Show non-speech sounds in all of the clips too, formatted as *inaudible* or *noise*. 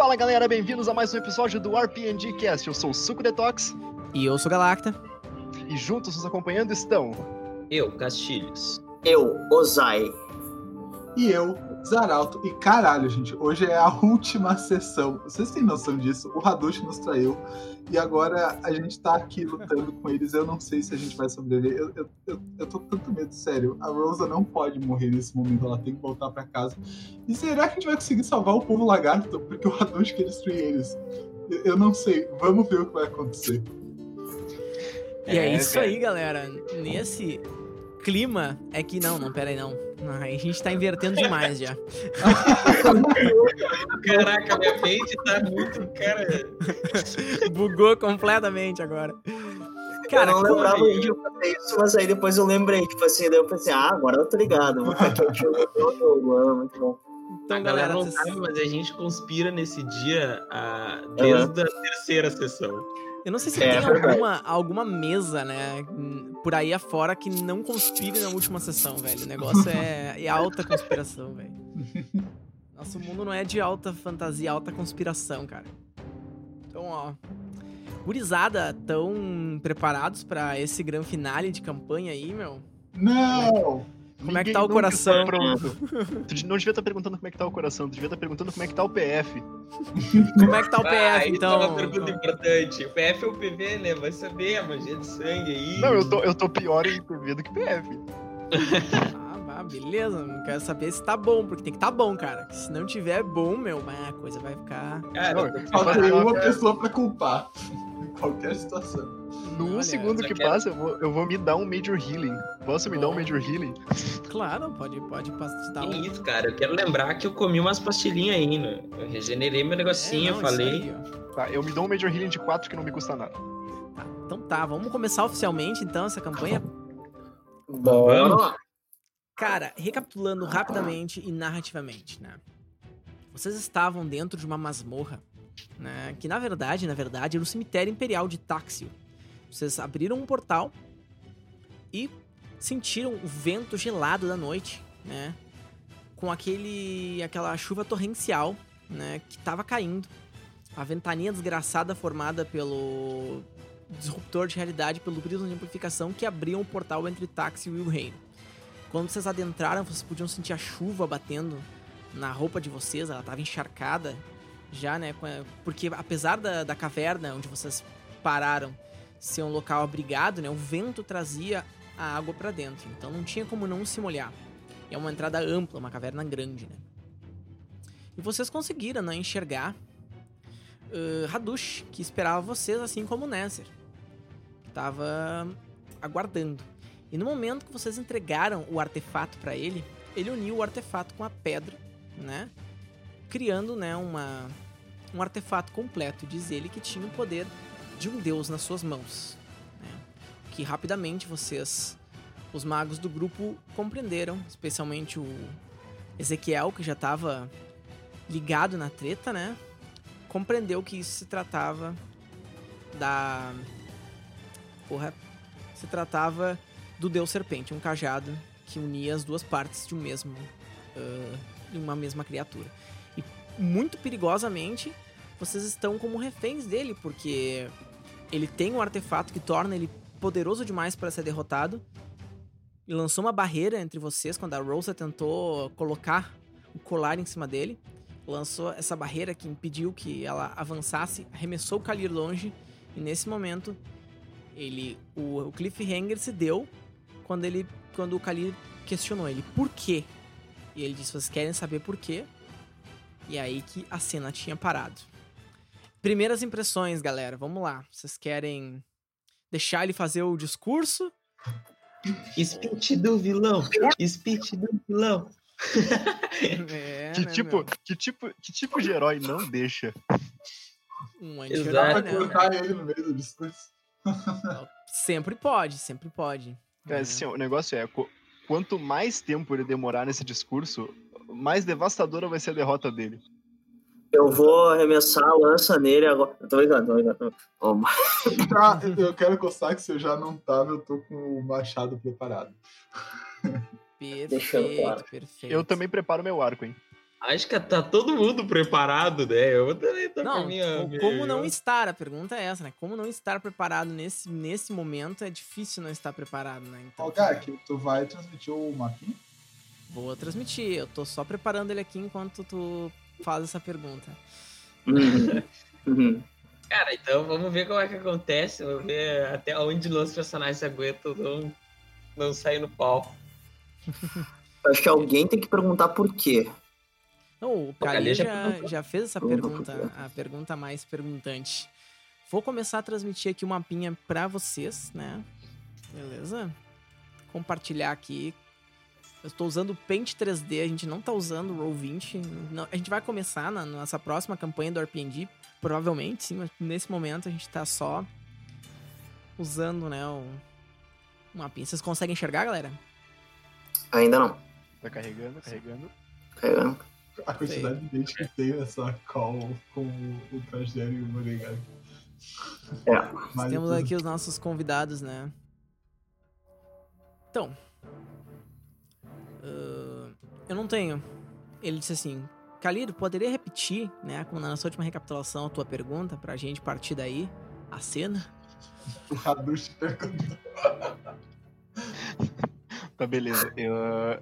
Fala galera, bem-vindos a mais um episódio do RPG Cast. Eu sou o Suco Detox. E eu sou Galacta. E juntos nos acompanhando estão. Eu, Castilhos. Eu, Ozai. E eu, Zaralto. E caralho, gente, hoje é a última sessão. Vocês têm noção disso? O Hadush nos traiu. E agora a gente tá aqui lutando com eles. Eu não sei se a gente vai sobreviver. Eu, eu, eu, eu tô com tanto medo, sério. A Rosa não pode morrer nesse momento. Ela tem que voltar pra casa. E será que a gente vai conseguir salvar o povo lagarto? Porque o Hadush quer destruir eles. Eu, eu não sei. Vamos ver o que vai acontecer. E é, é isso cara. aí, galera. Nesse clima é que não, não, pera aí não. Aí a gente tá invertendo demais já. *laughs* Caraca, minha mente tá muito, cara. Bugou completamente agora. Cara, eu não lembrava como... de eu fazer isso, mas aí depois eu lembrei, tipo assim, daí eu pensei, ah, agora eu tô ligado, vou ficar aqui ah, muito bom. Então, a galera, não sabe, mas a gente conspira nesse dia a... desde uhum. a terceira sessão. Eu não sei se é, tem alguma, alguma mesa, né, por aí afora que não conspire na última sessão, velho. O negócio é, é alta conspiração, velho. Nosso mundo não é de alta fantasia, alta conspiração, cara. Então, ó. Gurizada, tão preparados para esse grande finale de campanha aí, meu? Não! Como é que tá o coração? Tá tu não devia estar tá perguntando como é que tá o coração, tu devia estar tá perguntando como é que tá o PF. como é que tá o PF, ah, então? É uma pergunta importante. O PF é o PV, né? Vai saber a magia de sangue aí. Não, eu tô, eu tô pior em PV do que PF. ah, beleza. Não quero saber se tá bom, porque tem que tá bom, cara. Se não tiver bom, meu, a coisa vai ficar. Cara, falta uma pessoa pra culpar. Em *laughs* qualquer situação. No Olha, segundo que quero... passa, eu vou, eu vou me dar um Major Healing. Posso me dar um Major Healing? Claro, pode, pode te dar um. Que isso, cara. Eu quero lembrar que eu comi umas pastilhinhas ainda. Eu regenerei meu negocinho, é, não, eu falei. Aí, tá, eu me dou um Major Healing de 4 que não me custa nada. Tá, então tá, vamos começar oficialmente então essa campanha? Bora! Cara, recapitulando rapidamente e narrativamente, né? Vocês estavam dentro de uma masmorra, né? Que na verdade, na verdade, era o cemitério imperial de Taxil. Vocês abriram um portal e sentiram o vento gelado da noite, né? Com aquele aquela chuva torrencial, né, que estava caindo. A ventania desgraçada formada pelo disruptor de realidade, pelo prisma de amplificação que abriam o portal entre Táxi e o reino. Quando vocês adentraram, vocês podiam sentir a chuva batendo na roupa de vocês, ela estava encharcada já, né? Porque apesar da, da caverna onde vocês pararam ser um local abrigado, né, o vento trazia a água para dentro, então não tinha como não se molhar. É uma entrada ampla, uma caverna grande, né? E vocês conseguiram né, enxergar uh, Hadush, que esperava vocês, assim como Nesser, que estava aguardando. E no momento que vocês entregaram o artefato para ele, ele uniu o artefato com a pedra, né? Criando, né, uma, um artefato completo. Diz ele que tinha o poder de um deus nas suas mãos. Né? Que rapidamente vocês, os magos do grupo, compreenderam, especialmente o Ezequiel, que já estava ligado na treta, né? Compreendeu que isso se tratava da. Porra. Se tratava do Deus Serpente, um cajado que unia as duas partes de um mesmo. Uh, de uma mesma criatura. E muito perigosamente, vocês estão como reféns dele, porque ele tem um artefato que torna ele poderoso demais para ser derrotado. E lançou uma barreira entre vocês quando a Rosa tentou colocar o colar em cima dele. Lançou essa barreira que impediu que ela avançasse, arremessou o Kalir longe. E nesse momento, ele o, cliffhanger se deu quando ele quando o Kalir questionou ele por quê. E ele disse: "Vocês querem saber por quê?" E é aí que a cena tinha parado. Primeiras impressões, galera. Vamos lá. Vocês querem deixar ele fazer o discurso? Speech do vilão. Speech do vilão. *laughs* É, que, né, tipo, que, tipo, que tipo de herói não deixa? Um anti-herói, né? colocar ele no meio do discurso. sempre pode, sempre pode. É, assim, o negócio é, quanto mais tempo ele demorar nesse discurso, mais devastadora vai ser a derrota dele. Eu vou arremessar a lança nele agora. Eu tô ligado, tô ligado. Oh, *laughs* tá, eu quero constar que se eu já não tava, eu tô com o machado preparado. Perfeito, claro. perfeito. Eu também preparo meu arco, hein? Acho que tá todo mundo preparado, né? Eu também tô não, com a minha. Como minha... não estar? A pergunta é essa, né? Como não estar preparado nesse, nesse momento é difícil não estar preparado, né? Então, Ô, Gak, tu vai transmitir o mapinha? Vou transmitir, eu tô só preparando ele aqui enquanto tu faz essa pergunta. Uhum. Cara, então vamos ver como é que acontece, vamos ver até onde nossos personagens aguentam não, não sair no pau. *laughs* Acho que alguém tem que perguntar por quê. Não, o Kali já, já fez essa pergunta, a pergunta mais perguntante. Vou começar a transmitir aqui o mapinha para vocês, né? Beleza? Compartilhar aqui. Eu estou usando o Paint 3D, a gente não está usando o Roll20. Não, a gente vai começar na nossa próxima campanha do RPG, provavelmente, sim, mas nesse momento a gente está só usando, né, o, o mapinha. Vocês conseguem enxergar, galera? Ainda não. Tá carregando, carregando. Carregando. A quantidade de gente que tem nessa call com o Tragédio e o Moregali. É. Temos aqui os nossos convidados, né? Então. Eu não tenho. Ele disse assim: Calido, poderia repetir, né, como na nossa última recapitulação, a tua pergunta pra gente partir daí? A cena? O Hadush perguntou. *laughs* tá, beleza. Eu,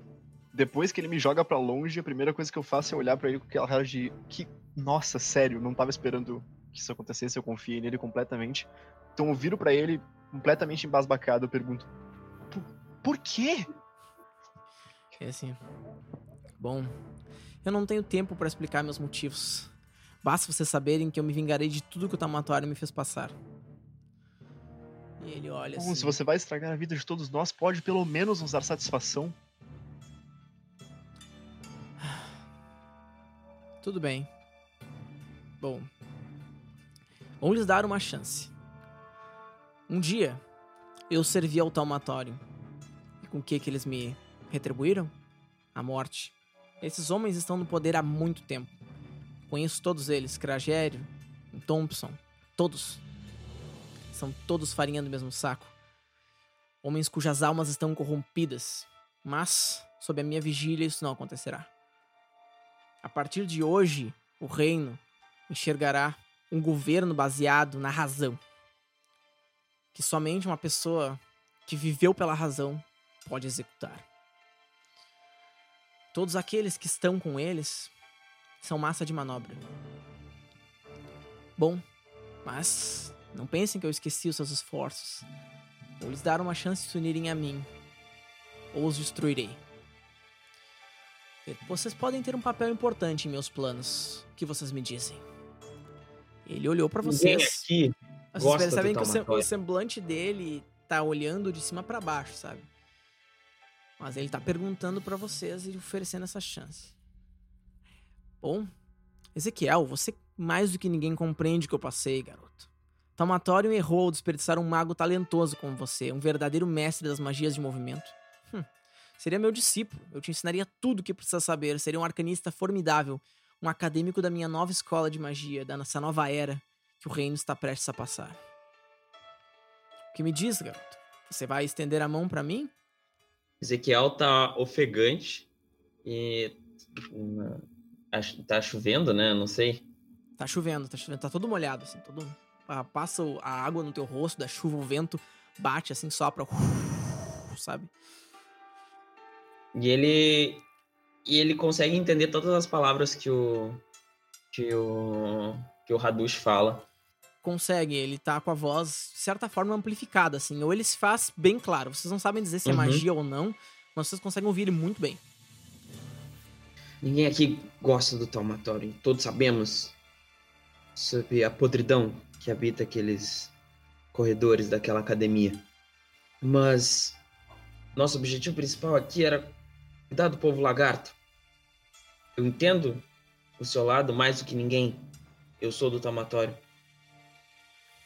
depois que ele me joga para longe, a primeira coisa que eu faço é olhar para ele com aquela cara de que, nossa, sério, não tava esperando que isso acontecesse, eu confiei nele completamente. Então eu viro para ele completamente embasbacado, eu pergunto: por, por quê? É assim. Bom, eu não tenho tempo para explicar meus motivos. Basta vocês saberem que eu me vingarei de tudo que o Tamatório me fez passar. E ele olha Bom, assim. Se você vai estragar a vida de todos nós, pode pelo menos nos dar satisfação. *sighs* Tudo bem. Bom, vamos lhes dar uma chance. Um dia, eu servi ao taumatório. E com o que, que eles me retribuíram? A morte. Esses homens estão no poder há muito tempo. Conheço todos eles, Cragério, Thompson, todos. São todos farinha do mesmo saco. Homens cujas almas estão corrompidas. Mas, sob a minha vigília, isso não acontecerá. A partir de hoje, o reino enxergará um governo baseado na razão. Que somente uma pessoa que viveu pela razão pode executar. Todos aqueles que estão com eles são massa de manobra. Bom, mas não pensem que eu esqueci os seus esforços. Vou lhes dar uma chance de se unirem a mim, ou os destruirei. Vocês podem ter um papel importante em meus planos. O que vocês me dizem? Ele olhou para vocês. Aqui vocês percebem que o, semblante dele tá olhando de cima para baixo, sabe? Mas ele tá perguntando para vocês e oferecendo essa chance. Bom, Ezequiel, você mais do que ninguém compreende o que eu passei, garoto. Taumatório errou ao desperdiçar um mago talentoso como você, um verdadeiro mestre das magias de movimento. Hum, seria meu discípulo, eu te ensinaria tudo o que precisa saber, seria um arcanista formidável, um acadêmico da minha nova escola de magia, dessa nova era que o reino está prestes a passar. O que me diz, garoto? Você vai estender a mão para mim? Ezequiel tá ofegante e hum, tá chovendo, né? Não sei. Tá chovendo, tá chovendo, tá todo molhado, assim, todo. Passa a água no teu rosto, da chuva, o vento bate assim, sopra, *laughs* sabe? E ele. E ele consegue entender todas as palavras que o. que o. que o Hadush fala. Consegue, ele tá com a voz, de certa forma, amplificada, assim. Ou ele se faz bem claro. Vocês não sabem dizer se é Uhum. magia ou não, mas vocês conseguem ouvir ele muito bem. Ninguém aqui gosta do Taumatório. Todos sabemos sobre a podridão que habita aqueles corredores daquela academia. Mas nosso objetivo principal aqui era cuidar do povo lagarto. Eu entendo o seu lado mais do que ninguém. Eu sou do Taumatório.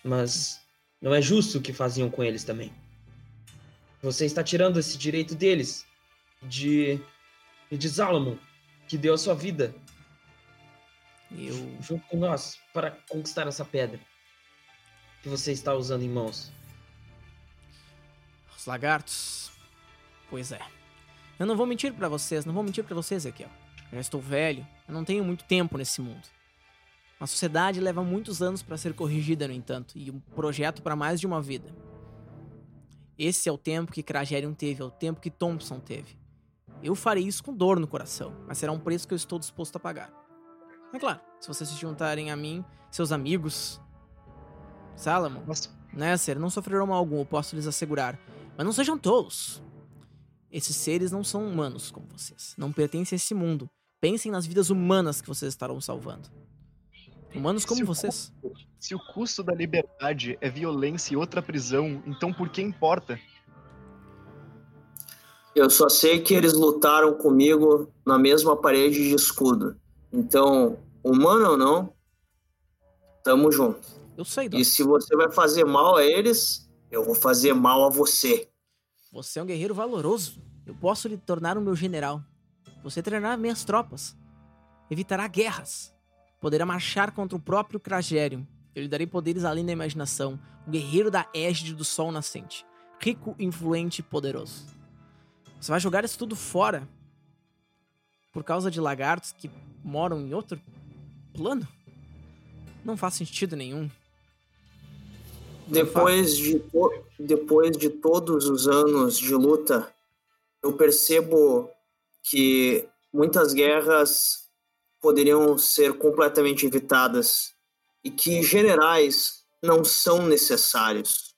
Mas não é justo o que faziam com eles também. Você está tirando esse direito deles de de Salomon, que deu a sua vida Eu. junto com nós para conquistar essa pedra que você está usando em mãos. Os lagartos. Pois é. Eu não vou mentir pra vocês, não vou mentir pra vocês, Ezequiel. Eu já estou velho, eu não tenho muito tempo nesse mundo. A sociedade leva muitos anos para ser corrigida, no entanto, e um projeto para mais de uma vida. Esse é o tempo que Kragerion teve, é o tempo que Thompson teve. Eu farei isso com dor no coração, mas será um preço que eu estou disposto a pagar. É claro, se vocês se juntarem a mim, seus amigos, Salomon, Nesser, não sofrerão mal algum, eu posso lhes assegurar. Mas não sejam tolos. Esses seres não são humanos como vocês. Não pertencem a esse mundo. Pensem nas vidas humanas que vocês estarão salvando. Humanos como Se o vocês. se o custo da liberdade é violência e outra prisão, então por que importa? Eu só sei que eles lutaram comigo na mesma parede de escudo. Então, humano ou não, tamo junto. Eu sei, Doc. E se você vai fazer mal a eles, eu vou fazer mal a você. Você é um guerreiro valoroso. Eu posso lhe tornar o meu general. Você treinará minhas tropas. Evitará guerras. Poderá marchar contra o próprio Kragerion. Eu lhe darei poderes além da imaginação. O guerreiro da égide do sol nascente. Rico, influente e poderoso. Você vai jogar isso tudo fora por causa de lagartos que moram em outro plano? Não faz sentido nenhum. Depois de, depois de todos os anos de luta, eu percebo que muitas guerras poderiam ser completamente evitadas e que generais não são necessários.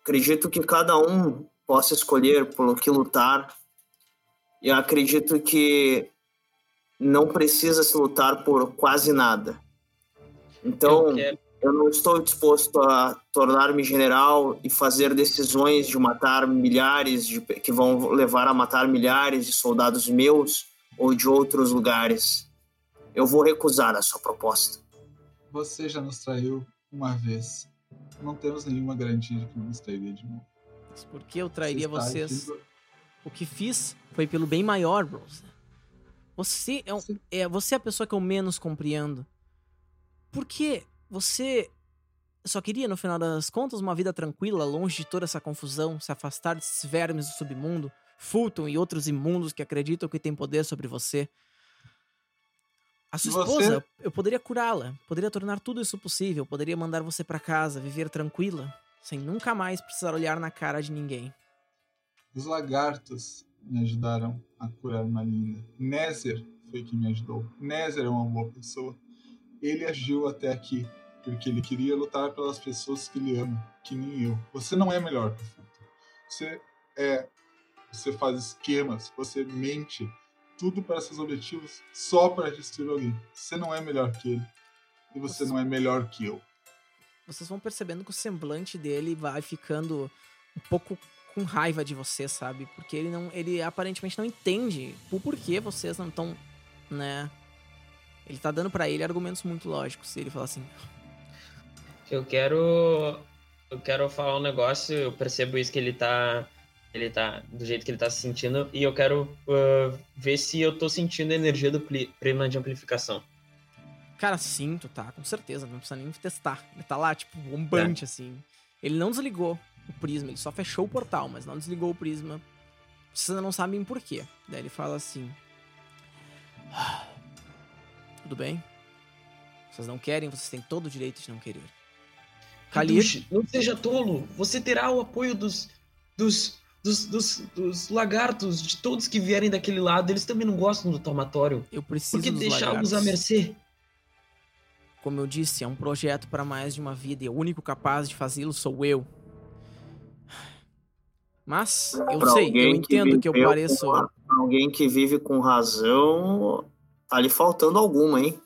Acredito que cada um possa escolher pelo que lutar e acredito que não precisa se lutar por quase nada. Então, Eu eu não estou disposto a tornar-me general e fazer decisões de matar milhares de que vão levar a matar milhares de soldados meus ou de outros lugares. Eu vou recusar a sua proposta. Você já nos traiu uma vez. Não temos nenhuma garantia de que não nos trairia de novo. Mas por que eu trairia Você vocês? agindo- O que fiz foi pelo bem maior, Rose. Você é, um- é você é a pessoa que eu menos compreendo. Por que você só queria, no final das contas, uma vida tranquila, longe de toda essa confusão, se afastar desses vermes do submundo, Fulton e outros imundos que acreditam que têm poder sobre você? A sua Você- esposa, eu poderia curá-la, poderia tornar tudo isso possível, poderia mandar você pra casa, viver tranquila, sem nunca mais precisar olhar na cara de ninguém. Os lagartos me ajudaram a curar uma linda. Nézer foi quem me ajudou. Nézer é uma boa pessoa. Ele agiu até aqui porque ele queria lutar pelas pessoas que ele ama, que nem eu. Você não é melhor que o Fulton. Você é. Você faz esquemas, você mente, tudo para seus objetivos só para destruir alguém. Você não é melhor que ele. E você Nossa. não é melhor que eu. vocês vão percebendo que o semblante dele vai ficando um pouco com raiva de você, sabe? Porque ele não, ele aparentemente não entende o porquê vocês não estão, né? Ele tá dando pra ele argumentos muito lógicos. E ele fala assim: Eu quero. Eu quero falar um negócio, eu percebo isso que ele tá. Ele tá. Do jeito que ele tá se sentindo. E eu quero ah, ver se eu tô sentindo a energia do prima de amplificação. Cara, sinto, tá? Com certeza, não precisa nem testar. Ele tá lá, tipo, bombante, assim. Ele não desligou o prisma, ele só fechou o portal, mas não desligou o prisma. Vocês ainda não sabem por quê. Daí ele fala assim: "Ah, Tudo bem? Vocês não querem, vocês têm todo o direito de não querer. Hadush, não seja tolo. Você terá o apoio dos. dos. Dos, dos, dos lagartos, de todos que vierem daquele lado. Eles também não gostam do tomatório. eu preciso Por que dos deixá-los à mercê? Como eu disse, é um projeto para mais de uma vida e o único capaz de fazê-lo sou eu. Mas eu Pra sei, eu entendo que eu viveu pareço. com Alguém que vive com razão, tá lhe faltando alguma, hein?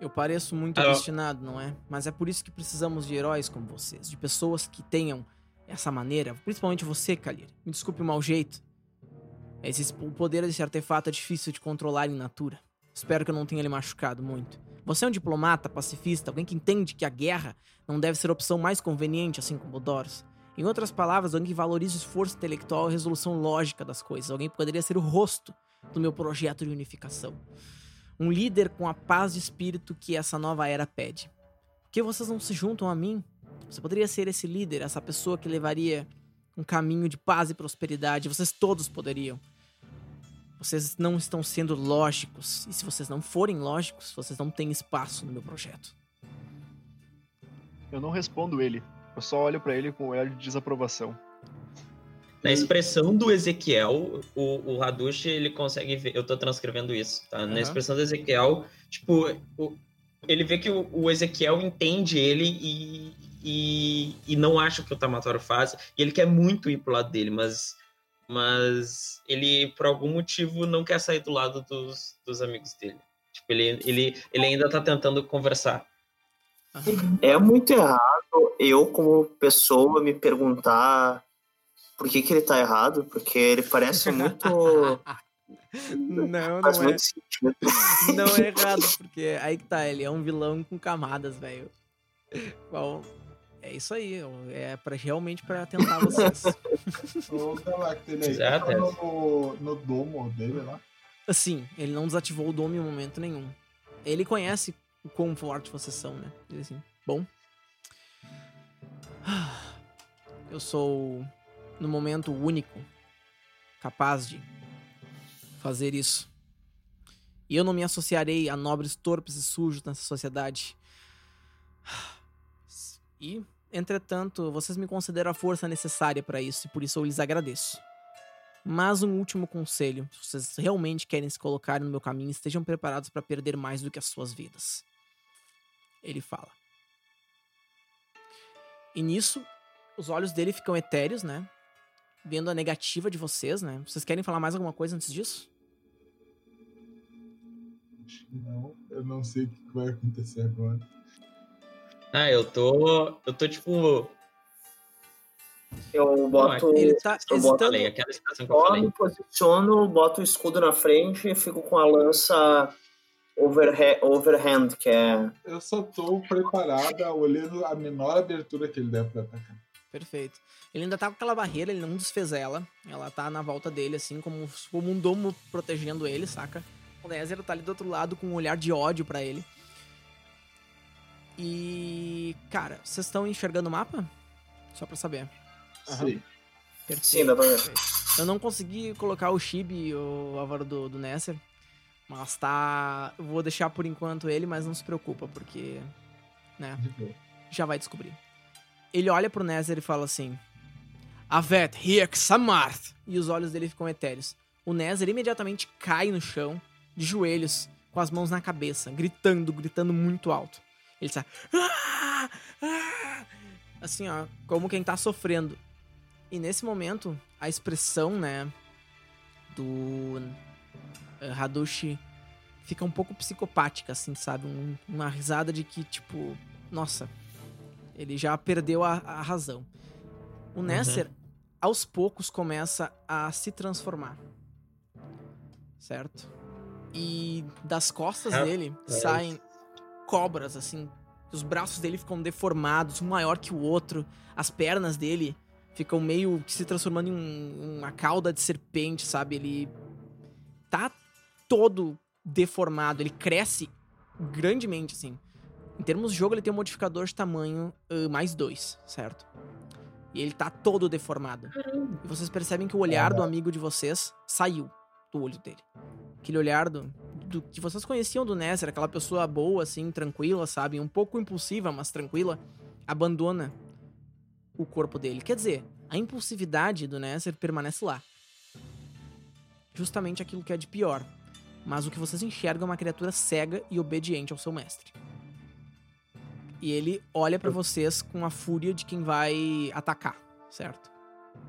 Eu pareço muito Ah, eu- obstinado, não é? Mas é por isso que precisamos de heróis como vocês, de pessoas que tenham essa maneira, principalmente você, Kalir. Me desculpe o mau jeito. Esse, o poder desse artefato é difícil de controlar em natura. Espero que eu não tenha lhe machucado muito. Você é um diplomata, pacifista, alguém que entende que a guerra não deve ser a opção mais conveniente, assim como Doros. Em outras palavras, alguém que valoriza o esforço intelectual e a resolução lógica das coisas. Alguém que poderia ser o rosto do meu projeto de unificação. Um líder com a paz de espírito que essa nova era pede. Por que vocês não se juntam a mim? Você poderia ser esse líder, essa pessoa que levaria um caminho de paz e prosperidade. Vocês todos poderiam. Vocês não estão sendo lógicos. E se vocês não forem lógicos, vocês não têm espaço no meu projeto. Eu não respondo ele. Eu só olho pra ele com um olhar de desaprovação. Na expressão do Ezequiel, o, o Hadush, ele consegue ver. Eu tô transcrevendo isso, tá? Na expressão do Ezequiel, tipo, o- ele vê que o, o Ezequiel entende ele e, e, e não acha o que o Tamatório faz. E ele quer muito ir pro lado dele, mas, mas ele, por algum motivo, não quer sair do lado dos, dos amigos dele. Tipo, ele, ele, ele ainda tá tentando conversar. É muito errado eu, como pessoa, me perguntar por que, que ele tá errado, porque ele parece muito. *laughs* Não, faz não é. muito sentido. Não é errado, porque aí que tá, ele é um vilão com camadas, velho. Bom, é isso aí, é pra, realmente pra tentar vocês. *laughs* O Galacta, aí, Exato, tá no, no domo dele lá. Assim, ele não desativou o dome em momento nenhum. Ele conhece o quão forte vocês são, né? Ele assim, bom. *sighs* Eu sou, no momento, o único capaz de fazer isso. E eu não me associarei a nobres torpes e sujos nessa sociedade. *sighs* E, entretanto, vocês me consideram a força necessária para isso, e por isso eu lhes agradeço. Mas um último conselho: se vocês realmente querem se colocar no meu caminho, estejam preparados para perder mais do que as suas vidas. Ele fala. E nisso, os olhos dele ficam etéreos, né? Vendo a negativa de vocês, né? Vocês querem falar mais alguma coisa antes disso? Acho que não. Eu não sei o que vai acontecer agora. Ah, eu tô. Eu tô tipo. Eu boto. Ele tá eu boto Falei, aquela expressão que eu falei. me posiciono, boto o escudo na frente e fico com a lança overhand, que é. Eu só tô preparada, olhando a menor abertura que ele der pra atacar. Perfeito. Ele ainda tá com aquela barreira, ele não desfez ela. Ela tá na volta dele, assim, como, como um domo protegendo ele, saca? O Nézero tá ali do outro lado com um olhar de ódio pra ele. E. Cara, vocês estão enxergando o mapa? Só pra saber. Sim. Perfeito. Sim, dá pra ver. Eu não consegui colocar o Chibi, o Álvaro do, do Nesser. Mas tá. Eu vou deixar por enquanto ele, mas não se preocupa, porque. Né? Já vai descobrir. Ele olha pro Nezer e fala assim: Avet, Hiek, Samarth. E os olhos dele ficam etéreos. O Nezer imediatamente cai no chão, de joelhos, com as mãos na cabeça, gritando, gritando muito alto. Ele sai. "Ah! Ah!" Assim, ó, como quem tá sofrendo. E nesse momento, a expressão, né, do eh, Hadushi fica um pouco psicopática, assim, sabe? Um- uma risada de que, tipo, nossa, ele já perdeu a, a razão. O Nesser, aos poucos, começa a se transformar. Certo? E das costas Ah, dele é. saem cobras, assim. Os braços dele ficam deformados, um maior que o outro. As pernas dele ficam meio que se transformando em um- uma cauda de serpente, sabe? Ele tá todo deformado, ele cresce grandemente, assim. Em termos de jogo, ele tem um modificador de tamanho ah, mais dois, certo? E ele tá todo deformado. E vocês percebem que o olhar do amigo de vocês saiu do olho dele. Aquele olhar do, do que vocês conheciam do Nesser, aquela pessoa boa, assim, tranquila, sabe? Um pouco impulsiva, mas tranquila, abandona o corpo dele. Quer dizer, a impulsividade do Nesser permanece lá. Justamente aquilo que é de pior. Mas o que vocês enxergam é uma criatura cega e obediente ao seu mestre. E ele olha pra vocês com a fúria de quem vai atacar, certo?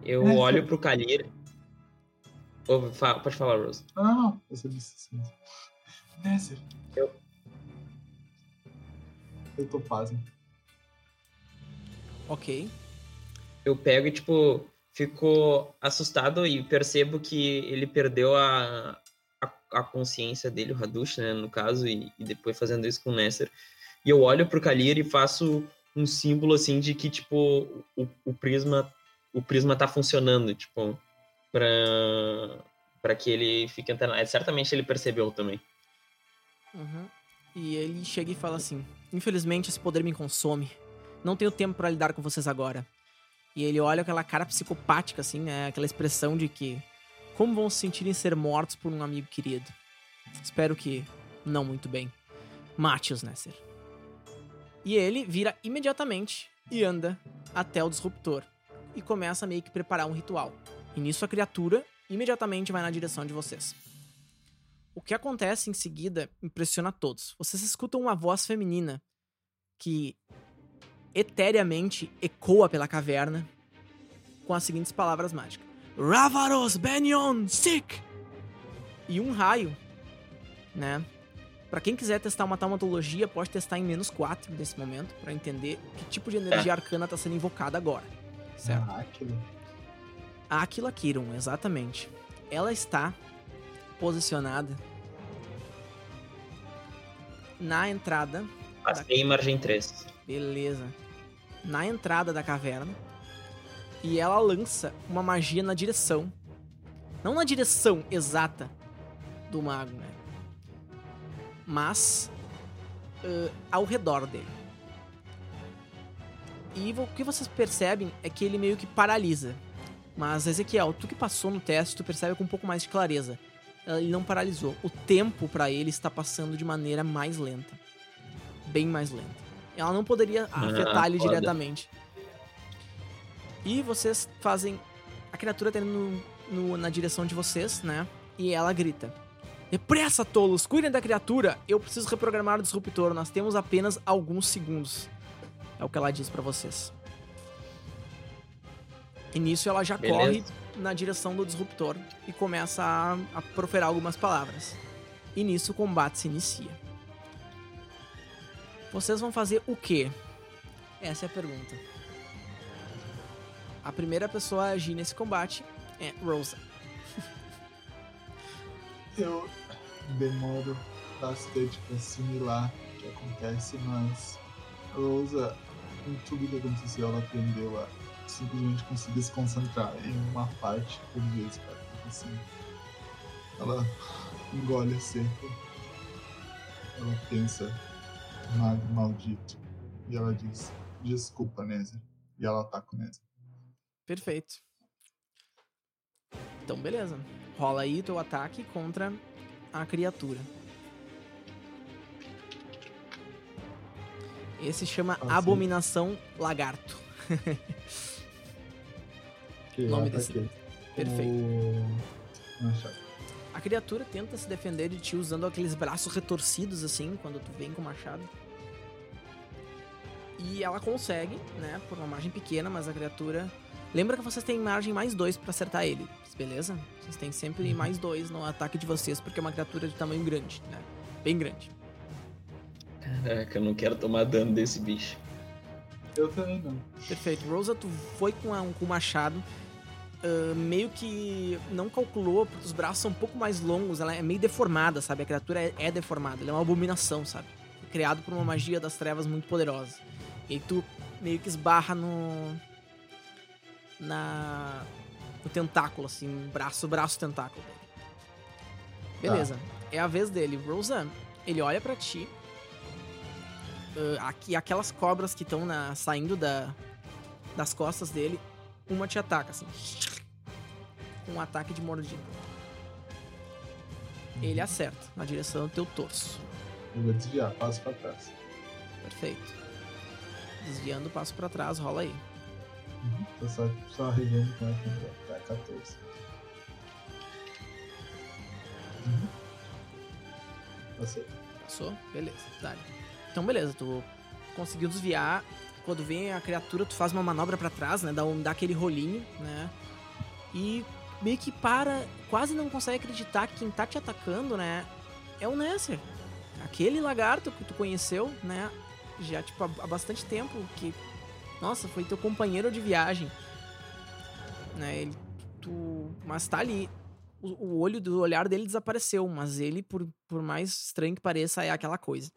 Eu olho pro Kalir. Pode falar, Rose. Não, não, eu só disse assim. Nesser. Eu- Eu tô pasmo. Ok. Eu pego e, tipo, fico assustado e percebo que ele perdeu a, a, a consciência dele, o Hadush, né, no caso, e, e depois fazendo isso com o Nesser. E eu olho pro Kalir e faço um símbolo, assim, de que, tipo, o, o prisma o prisma tá funcionando, tipo, pra, pra que ele fique antenado. Certamente ele percebeu também. Uhum. E ele chega e fala assim: Infelizmente esse poder me consome. Não tenho tempo pra lidar com vocês agora. E ele olha aquela cara psicopática, assim, né? Aquela expressão de que Como vão se sentir em ser mortos por um amigo querido? Espero que não muito bem. Mate-os, Nesser. E ele vira imediatamente e anda até o disruptor e começa a meio que preparar um ritual. E nisso a criatura imediatamente vai na direção de vocês. O que acontece em seguida impressiona todos. Vocês escutam uma voz feminina que etéreamente ecoa pela caverna com as seguintes palavras mágicas: Ravaros Benyon Sick! E um raio, né? Pra quem quiser testar uma taumatologia, pode testar em menos 4 nesse momento, para entender que tipo de energia arcana tá sendo invocada agora. Certo? Ah, aquilo. A Aquila Kiron, exatamente. Ela está posicionada na entrada. Passei em margem 3. Beleza. Na entrada da caverna. E ela lança uma magia na direção. Não na direção exata do mago, né? Mas uh, ao redor dele. E o que vocês percebem é que ele meio que paralisa. Mas, Ezequiel, tu que passou no teste, tu percebe com um pouco mais de clareza. Ele não paralisou. O tempo para ele está passando de maneira mais lenta. Bem mais lenta. Ela não poderia Ah, afetar ele foda. diretamente. E vocês fazem. A criatura tá indo no- no- na direção de vocês, né? E ela grita: Depressa, tolos! Cuidem da criatura! Eu preciso reprogramar o disruptor. Nós temos apenas alguns segundos. É o que ela diz pra vocês. E nisso ela já Beleza. corre na direção do disruptor e começa a, a proferar algumas palavras. E nisso o combate se inicia. Vocês vão fazer o quê? Essa é a pergunta. A primeira pessoa a agir nesse combate é Rosa. Eu demoro bastante pra assimilar o que acontece, mas Rosa, em tudo que aconteceu, ela aprendeu a simplesmente conseguir se concentrar em uma parte por vez, cara. Porque, Assim, ela engole seco. Ela pensa, mago maldito. E ela diz, desculpa, Nézia. E ela ataca o Nézia. Perfeito. Então, beleza. Rola aí teu ataque contra a criatura. Esse chama Ah. Abominação Lagarto. *laughs* Que Nome eu desse- ataquei. Perfeito. O machado. A criatura tenta se defender de ti usando aqueles braços retorcidos assim, quando tu vem com o machado. E ela consegue, né, por uma margem pequena, mas a criatura. Lembra que vocês têm margem mais dois pra acertar ele, beleza? Vocês têm sempre mais dois no ataque de vocês, porque é uma criatura de tamanho grande, né? Bem grande. Caraca, eu não quero tomar dano desse bicho. Eu também não. Perfeito. Rosa, tu foi com, a- com o machado. Ah, meio que não calculou, porque os braços são um pouco mais longos, ela é meio deformada, sabe? A criatura é, é deformada, ela é uma abominação, sabe? Criado por uma magia das trevas muito poderosa. E aí tu meio que esbarra no. Na. No tentáculo, assim, braço, braço, tentáculo. Beleza, é a vez dele. Rosa, ele olha pra ti. ah, aqui, aquelas cobras que estão saindo da, das costas dele, uma te ataca, assim. Com um ataque de mordida. Ele acerta na direção do teu torso. Eu vou desviar, passo pra trás. Perfeito. Desviando passo pra trás, rola aí. Uhum. Tô só, só revendo como é que é. Tá 14. Uhum. Passei. Passou? Beleza, dale. Então, beleza, tu conseguiu desviar. Quando vem a criatura, tu faz uma manobra pra trás, né? Dá, um, dá aquele rolinho, né? E meio que para, quase não consegue acreditar que quem tá te atacando, né? É o Nesser. Aquele lagarto que tu conheceu, né? Já, tipo, há, bastante tempo. Que, nossa, foi teu companheiro de viagem. Né? Ele, tu, mas tá ali. O, o olho do olhar dele desapareceu, mas ele, por, por mais estranho que pareça, é aquela coisa.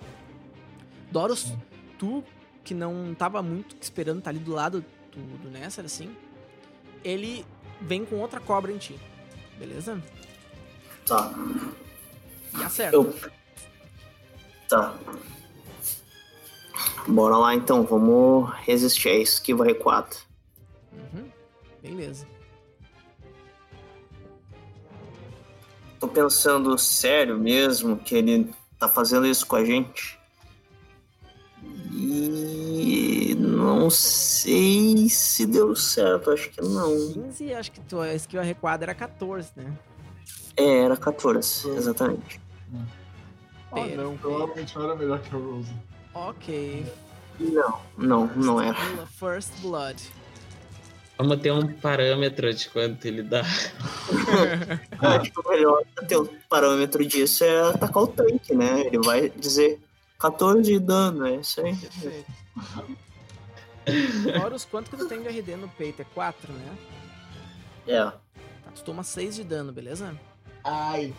Doros, tu que não tava muito esperando tá ali do lado do, do Nesser, assim, ele vem com outra cobra em ti. Beleza? Tá. E acerta. Eu. Tá. Bora lá então, vamos resistir a esquiva recuada. Uhum. Beleza. tô pensando sério mesmo que ele tá fazendo isso com a gente. E não sei se deu certo, acho que não. 15, acho que tua skill arrecuada era 14, né? É, era 14, exatamente. Ah, não, provavelmente não era melhor que a Rose. Ok. Não, não, não era. First Blood. Vamos ter um parâmetro de quanto ele dá. Acho *laughs* que o melhor ter um parâmetro disso é atacar o tanque, né? Ele vai dizer 14 de dano, é isso aí. Perfeito. Horus, quanto que tu tem de RD no peito? É 4, né? É, Tá, tu toma 6 de dano, beleza? Ai,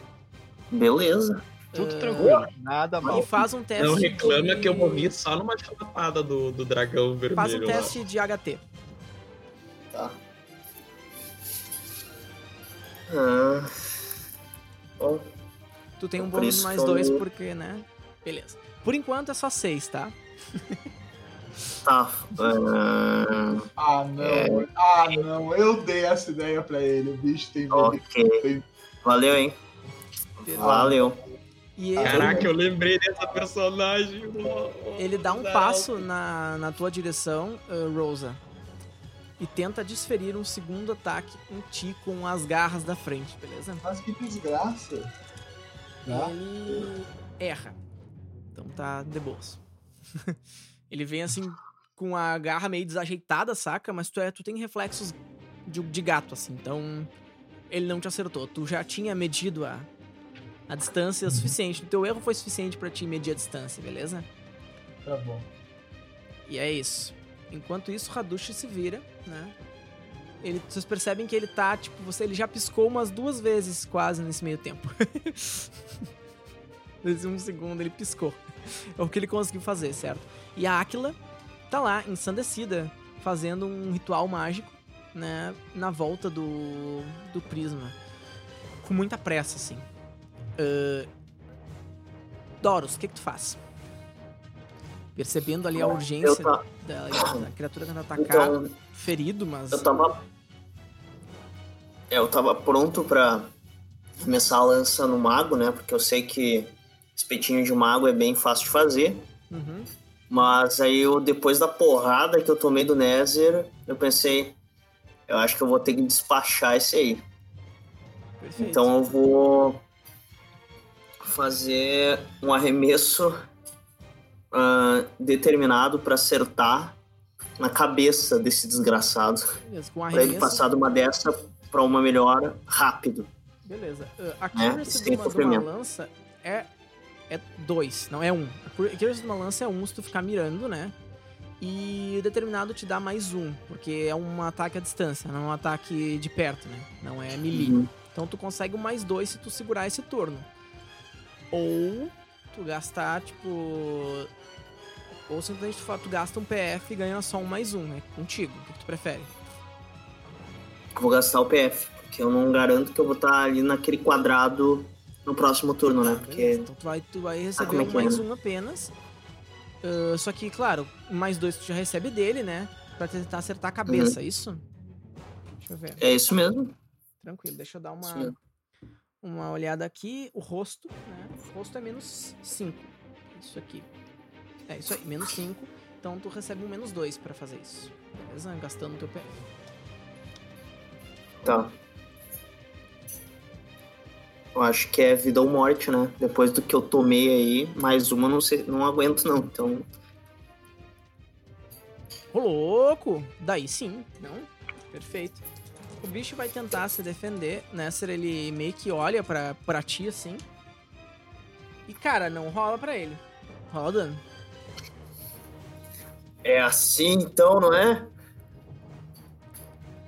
beleza. Tudo Ah, tranquilo, nada mal. E faz um teste. Não reclama de- que eu morri só numa chapada do, do dragão vermelho. Faz um lá. teste de HT. Tá. Ah. Bom, Tu tem um Por bônus mais 2 porque, né? Beleza. Por enquanto é só 6, tá? tá. ah, ah não, ah não, eu dei essa ideia pra ele. O bicho tem ok. Valeu, hein? Valeu. E ele, Caraca, eu lembrei dessa personagem. ele dá um Não. passo na, na tua direção, uh, Rosa. E tenta desferir um segundo ataque em ti com as garras da frente, beleza? Mas que desgraça. Tá? Ele erra. Tá de boas. *laughs* ele vem assim com a garra meio desajeitada, saca? Mas tu, é, tu tem reflexos de, de gato, assim. Então ele não te acertou. Tu já tinha medido a, a distância suficiente. O teu erro foi suficiente pra te medir a distância, beleza? Tá bom. E é isso. Enquanto isso, o Hadushi se vira, né? Ele, vocês percebem que ele tá, tipo, você, ele já piscou umas duas vezes quase nesse meio tempo. *laughs* Nesse um segundo ele piscou. *laughs* É o que ele conseguiu fazer, certo? E a Aquila tá lá, ensandecida, fazendo um ritual mágico, né? Na volta do, do prisma. Com muita pressa, assim. Ahn, Doros, o que que tu faz? Percebendo ali a urgência tá. da, *coughs* da criatura tentando atacar, Então, ferido, mas. eu tava. É, eu tava pronto pra começar a lança no mago, né? Porque eu sei que espetinho de mago é bem fácil de fazer. Uhum. Mas aí eu, depois da porrada que eu tomei do Nether, eu pensei, eu acho que eu vou ter que despachar esse aí. Perfeito. Então eu vou fazer um arremesso ah, determinado pra acertar na cabeça desse desgraçado. Beleza, com Pra ele arremesso. passar de uma dessa pra uma melhor rápido. Beleza. Uh, a Né? Sem de, uma, lança é é dois, não é um. A cur- accuracy de uma lança é um se tu ficar mirando, né? E determinado te dá mais um, porque é um ataque à distância, não é um ataque de perto, né? Não é melee. Uhum. Então tu consegue um mais dois se tu segurar esse turno. Ou tu gastar, tipo. Ou simplesmente tu, tu gasta um PF e ganha só um mais um, né? Contigo. O que que tu prefere? Vou gastar o PF, porque eu não garanto que eu vou estar ali naquele quadrado no próximo turno, né? Porque. Então tu vai, tu vai receber como é é, mais né? um apenas. Ah, só que, claro, mais dois tu já recebe dele, né? Pra tentar acertar a cabeça, é isso? Deixa eu ver. é isso mesmo. Tranquilo, deixa eu dar uma, uma olhada aqui. O rosto, né? O rosto é menos 5. Isso aqui. É isso aí, menos 5. Então tu recebe um menos 2 pra fazer isso. Beleza? Gastando o teu PF. Tá. Eu acho que é vida ou morte, né? Depois do que eu tomei aí, mais uma não sei, não aguento não. Então, Ô, louco! Daí sim, não? Perfeito. O bicho vai tentar se defender, né? Ser ele meio que olha pra, pra ti assim. E cara, não rola pra ele. Rola dano. é assim então, não é?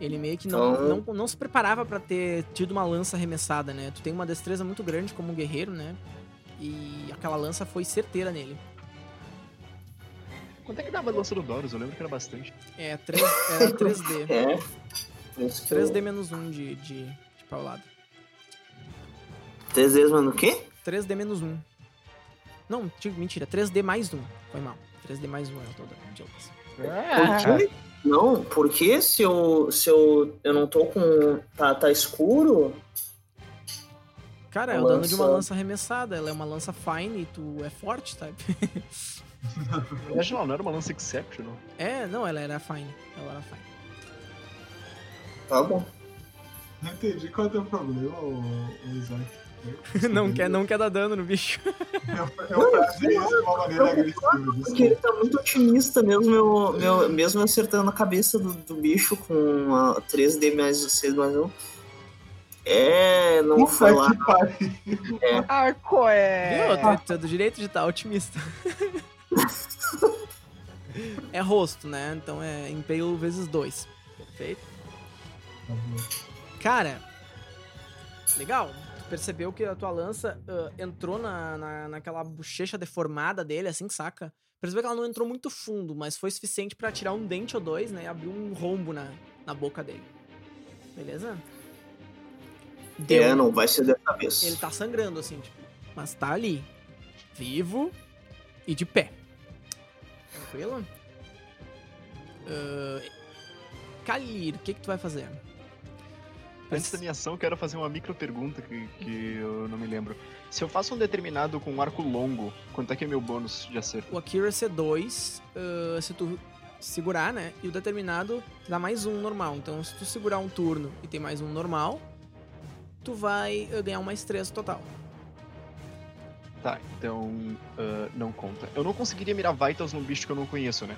Ele meio que não, Então- não, não se preparava pra ter tido uma lança arremessada, né? Tu tem uma destreza muito grande como um guerreiro, né? E aquela lança foi certeira nele. Quanto é que dava a lança do Doros? Eu lembro que era bastante. É, 3, era *laughs* 3D. É. Isso que eu- 3D menos 1 de, de, de paulada. Três vezes, mano, o quê? 3D menos 1. Não, mentira, 3D mais 1. Foi mal. 3D mais 1 é o todo quê? Não, porque se eu, se eu, eu não tô com. Tá, tá escuro? Cara, é o dano de uma lança- arremessada. Ela é uma lança fine e tu é forte, sabe? Na verdade, não, não era uma lança exceptional. é, não, ela era fine. Ela era fine. Tá bom. Não entendi qual é o teu problema, o, o Isaac. *laughs* não, quer, não quer dar dano no bicho. Eu, eu trazei isso de uma maneira agressiva. Porque ele tá muito otimista, mesmo eu, meu, mesmo acertando a cabeça do, do bicho com a 3D mais 6 mais 1. É, não Puta foi lá. Ah, qual é? Viu? É do direito de estar otimista. *laughs* é rosto, né? Então é Impale vezes 2. Perfeito. Cara, legal. Percebeu que a tua lança ah, entrou na, na, naquela bochecha deformada dele, assim, saca? Percebeu que ela não entrou muito fundo, mas foi suficiente pra tirar um dente ou dois, né? E abrir um rombo na, na boca dele. Beleza? Deu. É, não vai ser dessa vez. Ele tá sangrando, assim, tipo. Mas tá ali. Vivo e de pé. Tranquilo? Ah, Kalir, o que que tu vai fazer? Antes da minha ação, eu quero fazer uma micro pergunta que, que eu não me lembro. Se eu faço um determinado com um arco longo, quanto é que é meu bônus de acerto? O Accuracy é 2, ah, se tu segurar, né? E o determinado dá mais um normal. Então, se tu segurar um turno e tem mais um normal, tu vai ganhar um mais 3 total. Tá, então ah, não conta. Eu não conseguiria mirar Vitals num bicho que eu não conheço, né?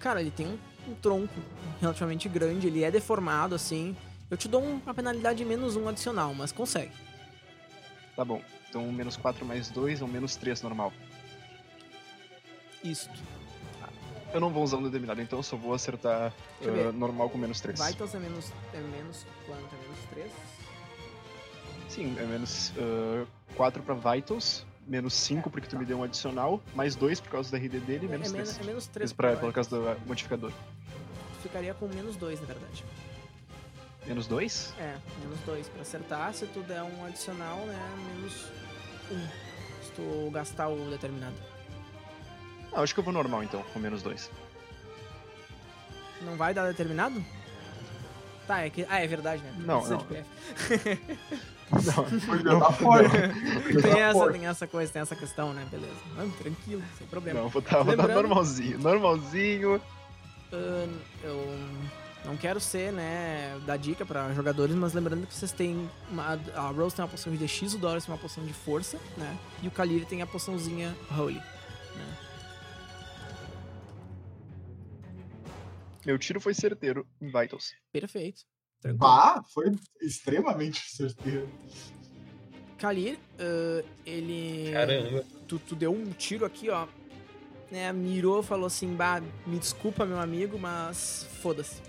Cara, ele tem um, um tronco relativamente grande, ele é deformado, assim. Eu te dou um- uma penalidade de menos um adicional, mas consegue. Tá bom. Então menos 4 mais 2 ou menos 3 normal. Isto. Eu não vou usar um determinado, então eu só vou acertar ah, ver. normal com menos 3. Vitals é menos. É menos quanto? É menos 3? Sim, é menos 4 pra Vitals, menos 5 porque tu me deu um adicional, mais 2 por causa da RD dele e É, menos é, 3. menos, é menos 3 pra, por causa do ah, modificador. Ficaria com menos 2, na verdade. Menos 2? É, menos 2. Pra acertar, se tu der um adicional, né? Menos 1. Um, se tu gastar o determinado. Ah, acho que eu vou normal então, com menos 2. Não vai dar determinado? Tá, é que. Ah, é verdade, né? Não, Precisa não. de PF. Não, fora. *laughs* Tem essa, tem essa coisa, tem essa questão, né? Beleza. Não, tranquilo, sem problema. não, vou dar, vou dar normalzinho. Normalzinho. Ahn, eu não quero ser, né, dar dica pra jogadores, mas lembrando que vocês têm. Uma, a Rose tem uma poção de DX, o Doris tem uma poção de força, né? E o Kalir tem a poçãozinha Holy. Né? Meu tiro foi certeiro em Vitals. Perfeito. Tranquilo. Bah, foi extremamente certeiro. Kalir, ah, ele. Caramba. Tu, tu deu um tiro aqui, ó. Né, mirou, falou assim: bah, me desculpa, meu amigo, mas foda-se.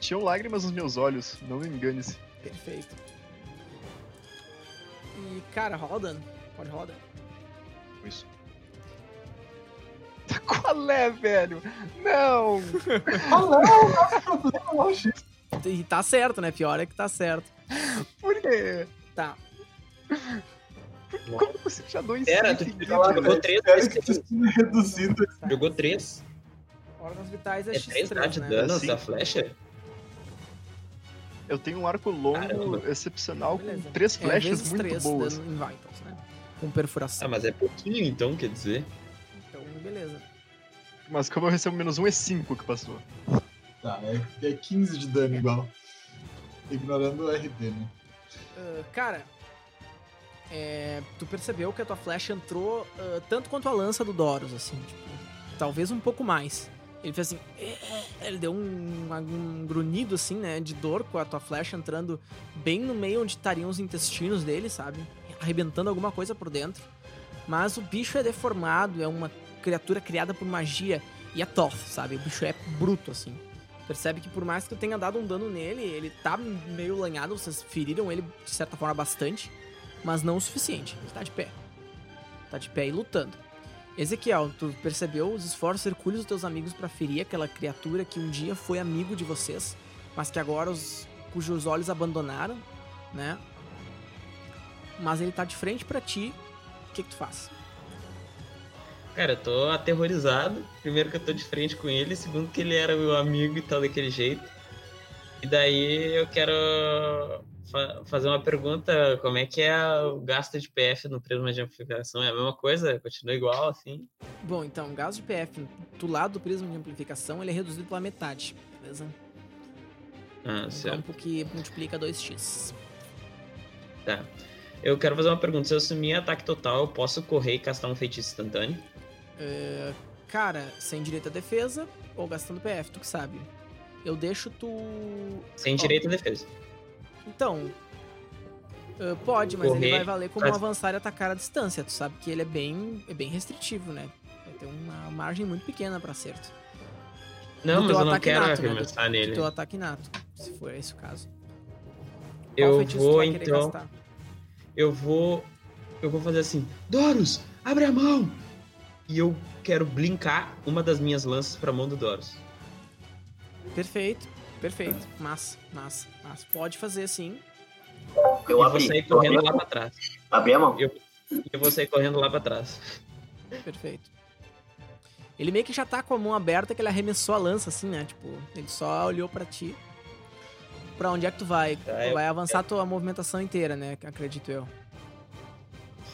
Tinham lágrimas nos meus olhos, não me engane-se. Perfeito. E, cara, roda. Pode roda. Isso. Qual é, velho? *laughs* Não! Não, não é problema, longe. E tá certo, né? Pior é que tá certo. Por quê? Tá. Como você já dois Pera, tu seguidos? jogou três reduzido. Jogou três. Órgãos vitais é, É três dá X3, de né? dano Sim. essa flecha? Eu tenho um arco longo, Caramba. excepcional, Beleza. com três É, flechas vezes muito três boas. dano em Vitals, né? Com perfuração. Ah, mas é pouquinho então, quer dizer. Então, beleza. Mas como eu recebo menos um, é 5 que passou. Tá, é, é 15 de dano igual. Ignorando o RD, né? Ah, cara, é, tu percebeu que a tua flecha entrou ah, tanto quanto a lança do Doros, assim, tipo, talvez um pouco mais. Ele fez assim, "É", ele deu um, um grunhido, assim, né, de dor com a tua flecha entrando bem no meio onde estariam os intestinos dele, sabe? Arrebentando alguma coisa por dentro. Mas o bicho é deformado, é uma criatura criada por magia e é tough, sabe? O bicho é bruto, assim. Percebe que por mais que tu tenha dado um dano nele, ele tá meio lanhado, vocês feriram ele de certa forma bastante, mas não o suficiente. Ele tá de pé. Tá de pé e lutando. Ezequiel, tu percebeu os esforços hercúleos dos teus amigos pra ferir aquela criatura que um dia foi amigo de vocês, mas que agora os cujos olhos abandonaram, né? Mas ele tá de frente pra ti. O que que tu faz? Cara, eu tô aterrorizado. Primeiro que eu tô de frente com ele, segundo que ele era meu amigo e tal daquele jeito. E daí eu quero fa- fazer uma pergunta. Como é que é o gasto de PF no prisma de amplificação? É a mesma coisa? Continua igual, assim? Bom, então, o gasto de PF do lado do prisma de amplificação ele é reduzido pela metade, beleza? Ah, Um certo. campo que multiplica 2x. Tá. Eu quero fazer uma pergunta. Se eu assumir ataque total, eu posso correr e castar um feitiço instantâneo? É, cara, sem direito à defesa ou gastando PF, tu que sabe. Eu deixo tu. Sem direito à defesa. Então. é, pode, mas ele Correr, vai valer como faz- avançar e atacar à distância. Tu sabe que ele é bem, é bem restritivo, né? Vai ter uma margem muito pequena pra acerto. Não, Do mas eu não quero nato, né? arremessar Do nele. teu ataque nato, se for esse o caso. Eu vou, então. gastar? Eu vou. Eu vou fazer assim. Doros, abre a mão! E eu quero blinkar uma das minhas lanças pra mão do Doros. Perfeito, perfeito. Massa, massa, massa. Pode fazer sim. Eu vou sair correndo abri, lá pra trás. abri a mão. E eu vou sair correndo lá pra trás. Perfeito. Ele meio que já tá com a mão aberta que ele arremessou a lança, assim, né? Tipo, ele só olhou pra ti. Pra onde é que tu vai? Tá, Tu eu- vai avançar a tua movimentação inteira, né? Acredito eu.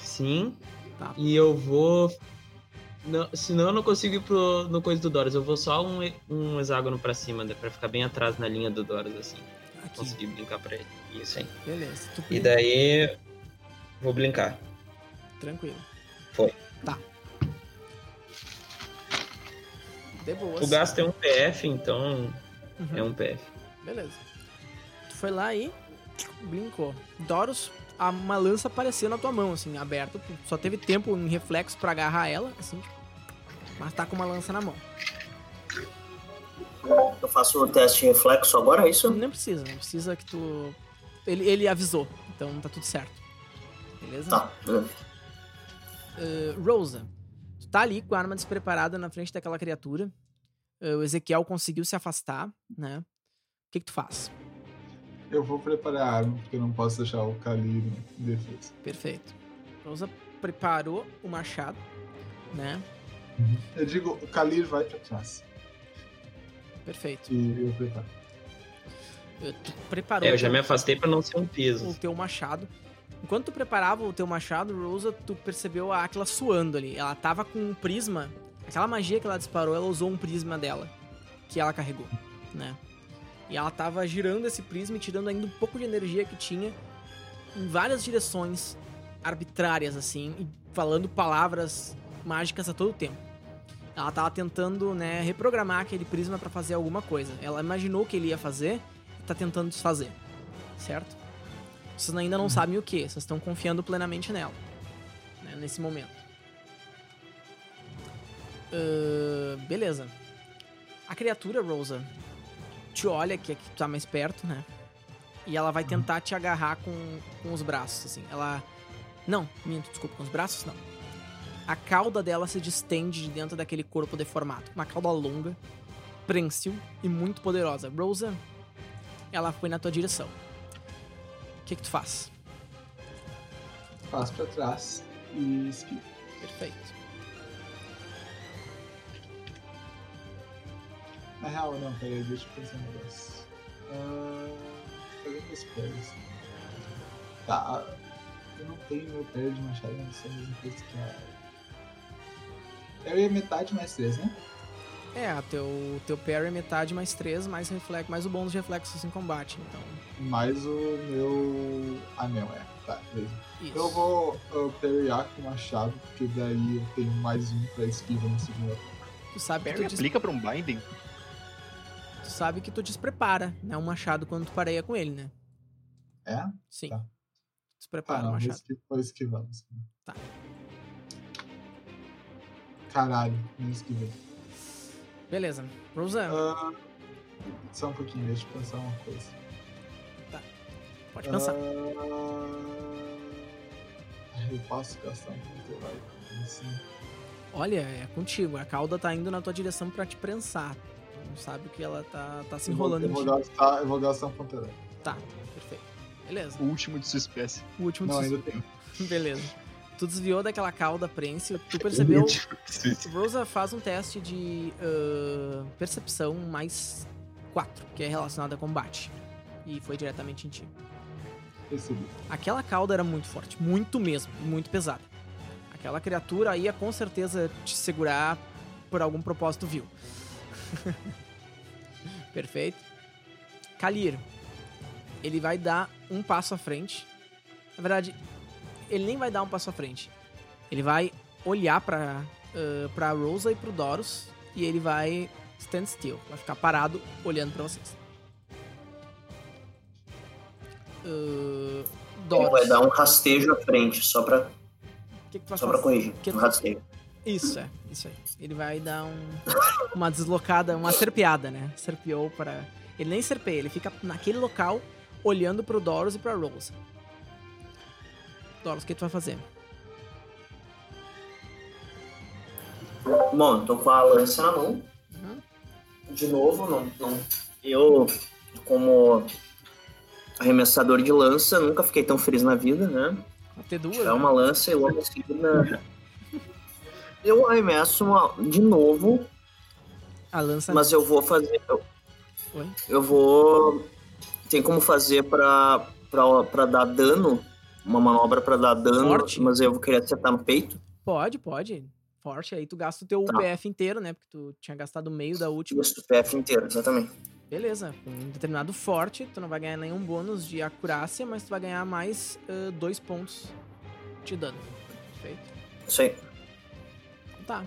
Sim. Tá. E eu vou. Não, senão eu não consigo ir pro, no coisa do Doros. Eu vou só um, um hexágono pra cima, né, pra ficar bem atrás na linha do Doros, assim. Aqui. Conseguir brincar pra ele. Isso aí. Beleza. Tu E daí. Vou brincar. Tranquilo. Foi. Tá. De boas. O gasto é um PF, então Uhum. é um PF. Beleza. Tu foi lá e brincou. Doros, a- uma lança apareceu na tua mão, assim, aberta. Só teve tempo em reflexo pra agarrar ela, assim. Mas tá com uma lança na mão. Eu faço o teste de reflexo agora, é isso? Não precisa, não precisa que tu. Ele, ele avisou, então tá tudo certo. Beleza? Tá. Uh, Rosa, tu tá ali com a arma despreparada na frente daquela criatura. Uh, o Ezequiel conseguiu se afastar, né? O que que tu faz? Eu vou preparar a arma, porque eu não posso deixar o Kalir em defesa. Perfeito. Rosa preparou o machado, né? Eu digo, o Kalir vai pra trás. Perfeito. E eu preparo. Uh, Tu preparou É, eu já me afastei pra não ser um o peso. teu machado. Enquanto tu preparava o teu machado, Rosa, tu percebeu a Aquila suando ali. Ela tava com um prisma. Aquela magia que ela disparou, ela usou um prisma dela. Que ela carregou, né? E ela tava girando esse prisma e tirando ainda um pouco de energia que tinha em várias direções arbitrárias, assim, e falando palavras mágicas a todo tempo. Ela tava tentando, né, reprogramar aquele prisma pra fazer alguma coisa. Ela imaginou que ele ia fazer e tá tentando desfazer. Certo? Vocês ainda não sabem o que, vocês estão confiando plenamente nela. né, nesse momento. Ahn, beleza. A criatura, Rosa, te olha, que aqui tu tá mais perto, né? E ela vai tentar te agarrar com, com os braços, assim. Ela. Não, minto, desculpa, com os braços não. A cauda dela se distende de dentro daquele corpo deformado. Uma cauda longa, prensil e muito poderosa. Rosa, ela foi na tua direção. O que, que tu faz? Passo pra trás e esquivo. Perfeito. Na real, não, peraí, deixa eu pensar um negócio. Ah, cadê meus pés? Tá, ah, eu não tenho meu pé de machado, não sei a mesma coisa que a. Eu ia metade mais três, né? É, o teu, teu parry é metade mais 3, mais, reflexo, mais o bônus de reflexos em combate. Então, Mais o meu anel, é. Tá, beleza. isso. Eu vou uh, parryar com o machado, porque daí eu tenho mais um pra esquiva no segundo ataque. Tu sabe, que Parry tu, aplica pra um binding? Tu sabe que tu desprepara, né? O machado quando tu pareia com ele, né? É? Sim. Tá. Desprepara Ah, o não, vou machado. vou esquivar. vou esquivar. Tá. Caralho, não esquivei. Beleza. Rosan, Ah, só um pouquinho, deixa eu pensar uma coisa. pode pensar. Ah, eu posso gastar um ponto heróico assim. Olha, é contigo. A cauda tá indo na tua direção pra te prensar. Não sabe que ela tá, tá se Eu vou- enrolando eu em vou, gastar, eu vou gastar um ponto heróico. Tá, perfeito. Beleza. O último de sua espécie. O último Não, de ainda tem. *laughs* Beleza. Tu desviou daquela cauda prense, tu percebeu. Sim. Rosa faz um teste de ah, percepção mais 4, que é relacionado a combate. E foi diretamente em ti. Percebi. Aquela cauda era muito forte, muito mesmo, muito pesada. Aquela criatura ia com certeza te segurar por algum propósito vil. *laughs* Perfeito. Kalir, ele vai dar um passo à frente. Na verdade, ele nem vai dar um passo à frente. Ele vai olhar pra, uh, pra Rosa e pro Doros e ele vai stand still. Vai ficar parado olhando pra vocês. Uh, Ele Doros. vai dar um rastejo à frente, só pra, O que, que só pra fazer? corrigir. Que- Um rastejo. Isso, é. Isso aí. Ele vai dar um, uma deslocada, uma serpeada, né? Serpeou para... Ele nem serpeia, ele fica naquele local olhando pro Doros e pra Rose. Doros, o que tu vai fazer? Bom, tô com a lança na mão. Uhum. De novo, não, não. Eu, como arremessador de lança, nunca fiquei tão feliz na vida, né? Ter duas? Né? uma lança e logo em seguida. Eu arremesso uma, de novo, A lança... mas eu vou fazer. Eu, Oi? eu vou. Tem como fazer pra, pra, pra dar dano? Uma manobra pra dar dano, Forte? mas eu vou querer acertar no peito. Pode, pode. Forte, aí tu gasta o teu Tá. UPF inteiro, né? Porque tu tinha gastado meio da última. Isso, o PF inteiro, exatamente. Beleza, com um determinado forte, tu não vai ganhar nenhum bônus de acurácia, mas tu vai ganhar mais ah, dois pontos de dano. Perfeito. Isso aí. Tá.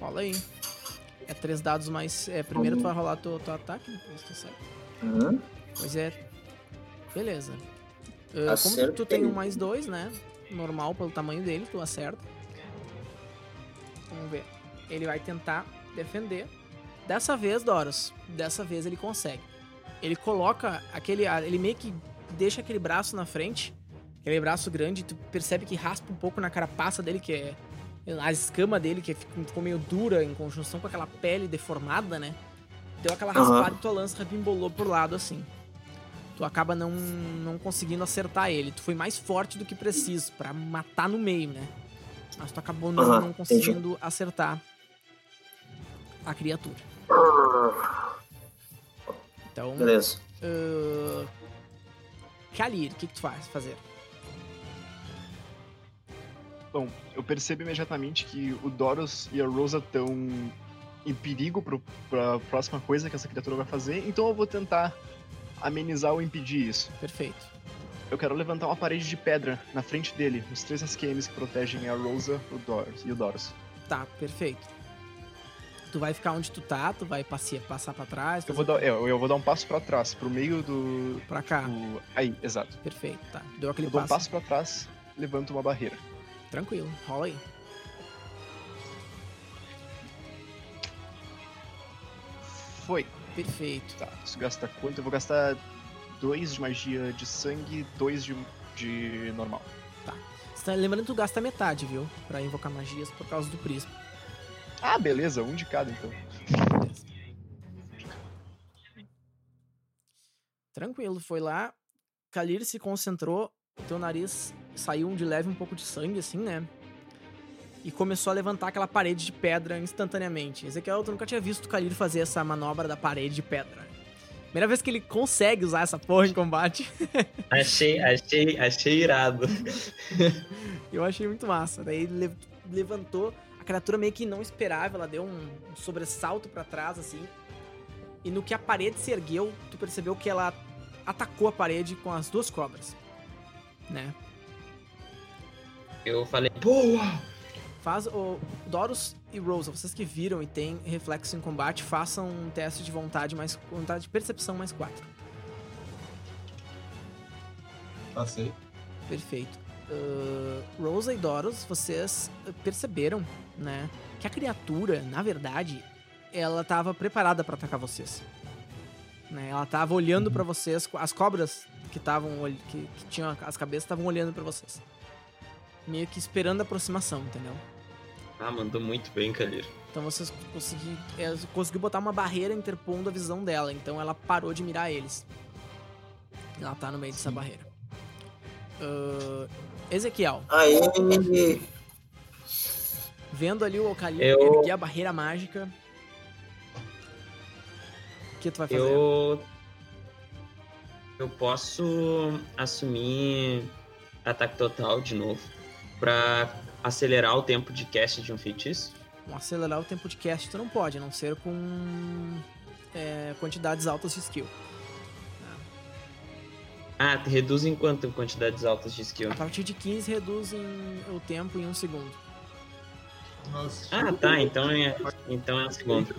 Rola aí. É três dados mais. É, primeiro tu vai rolar teu, teu ataque, depois tu acerta. Uhum. Pois é. Beleza. Ah, como tu, tem um mais dois, né? Normal pelo tamanho dele, tu acerta. Vamos ver. Ele vai tentar defender. Dessa vez, Doros, dessa vez ele consegue. Ele coloca aquele. Ele meio que deixa aquele braço na frente. Aquele braço grande, tu percebe que raspa um pouco na carapaça dele, que é. A escama dele, que ficou meio dura em conjunção com aquela pele deformada, né? Deu aquela raspada e tua lança rebimbolou pro lado assim. Tu acaba não, não conseguindo acertar ele. Tu foi mais forte do que preciso pra matar no meio, né? Mas tu acabou não, Aham, não conseguindo acertar a criatura. Então, Beleza. uh... Kalir, o que, que tu faz fazer? Bom, eu percebo imediatamente que o Doros e a Rosa estão em perigo pro, pra próxima coisa que essa criatura vai fazer, então eu vou tentar amenizar ou impedir isso. Perfeito. Eu quero levantar uma parede de pedra na frente dele, os três SQMs que protegem a Rosa o Doros, e o Doros. Tá, perfeito. Tu vai ficar onde tu tá, tu vai passear, passar pra trás, Eu vou, dar, é, eu vou dar um passo pra trás, pro meio do. pra cá. do- aí, exato. Perfeito, tá. Deu aquele Eu dou um passo. passo pra trás, levanto uma barreira. Tranquilo, rola aí. Foi. Perfeito. Tá, isso gasta quanto? Eu vou gastar dois de magia de sangue, dois de, de normal. Você tá lembrando que tu gasta metade, viu? Pra invocar magias por causa do prisma. Ah, beleza, um de cada então. Beleza. Tranquilo, foi lá. Kalir se concentrou, teu nariz saiu de leve um pouco de sangue, assim, né? E começou a levantar aquela parede de pedra instantaneamente. Ezequiel, tu nunca tinha visto o Kalir fazer essa manobra da parede de pedra. Primeira vez que ele consegue usar essa porra em combate. *laughs* Achei, achei, achei irado. *laughs* Eu achei muito massa. Daí ele lev- levantou, a criatura meio que não esperava, ela deu um sobressalto pra trás, assim. E no que a parede se ergueu, tu percebeu que ela atacou a parede com as duas cobras. Né? Eu falei, boa! Faz o Doros e Rosa, vocês que viram e têm reflexo em combate, façam um teste de vontade mais vontade de percepção mais 4. Passei. Perfeito. Uh, Rosa e Doros, vocês perceberam, né, que a criatura, na verdade, ela tava preparada pra atacar vocês. Né? Ela tava olhando pra vocês, as cobras que estavam que, que tinham as cabeças estavam olhando pra vocês. Meio que esperando a aproximação, entendeu? Ah, mandou muito bem, Kalir. Então vocês conseguiram conseguiu botar uma barreira interpondo a visão dela, então ela parou de mirar eles. Ela tá no meio dessa barreira. Uh, Ezequiel, Aí. vendo ali o Ocalipto Eu- erguer a barreira mágica. O que tu vai fazer? Eu. Eu posso assumir ataque total de novo pra acelerar o tempo de cast de um feitiço? Um acelerar o tempo de cast tu não pode, a não ser com é, quantidades altas de skill. Ah, reduz em quanto quantidades altas de skill? A partir de 15 reduzem o tempo em um segundo. Nossa, Ah, tá, então é, então é um segundo.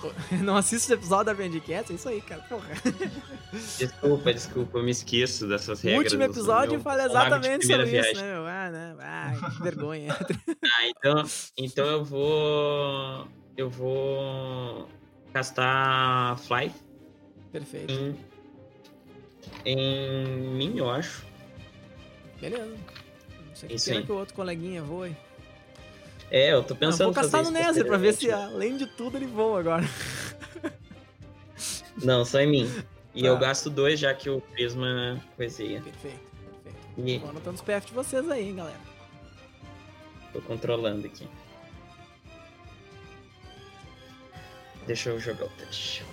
*laughs* Não assiste o episódio da Bandcast? É isso aí, cara. Porra. Desculpa, desculpa, eu me esqueço dessas O regras. último eu sou episódio fala exatamente sobre isso, viagem. né? meu? Ah, né? Ah, que vergonha. *laughs* Ah, então, então eu vou. Eu vou castar Fly Perfeito. em, em mim, eu acho. Beleza. Não sei que Isso que o outro coleguinha voe. É, eu tô Ah, pensando vou castar no fazer isso Nether pra ver se, além de tudo, ele voa agora. *laughs* Não, só em mim. E Tá. eu gasto dois já que o Prisma coiseia. Perfeito, perfeito. E Tô anotando os PF de vocês aí, hein, galera. tô controlando aqui. Deixa eu jogar o teste.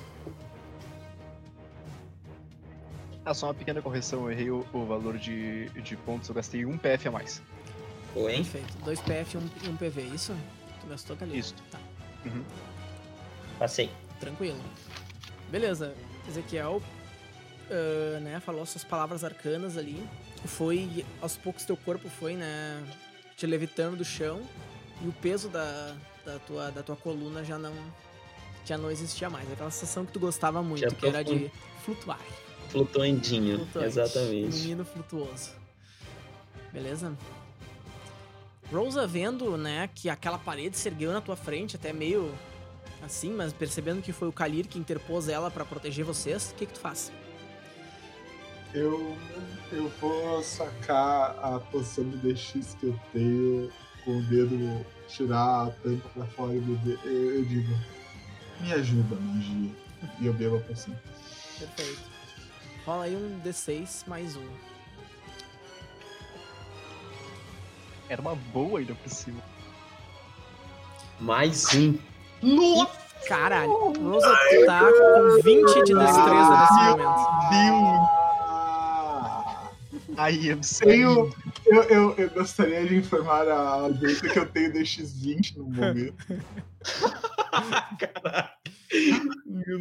Ah, só uma pequena correção, eu errei o, o valor de, de pontos, eu gastei um PF a mais. Oi? Perfeito. Dois PF e um, e um PV, isso? Tu gastou ali? Isso. Tá, Passei. tranquilo. Beleza. Ezequiel, ah, né, falou suas palavras arcanas ali. Foi, aos poucos teu corpo foi, né, te levitando do chão. E o peso da, da, tua, da tua coluna já não, já não existia mais. Aquela sensação que tu gostava muito, Já que era de flutuar. Flutuandinho. Flutuante. Exatamente. Menino flutuoso. Beleza? Rosa vendo, né, que aquela parede se ergueu na tua frente, até meio assim, mas percebendo que foi o Kalir que interpôs ela pra proteger vocês, o que que tu faz? Eu, eu vou sacar a poção de DX que eu tenho com o dedo, tirar a tampa pra fora e beber. Eu, eu digo, me ajuda, magia. E eu bebo a poção. Perfeito. Rola aí um D6 mais um. Era uma boa ainda por cima. Mais um. Caralho, Rosa tu tá com 20 de destreza nesse momento. Ah, Aí, eu tenho, eu, eu, eu gostaria de informar a Alberta que eu tenho DX20 no momento. *laughs*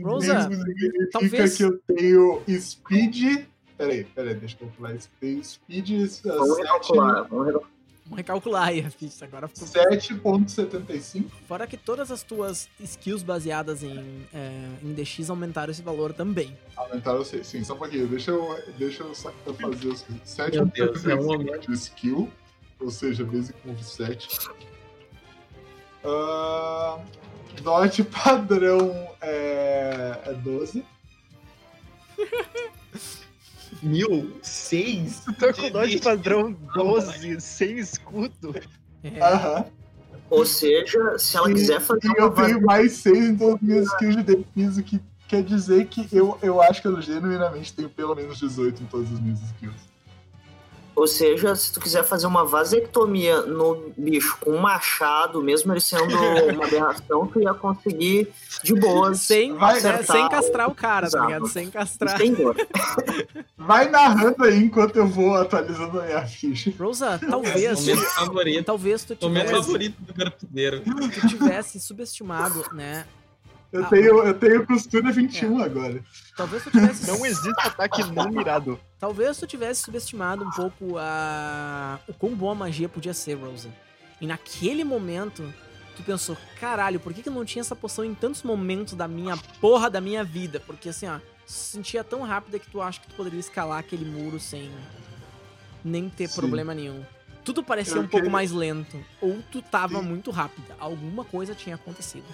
Rosa, Isso significa talvez- que eu tenho speed. Peraí, peraí, deixa eu calcular. Tenho speed Vamos 7 recalcular. Vamos recalcular. Vamos recalcular aí a ficha, agora ficou 7.75. Fora que todas as tuas skills baseadas em, é, em DX aumentaram esse valor também. Aumentaram 6. Sim, só um pouquinho. Deixa eu, deixa eu só fazer os Meu Deus, é um 7.75 momento. de skill. Ou seja, basic move 7. Uh, dot padrão é, é 12. *laughs* Mil? Seis? Tô com dó de padrão 12, sem escudo. É, Aham. Ou seja, se ela E- quiser fazer E uma eu vaz- tenho mais 6 em todas as minhas skills de defesa, o que quer dizer que eu, eu acho que eu genuinamente tenho pelo menos 18 em todas as minhas skills. Ou seja, se tu quiser fazer uma vasectomia no bicho com um machado, mesmo ele sendo uma aberração, tu ia conseguir de boas. sem, acertar sem castrar o cara, tá ligado? Sem castrar. Sem dor. *laughs* Vai narrando aí enquanto eu vou atualizando a minha ficha. Rosa, *laughs* talvez. Favorito. talvez tu tivesse, favorito do *laughs* tu tivesse subestimado, né? Eu Ah, tenho, eu tenho costura 21 agora. Talvez tu tivesse. Não existe ataque não mirado. Talvez tu tivesse subestimado um pouco a o quão boa a magia podia ser, Rosa. E naquele momento, tu pensou, caralho, por que, que eu não tinha essa poção em tantos momentos da minha porra da minha vida? Porque assim, ó, se sentia tão rápida que tu acha que tu poderia escalar aquele muro sem nem ter Sim. problema nenhum. Tudo parecia Eu um pouco mais lento. Ou tu tava Sim. muito rápida. Alguma coisa tinha acontecido.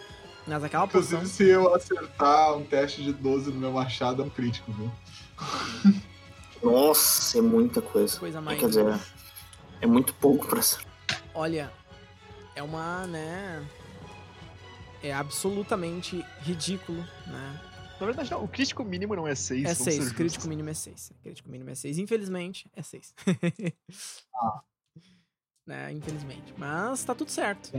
Mas aquela. Inclusive, se eu acertar um teste de 12 no meu machado, é um crítico, viu? *laughs* Nossa, é muita coisa. Coisa mais. Quer dizer, é muito pouco pra ser. Olha, é uma, né? É absolutamente ridículo, né? Na verdade, não, o crítico mínimo não é 6. É 6, crítico mínimo é 6. Crítico mínimo é 6. Infelizmente, é 6. *laughs* né, infelizmente. Mas tá tudo certo.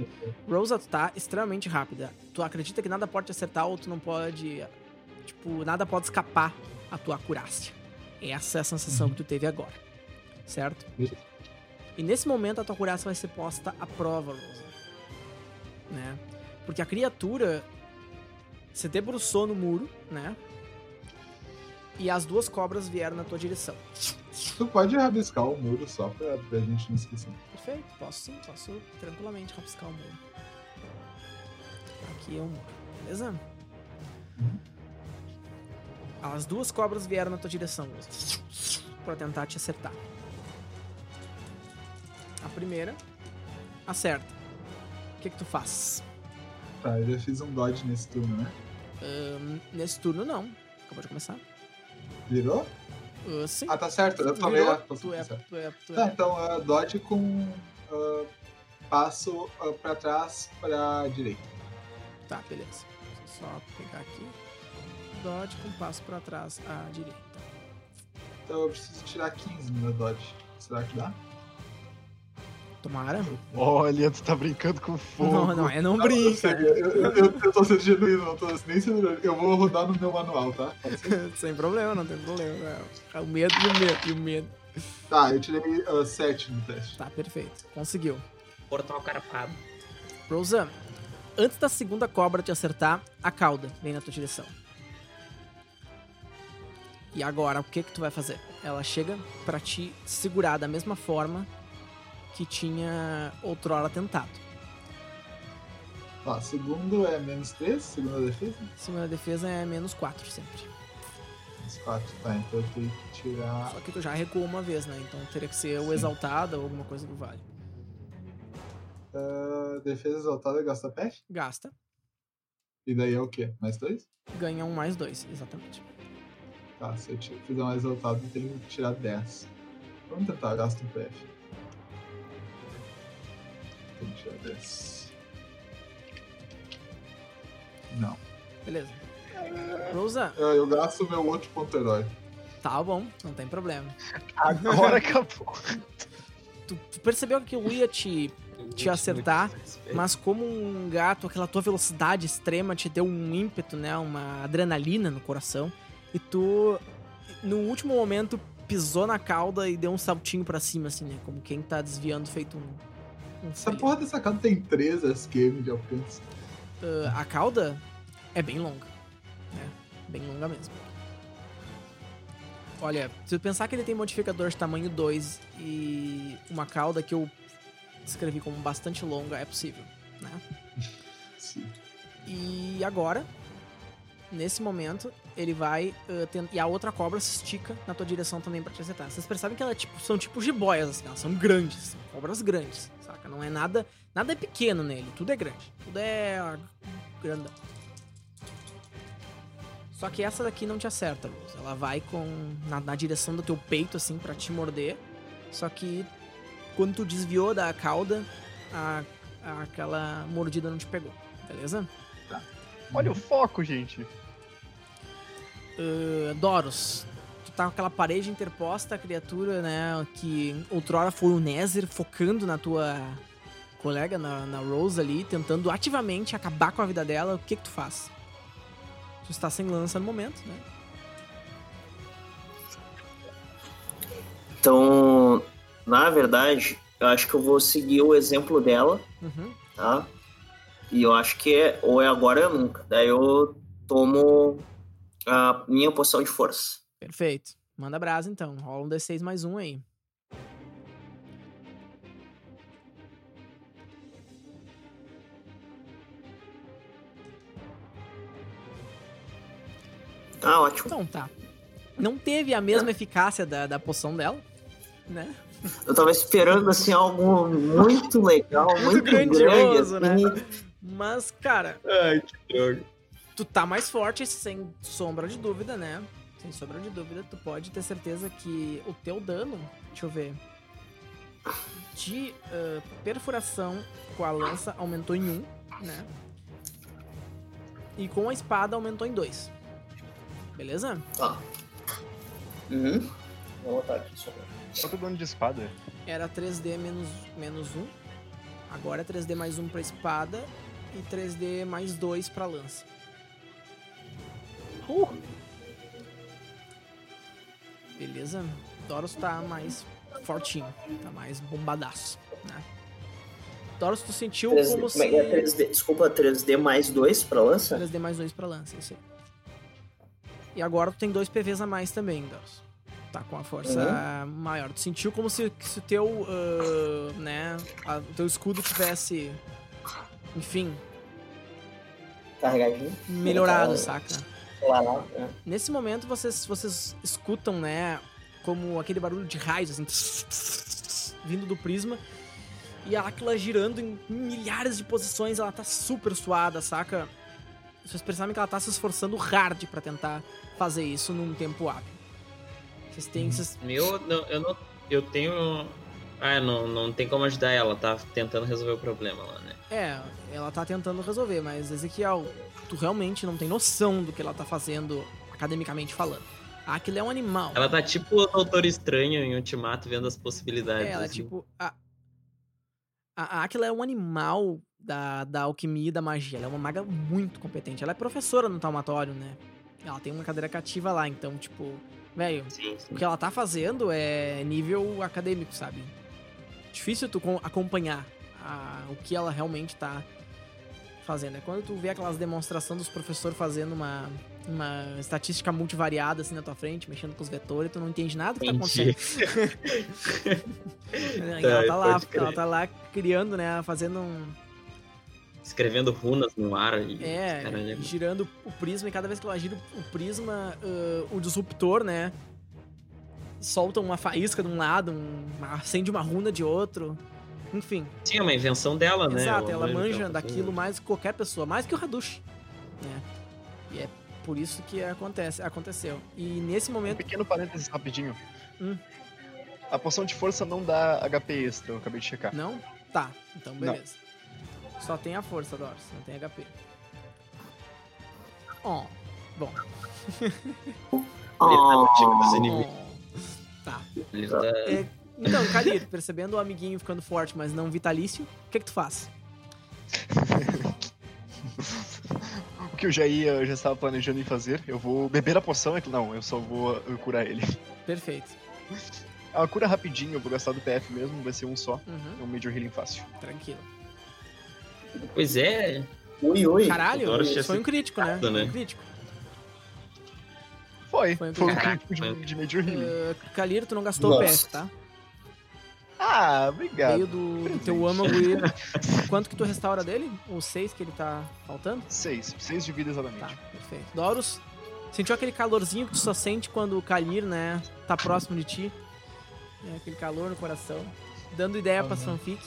Rosa, tu tá extremamente rápida. Tu acredita que nada pode te acertar ou tu não pode. Tipo, nada pode escapar a tua acurácia. Essa é a sensação que tu teve agora. Certo? Isso. E nesse momento a tua acurácia vai ser posta à prova, Rosa. Né? Porque a criatura se debruçou no muro, né? E as duas cobras vieram na tua direção. Tu pode rabiscar o muro só pra, pra gente não esquecer. Perfeito, posso sim, posso tranquilamente rabiscar o muro. Aqui é o muro, beleza? As duas cobras vieram na tua direção, pra tentar te acertar. A primeira acerta. O que que tu faz? Tá, eu já fiz um dodge nesse turno, né? Ahn, nesse turno não, acabou de começar. Virou? Ah, sim. Ah, tá certo. Eu tomei Virou. a Tu é, tu é, tu Tá, é. então uh, dodge com uh, passo uh, pra trás pra direita. Tá, beleza. Só pegar aqui. Dodge com passo pra trás à direita. Então eu preciso tirar 15 no meu dodge. Será que dá? Tomara. Olha, tu tá brincando com fogo. Não, não, é não brinca. eu, eu, eu, eu tô sendo genuíno, não tô nem sendo. Eu vou rodar no meu manual, tá? *laughs* Sem problema, não tem problema. É o medo e o medo e o medo. Tá, eu tirei 7 no teste. Tá, perfeito. Conseguiu. Portal carapado. Rosa, antes da segunda cobra te acertar, a cauda vem na tua direção. E agora, o que que tu vai fazer? Ela chega pra te segurar da mesma forma que tinha outrora tentado. Tá, segundo é menos 3, segunda defesa? Segunda defesa é menos 4 sempre. Menos 4, tá, então eu tenho que tirar. Só que tu já recuou uma vez, né? Então teria que ser o Sim. exaltada ou alguma coisa do vale. Uh, defesa exaltada gasta PF? Gasta, E daí é o quê? Mais 2? ganha um mais dois, exatamente. Tá, se eu fizer um exaltado, eu tenho que tirar 10. Vamos tentar, gasta um PF. Tem que tirar 10. Não. Beleza. Rosa, Eu, eu gasto meu outro ponto herói. tá bom, não tem problema. Agora *laughs* acabou. Tu, tu percebeu que eu ia te, te acertar, mas como um gato, aquela tua velocidade extrema te deu um ímpeto, né? Uma adrenalina no coração. E tu, no último momento, pisou na cauda e deu um saltinho pra cima, assim, né? Como quem tá desviando feito um. Essa porra dessa casa tem 3 SQM de alcance. Ah, a cauda é bem longa. Né? Bem longa mesmo. Olha, se eu pensar que ele tem modificador de tamanho 2 e uma cauda que eu descrevi como bastante longa, é possível, né? Sim. E agora, nesse momento, ele vai ten- e a outra cobra se estica na tua direção também pra te acertar. Vocês percebem que ela, tipo, são tipo jiboias, assim, elas são grandes, são cobras grandes, saca? Não é nada, nada é pequeno nele, tudo é grande, tudo é ah, grandão. Só que essa daqui não te acerta, Luz. Ela vai com na, na direção do teu peito, assim, pra te morder. Só que quando tu desviou da cauda, a, a- aquela mordida não te pegou, beleza? Olha o foco, gente. Uh, Doros, tu tá com aquela parede interposta, a criatura, né, que outrora foi o Nether focando na tua colega, na, na Rose ali, tentando ativamente acabar com a vida dela, o que que tu faz? Tu está sem lança no momento, né? Então, na verdade, eu acho que eu vou seguir o exemplo dela, Uhum. tá? E eu acho que é ou é agora ou é nunca. Daí eu tomo a minha poção de força. Perfeito. Manda brasa então, rola um D6 mais um aí. Ah, ótimo. Então tá. Não teve a mesma eficácia da, da poção dela, né? Eu tava esperando assim algo muito legal, Muito muito, grandioso, grande, assim. Mas, cara, Ai, que droga. Tu tá mais forte, sem sombra de dúvida, né? Sem sombra de dúvida, tu pode ter certeza que o teu dano, deixa eu ver, de ah, perfuração com a lança aumentou em 1, um, né? E com a espada aumentou em 2. Beleza? Tá. Uhum. Vou botar aqui só. Quanto dano de espada? Era 3D menos, menos 1. Agora é 3D mais 1 pra espada e 3D mais 2 pra lança. Beleza? Doros tá mais fortinho, tá mais bombadaço, né? Doros, tu sentiu 3D, como se... é que é 3D? Desculpa, 3D mais 2 pra lança? 3D mais 2 pra lança, isso aí. E agora tu tem dois PVs a mais também, Doros. Tá com a força maior. Tu sentiu como se, se o teu, ah, né, a- o teu escudo tivesse, enfim, Carregadinho. melhorado, saca? Né? Nesse momento vocês, vocês escutam, né, como aquele barulho de raios, assim, vindo do prisma. E a Aquila girando em milhares de posições, ela tá super suada, saca? Vocês percebem que ela tá se esforçando hard pra tentar fazer isso num tempo hábil. Vocês têm. Vocês, Meu, não, eu não. Eu tenho. Ah, não, não tem como ajudar ela, tá tentando resolver o problema lá, né? é, ela tá tentando resolver, mas Ezequiel, tu realmente não tem noção do que ela tá fazendo academicamente falando. A Aquila é um animal. Ela tá tipo o Doutor Estranho em Ultimato, vendo as possibilidades. É, ela é assim. tipo. A, a, Aquila é um animal da, da alquimia e da magia. Ela é uma maga muito competente. Ela é professora no taumatório, né? Ela tem uma cadeira cativa lá, então, tipo, velho, o que ela tá fazendo é nível acadêmico, sabe? Difícil tu com- acompanhar a- o que ela realmente tá fazendo. É quando tu vê aquelas demonstrações dos professores fazendo uma, uma estatística multivariada assim na tua frente, mexendo com os vetores, tu não entende nada do que tá acontecendo. E *laughs* ela Ai, tá lá, ela tá lá criando, né? Fazendo um. Escrevendo runas no ar e. É, girando o prisma, e cada vez que ela gira o prisma, ah, o disruptor, né? Solta uma faísca de um lado, um, acende uma runa de outro. Enfim, Sim, é uma invenção dela, né? exato, ela manja dela, daquilo mais que qualquer pessoa, mais que o Hadush. Né? E é por isso que acontece, aconteceu. E nesse Um momento. pequeno parênteses rapidinho. Hum. A poção de força não dá HP extra, eu acabei de checar. Não? Tá, então beleza. Só tem a força, Doris, não tem HP. Ó, bom. Oh, Os inimigos. ó, Tá. Eles dá- É, então, Kalir, percebendo o amiguinho ficando forte, mas não vitalício, o que que tu faz? *laughs* O que eu já ia, eu já estava planejando em fazer, eu vou beber a poção, é que não, eu só vou curar ele. Perfeito. É uma cura rapidinho, eu vou gastar do PF mesmo, vai ser um só. Uhum, É um Major Healing fácil. tranquilo. Pois é, ui, ui. Caralho, foi um crítico, né? né? Um crítico. Foi, Foi foi, um um crítico. crítico de, de Major Healing. Uh, Kalir, tu não gastou o Nossa. PF, tá? Ah, obrigado. Veio do, do teu âmago e... *laughs* Quanto que tu restaura dele? Os seis que ele tá faltando? Seis, seis de vida exatamente. Tá, perfeito. Doros, sentiu aquele calorzinho que tu só sente quando o Kalir, né, tá próximo de ti? É, aquele calor no coração. Dando ideia pra Aham. fanfic.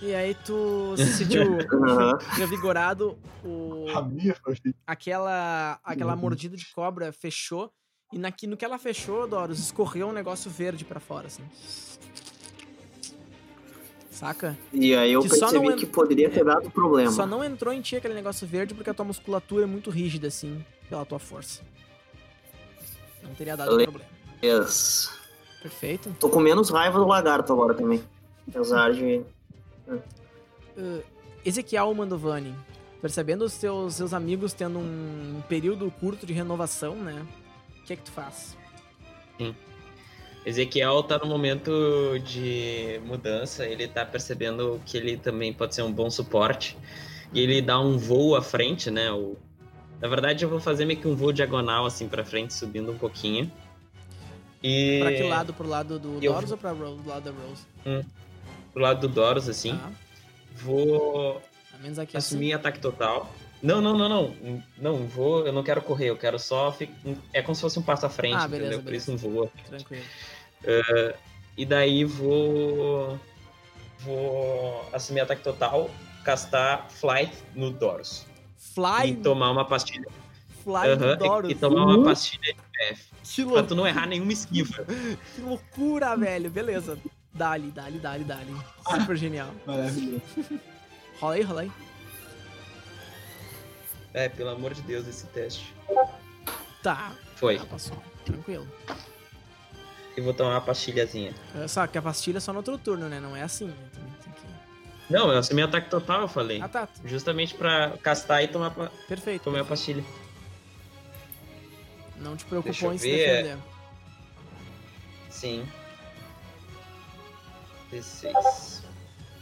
E aí tu se sentiu Aham. *laughs* revigorado, o, A minha fanfic. aquela, aquela Uhum. mordida de cobra fechou. E naqui, no que ela fechou, Doros, escorreu um negócio verde pra fora, assim. Saca? E aí eu Que percebi é- que poderia ter dado problema. Só não entrou em ti aquele negócio verde porque a tua musculatura é muito rígida, assim, pela tua força. Não teria dado Le- problema. Yes. Perfeito. Tô com menos raiva do lagarto agora também. Apesar de. Uh, *laughs* Ezequiel Mandovani, percebendo os seus, seus amigos tendo um período curto de renovação, né? O que é que tu faz? Ezequiel tá no momento de mudança, ele tá percebendo que ele também pode ser um bom suporte. E ele dá um voo à frente, né? O... Na verdade, eu vou fazer meio que um voo diagonal assim pra frente, subindo um pouquinho. E Pra que lado? Pro lado do eu- Doros ou pra Rose, do lado da Rose? pro lado do Doros, assim. Tá. Vou A menos aqui assumir ataque total. Não, não, não, não. Não, vou. Eu não quero correr, eu quero só. fi- É como se fosse um passo à frente, Ah, beleza, entendeu? Por beleza. isso um voo. assim, tranquilo. E daí vou. Vou assumir ataque total, castar Flight no Doros. Fly, e tomar uma pastilha. fly Aham, do Doros. e, e tomar uma pastilha de PF. Que, Pra tu não errar nenhuma esquiva. *laughs* que loucura, velho. Beleza. Dali, dali, dali, dali. Super genial. Maravilhoso. *laughs* Rola aí, rola aí. É, pelo amor de Deus, esse teste. Tá. Foi. Ah, passou. Tranquilo. E vou tomar uma pastilhazinha. É, Só que a pastilha é só no outro turno, né? Não é assim. né? Também tem que- Não, eu assumi ataque total, eu falei. Ah, tá. Justamente pra castar e tomar, pa- Perfeito. tomar a pastilha. Não te preocupou eu em se ver. defender. Sim. 16.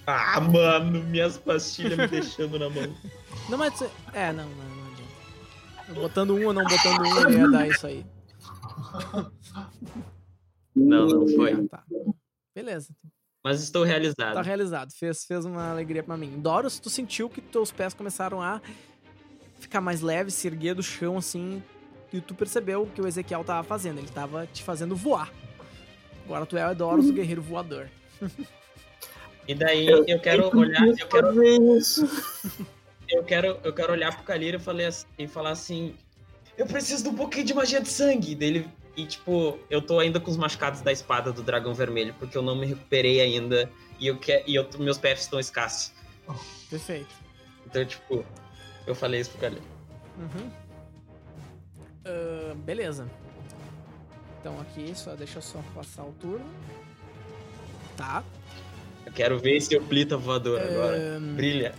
Ah, mano, minhas pastilhas me deixando na mão. *laughs* Não, mas. É, não, não, não adianta. Eu Botando um ou não botando um, ia dar isso aí. *laughs* Não, não foi. Ah, tá. Beleza. Mas estou realizado. Tá realizado. Fez, fez uma alegria pra mim. Doros, tu sentiu que teus pés começaram a ficar mais leves, se erguer do chão assim. E tu percebeu o que o Ezequiel tava fazendo. Ele tava te fazendo voar. Agora tu é o Doros, o guerreiro voador. E daí eu quero olhar, eu quero, isso. eu quero, eu quero olhar pro Kalira e, falei ass- e falar assim: Eu preciso de um pouquinho de magia de sangue. Dele e tipo, eu tô ainda com os machucados da espada do dragão vermelho, porque eu não me recuperei ainda e eu que, e eu, meus PFs estão escassos. *laughs* Perfeito. Então, tipo, eu falei isso pro Kalira. Uhum. Ah, beleza. Então aqui, só deixa eu só passar o turno. Tá. Eu quero ver esse Oplita voador agora. Ahn, Brilha.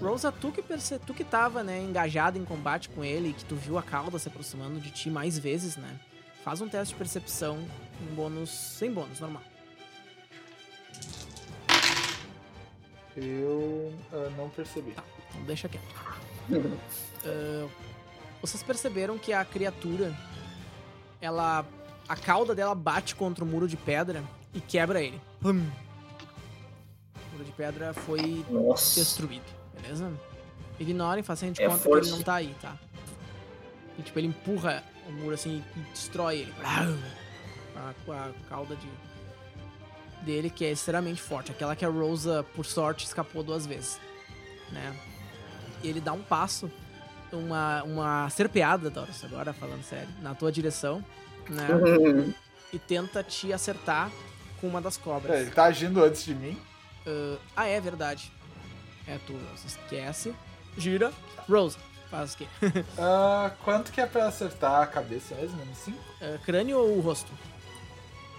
Rosa, tu que, perce... tu que tava, né, engajado em combate com ele, que tu viu a cauda se aproximando de ti mais vezes, né? Faz um teste de percepção com bônus, sem bônus, normal. Eu ah, não percebi. Então deixa quieto. *laughs* Ah, vocês perceberam que a criatura, ela, a cauda dela bate contra o muro de pedra e quebra ele. Pum. O muro de pedra foi Nossa. destruído, beleza? Ignorem, façam de É conta que força. ele não tá aí, tá? E tipo, ele empurra o muro assim e destrói ele. A, com a cauda de, dele, que é extremamente forte. Aquela que a Rosa, por sorte, escapou duas vezes. Né? E ele dá um passo, uma, uma serpeada, Doris, agora falando sério, na tua direção, né? Uhum. E tenta te acertar com uma das cobras. É, ele tá agindo antes de mim. Ah, é verdade. É tu, Rose. Esquece. Gira. Rose, faz o quê? *laughs* Ah, quanto que é pra acertar a cabeça mesmo? Menos 5? Ah, crânio ou rosto?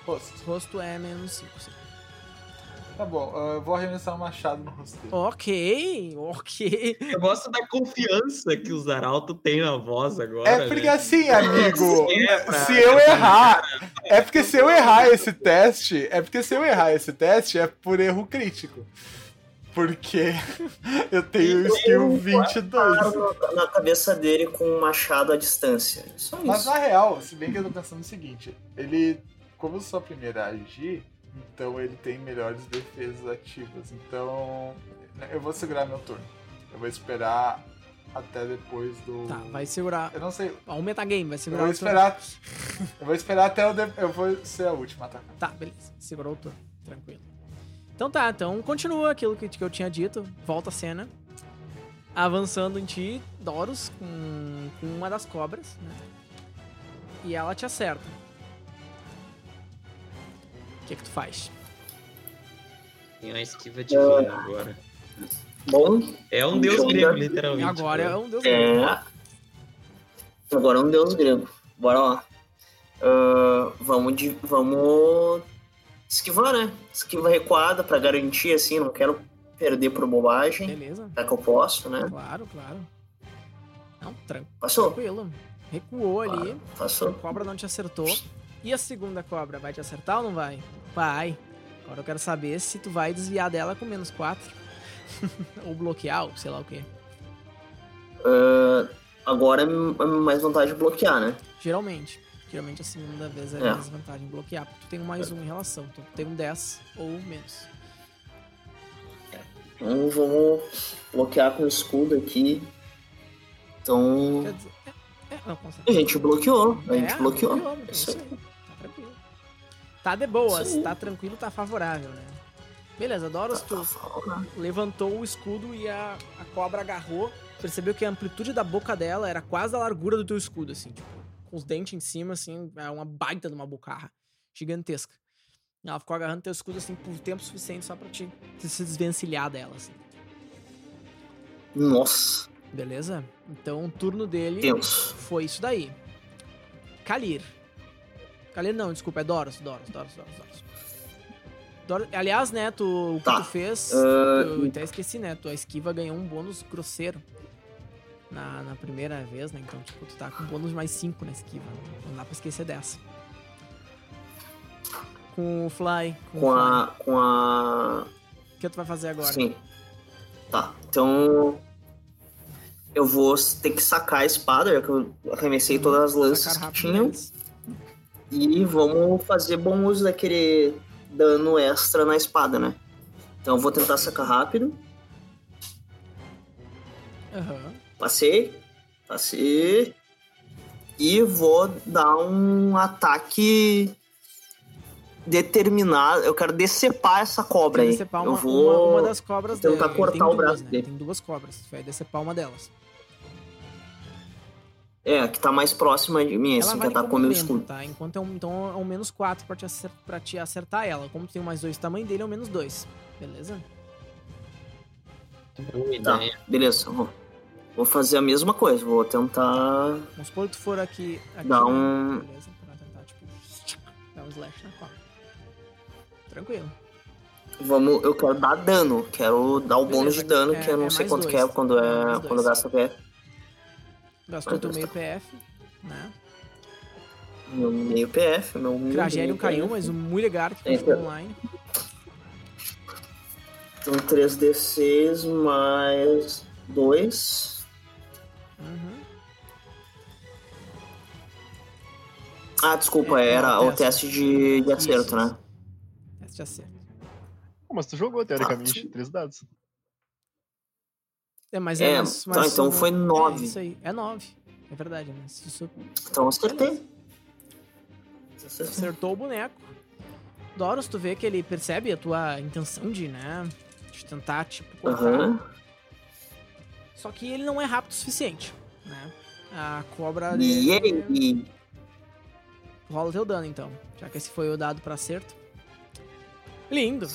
Rosto. Rosto é menos 5, sim. Tá bom, ah, eu vou arremessar um machado no rosto dele. Ok, ok. Eu gosto da confiança que o Zaralto tem na voz agora. É porque né? assim, amigo, *laughs* É se eu errar, é porque se eu errar esse teste, é porque se eu errar esse teste é por erro crítico. Porque *laughs* eu tenho skill 22. Claro, na, na cabeça dele com um machado à distância. Só Mas isso. na real, se bem que eu tô pensando o seguinte, ele, como eu sou a primeira a agir, então ele tem melhores defesas ativas. Então né, eu vou segurar meu turno. Eu vou esperar até depois do. Tá, vai segurar. Eu não sei. Um metagame, vai Eu segurar vou o turno. esperar. Eu vou esperar até o. de- Eu vou ser a última a atacar. Tá, beleza. Segurou o turno. Tranquilo. Então tá, então continua aquilo que, que eu tinha dito. Volta a cena. Avançando em ti, Doros, com, com uma das cobras, né? E ela te acerta. O que que tu faz? Tem uma esquiva divina agora. Bom, É um deus grego, literalmente. Agora é um deus é. Agora é um deus grego. Bora lá. Ah, vamos, de, vamos esquivar, né? Esquiva recuada pra garantir, assim. Não quero perder por bobagem. Beleza? Já que eu posso, né? Claro, claro. Não, tran- Passou. tranquilo. Recuou ali. A Passou. cobra não te acertou. E a segunda cobra vai te acertar ou não vai? Vai. Agora eu quero saber se tu vai desviar dela com menos 4. *laughs* ou bloquear, ou sei lá o quê. Ah, agora é mais vantagem de bloquear, né? Geralmente. Geralmente a segunda vez é, É. mais vantagem bloquear, porque tu tem um mais um em relação. Então tu tem um 10 ou menos. Então vamos bloquear com o escudo aqui. Então. Quer dizer. É, é, não. A gente bloqueou. A gente É, bloqueou. bloqueou, Isso isso aí. aí. Tá tranquilo. Tá de boas, tá tranquilo, tá favorável, né? Beleza, Doros, tu levantou o escudo e a, a cobra agarrou. Percebeu que a amplitude da boca dela era quase a largura do teu escudo, assim, tipo, com os dentes em cima, assim, é uma baita de uma bocarra gigantesca. Ela ficou agarrando teu escudo, assim, por tempo suficiente só pra te, te se desvencilhar dela, assim. Nossa, Beleza? Então o turno dele tenso. foi isso daí. Kalir. Kalir não, desculpa, é Doros, Doros, Doros, Doros, Doros. Doros- aliás, né, tu, o que Tá. tu fez, eu até esqueci, né, tua esquiva ganhou um bônus grosseiro na, na primeira vez, né, então, tipo, tu tá com bônus mais 5 na esquiva, não dá pra esquecer dessa. Com o Fly. Com, Com o a. Com a. Fly. O que tu vai fazer agora? Sim. Tá, então. Eu vou ter que sacar a espada, já que eu arremessei todas as lanças que tinham. E vamos fazer bom uso daquele dano extra na espada, né? Então eu vou tentar sacar rápido. Aham. Passei. Passei. E vou dar um ataque determinado. Eu quero decepar essa cobra aí. decepar eu uma, vou. uma, uma das cobras tentar Ele cortar tem o duas, braço né? dele. Tem duas cobras. Tu vai decepar uma delas. É, a que tá mais próxima de mim, ela assim, que vale atacou como meu escudo. tá? Enquanto é um, então é um menos 4 pra te, acer- pra te acertar ela. Como tu tem mais dois tamanho dele, é um menos 2. Beleza? Tá, beleza. Vou, vou fazer a mesma coisa. Vou tentar Vamos supor que tu for aqui. aqui né? um- Beleza? Pra tentar, tipo, *laughs* dar um slash na cobra. Tranquilo. Vamos, eu quero dar dano, quero dar o Beleza, bônus de dano, é- que eu não é sei quanto dois. que é quando É é quando gasta PF. Gastou teu meio tá. PF, né? Meu meio PF, meu meio Cragério caiu, mas o Mulligar que É, continua então. online. Então 3d6 mais 2. Ah, desculpa, É, era é o teste de, de acerto, Isso, né? Teste de acerto. Mas tu jogou, teoricamente, três dados. É, mas É, é, mas, tá, mas então foi É nove. isso aí, é 9. É verdade, né? Isso Então eu acertei. Acertei. acertou o boneco. Doros, tu vê que ele percebe a tua intenção de, né? De tentar, tipo, cortar. Aham. Só que ele não é rápido o suficiente, né? A cobra E dele... aí? Rola o teu dano, então. Já que esse foi o dado pra acerto. Lindo.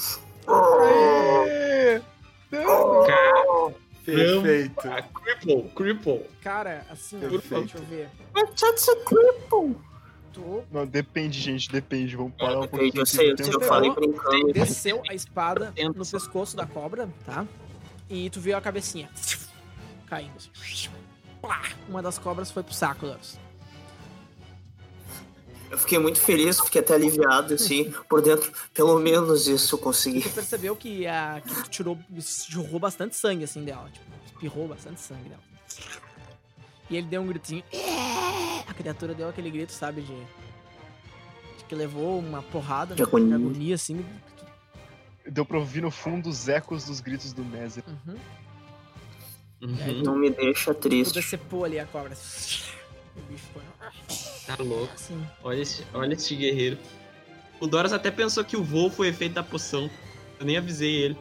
Perfeito. Ah, cripple, cripple. Cara, assim, Perfeito. deixa eu ver. That's cripple. Tu Não, depende, gente, depende. Vamos parar um Eu, pouquinho. eu sei, eu, sei, eu falei brincando. desceu a espada no pescoço da cobra, tá? E tu viu a cabecinha caindo. Uma das cobras foi pro saco, Doros. Eu fiquei muito feliz, fiquei até aliviado, assim, por dentro. Pelo menos isso eu consegui. Tu percebeu que, a, que tu tirou, jorrou bastante sangue, assim, dela. Tipo, espirrou bastante sangue dela. E ele deu um gritinho. "É!" A criatura deu aquele grito, sabe, de... de que levou uma porrada, De né, agonia. agonia, assim. Deu pra ouvir no fundo os ecos dos gritos do Nezer. Uhum. Uhum, Não me deixa Tu triste. decepou ali a cobra. *laughs* O bicho foi tá louco. assim. Olha esse, olha esse guerreiro. O Doras até pensou que o voo foi efeito da poção. Eu nem avisei ele.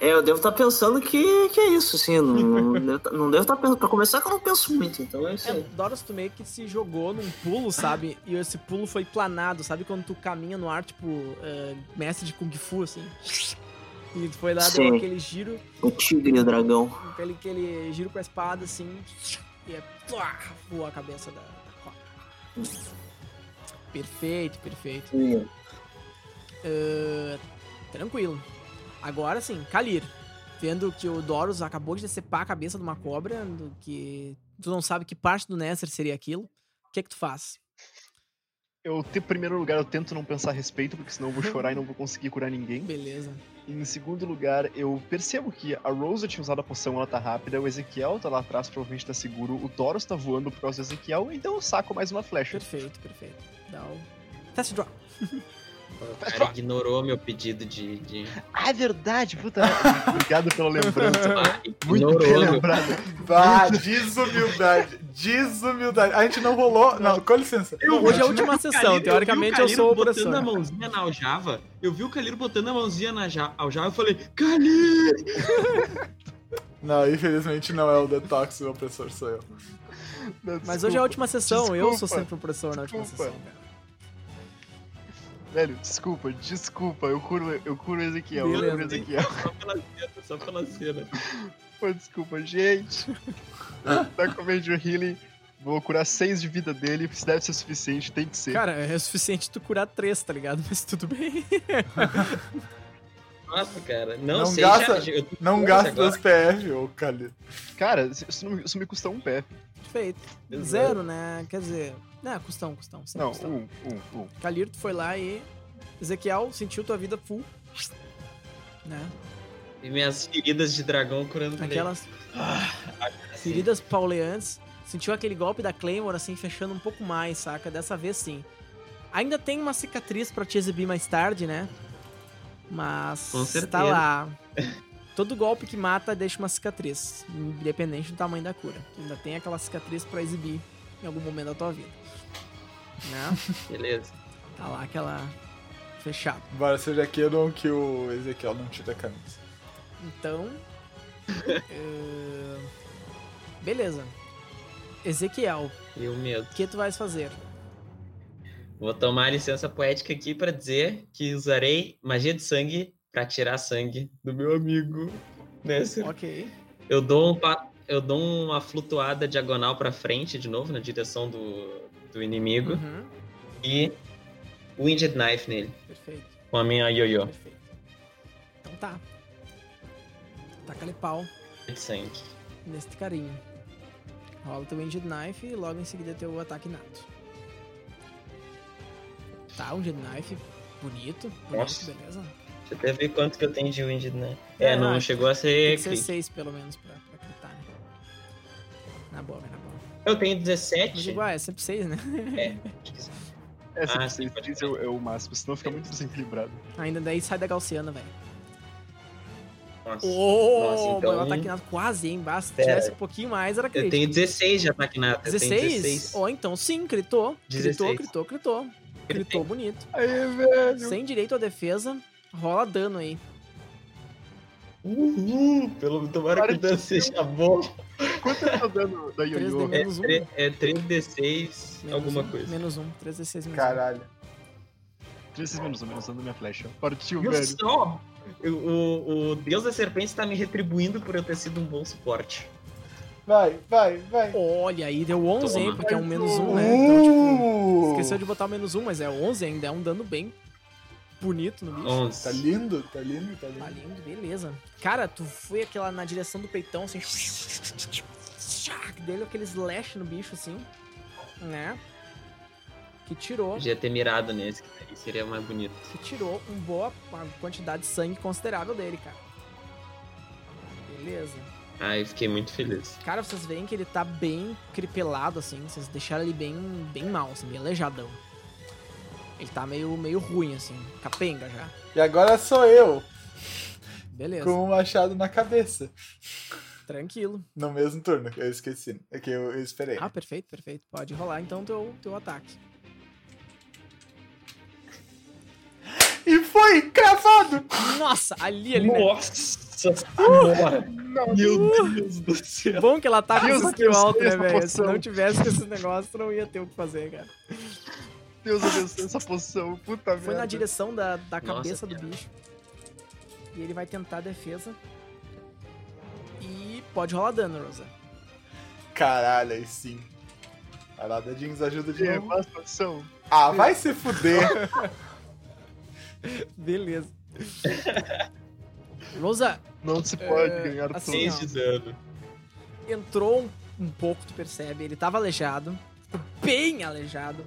É, eu devo estar pensando que, que é isso, assim. Não, *laughs* não devo, tá- não devo estar pensando. Pra começar, que eu não penso muito, então é isso É, aí. Doros, tu meio que se jogou num pulo, sabe? E esse pulo foi planado, sabe? Quando tu caminha no ar, tipo, eh, mestre de Kung Fu, assim. E tu foi lá, deu Sim. aquele giro, O tigre e o dragão. aquele, aquele giro com a espada, assim. E é, plá, voa a cabeça da. Perfeito, perfeito. Hum. Ah, tranquilo. Agora sim, Kalir. Vendo que o Doros acabou de decepar a cabeça de uma cobra, do que tu não sabe que parte do Nesser seria aquilo. O que é que tu faz? Eu, em primeiro lugar, eu tento não pensar a respeito, porque senão eu vou chorar e não vou conseguir curar ninguém. Beleza. Em segundo lugar, eu percebo que a Rosa tinha usado a poção, ela tá rápida, o Ezequiel tá lá atrás, provavelmente tá seguro, o Doros tá voando por causa do Ezequiel, então eu saco mais uma flecha. Perfeito, perfeito. Dá o. Test drop. *laughs* O cara ignorou meu pedido de. de... Ah, é verdade, puta. *laughs* Obrigado pela lembrança. Ah, Muito bem lembrado. Bah, desumildade. Desumildade. A gente não rolou. Não, com licença. Hoje é a última sessão, Caliro- teoricamente vi eu o sou o Caliro botando a mãozinha na aljava. Eu vi o Caliro botando a mãozinha na ja- aljava e falei, Caliro! *laughs* Não, infelizmente não é o Detox, o opressor sou eu. Não, Mas hoje é a última sessão, eu sou Desculpa. sempre o opressor na última Desculpa. sessão, cara. Velho, desculpa, desculpa, eu curo, eu curo o Ezequiel, eu Beleza. curo o Ezequiel. Só pela cena, só pela cena. Pô, desculpa, gente. tá comendo o healing, vou curar 6 de vida dele, se deve ser suficiente, tem que ser. Cara, é o suficiente tu curar três, tá ligado? Mas tudo bem. *laughs* Nossa, cara. Não, Não sei, gasta- já, eu Não com gasta dos PF, ô Calito. Cara, isso, não- isso me custa um pé. Perfeito. Zero. Zero, né? Quer dizer. Não, custão, custão. sempre Não, custão. um, um, um. Calirto foi lá e. Ezequiel sentiu tua vida full. Né? E minhas feridas de dragão curando Aquelas Assim. feridas pauleantes. Sentiu aquele golpe da Claymore, assim, fechando um pouco mais, saca? Dessa vez sim. Ainda tem uma cicatriz pra te exibir mais tarde, né? Mas Com tá certeza. lá. *laughs* Todo golpe que mata deixa uma cicatriz, independente do tamanho da cura. Ainda tem aquela cicatriz pra exibir em algum momento da tua vida. Né? *laughs* Beleza. Tá lá aquela fechada. Embora seja Kedon que o Ezequiel não tira a camisa. Então. *laughs* eh, Beleza. Ezequiel, E o medo. o que tu vais fazer? Vou tomar licença poética aqui pra dizer que usarei magia de sangue pra tirar sangue do meu amigo. Nessa. Ok. Eu dou um pa- eu dou uma flutuada diagonal pra frente de novo na direção do, do inimigo Uhum, e Winged Knife nele perfeito. com a minha ioiô Perfeito. Então tá. Taca-lhe pau neste carinho. Rola teu Winged Knife e logo em seguida teu ataque nato. Tá, um Winged Knife bonito, bonito, Nossa. beleza? Deixa eu até ver quanto que eu tenho de Winged Knife. É, É, não não, chegou a Tem ser que ser crit. 6 pelo menos pra? Na boa, na boa. Eu tenho Mas 17. igual, é sempre 6, né? É, *laughs* Ah, ah, sim, pode é, o- é o máximo, senão fica muito desequilibrado. Ainda daí sai da Gaussiana, velho. Nossa. Oh, Nossa, então- meu ataque nato quase, hein? Basta. Se Pera. tivesse um pouquinho mais, era Eu crítico. tenho 16 de ataque nato. eu tenho 16? 16. Ou então sim, gritou. Gritou, 16. gritou, gritou. Gritou bonito. Aí, velho! Sem direito à defesa, rola dano aí. Uhul, pelo tomara que o dano seja bom. Quanto é o dano da 3D Yoyo? É, menos 1. tre- é 3d6 Menos alguma um, coisa. Menos 1. 3d6 menos Caralho. 3 menos 1, menos 1 da minha flecha. Partiu, Viu velho. só? O, o, Deus da Serpente tá me retribuindo por eu ter sido um bom suporte. Vai, vai, vai. 1. Olha, aí deu 11, hein? Toma. Porque é um menos 1, né? Então, tipo, Uh! esqueceu de botar o menos 1, mas é 11 ainda. É um dano bem bonito no bicho. 11. Tá lindo, tá lindo, tá Tá lindo. lindo, beleza. Cara, tu foi aquela na direção do peitão, assim. Dele aquele slash no bicho, assim. Né? Que tirou. Podia ter mirado nesse, que seria mais bonito. Que tirou um boa, uma quantidade de sangue considerável dele, cara. Beleza. Ai, fiquei muito feliz. Cara, vocês veem que ele tá bem cripelado, assim. Vocês deixaram ele bem, bem mal, assim, bem aleijadão. Ele tá meio, meio ruim, assim. Capenga já. E agora sou eu, Beleza. com o machado na cabeça. Tranquilo. No mesmo turno, eu esqueci. É que eu, eu esperei. Ah, perfeito, perfeito. Pode rolar então teu, teu ataque. E foi cravado! Nossa, ali, ali, né? Nossa senhora! Meu Deus do céu! Bom que ela tá com esse skill alto, né, velho? Se não tivesse negócios, tu não ia ter o que fazer, cara. Deus abençoe essa poção, puta Foi na merda. direção da, da Nossa, cabeça do cara. bicho. E ele vai tentar a defesa. E pode rolar dano, Rosa. Caralho, aí sim. Vai lá, Dadinhos, ajuda de novo. Ah, vai se fuder. *laughs* Beleza. Rosa, Não se pode É, ganhar assim, tudo. 6 de dano. entrou um, um pouco, tu percebe. Ele tava aleijado. Bem aleijado.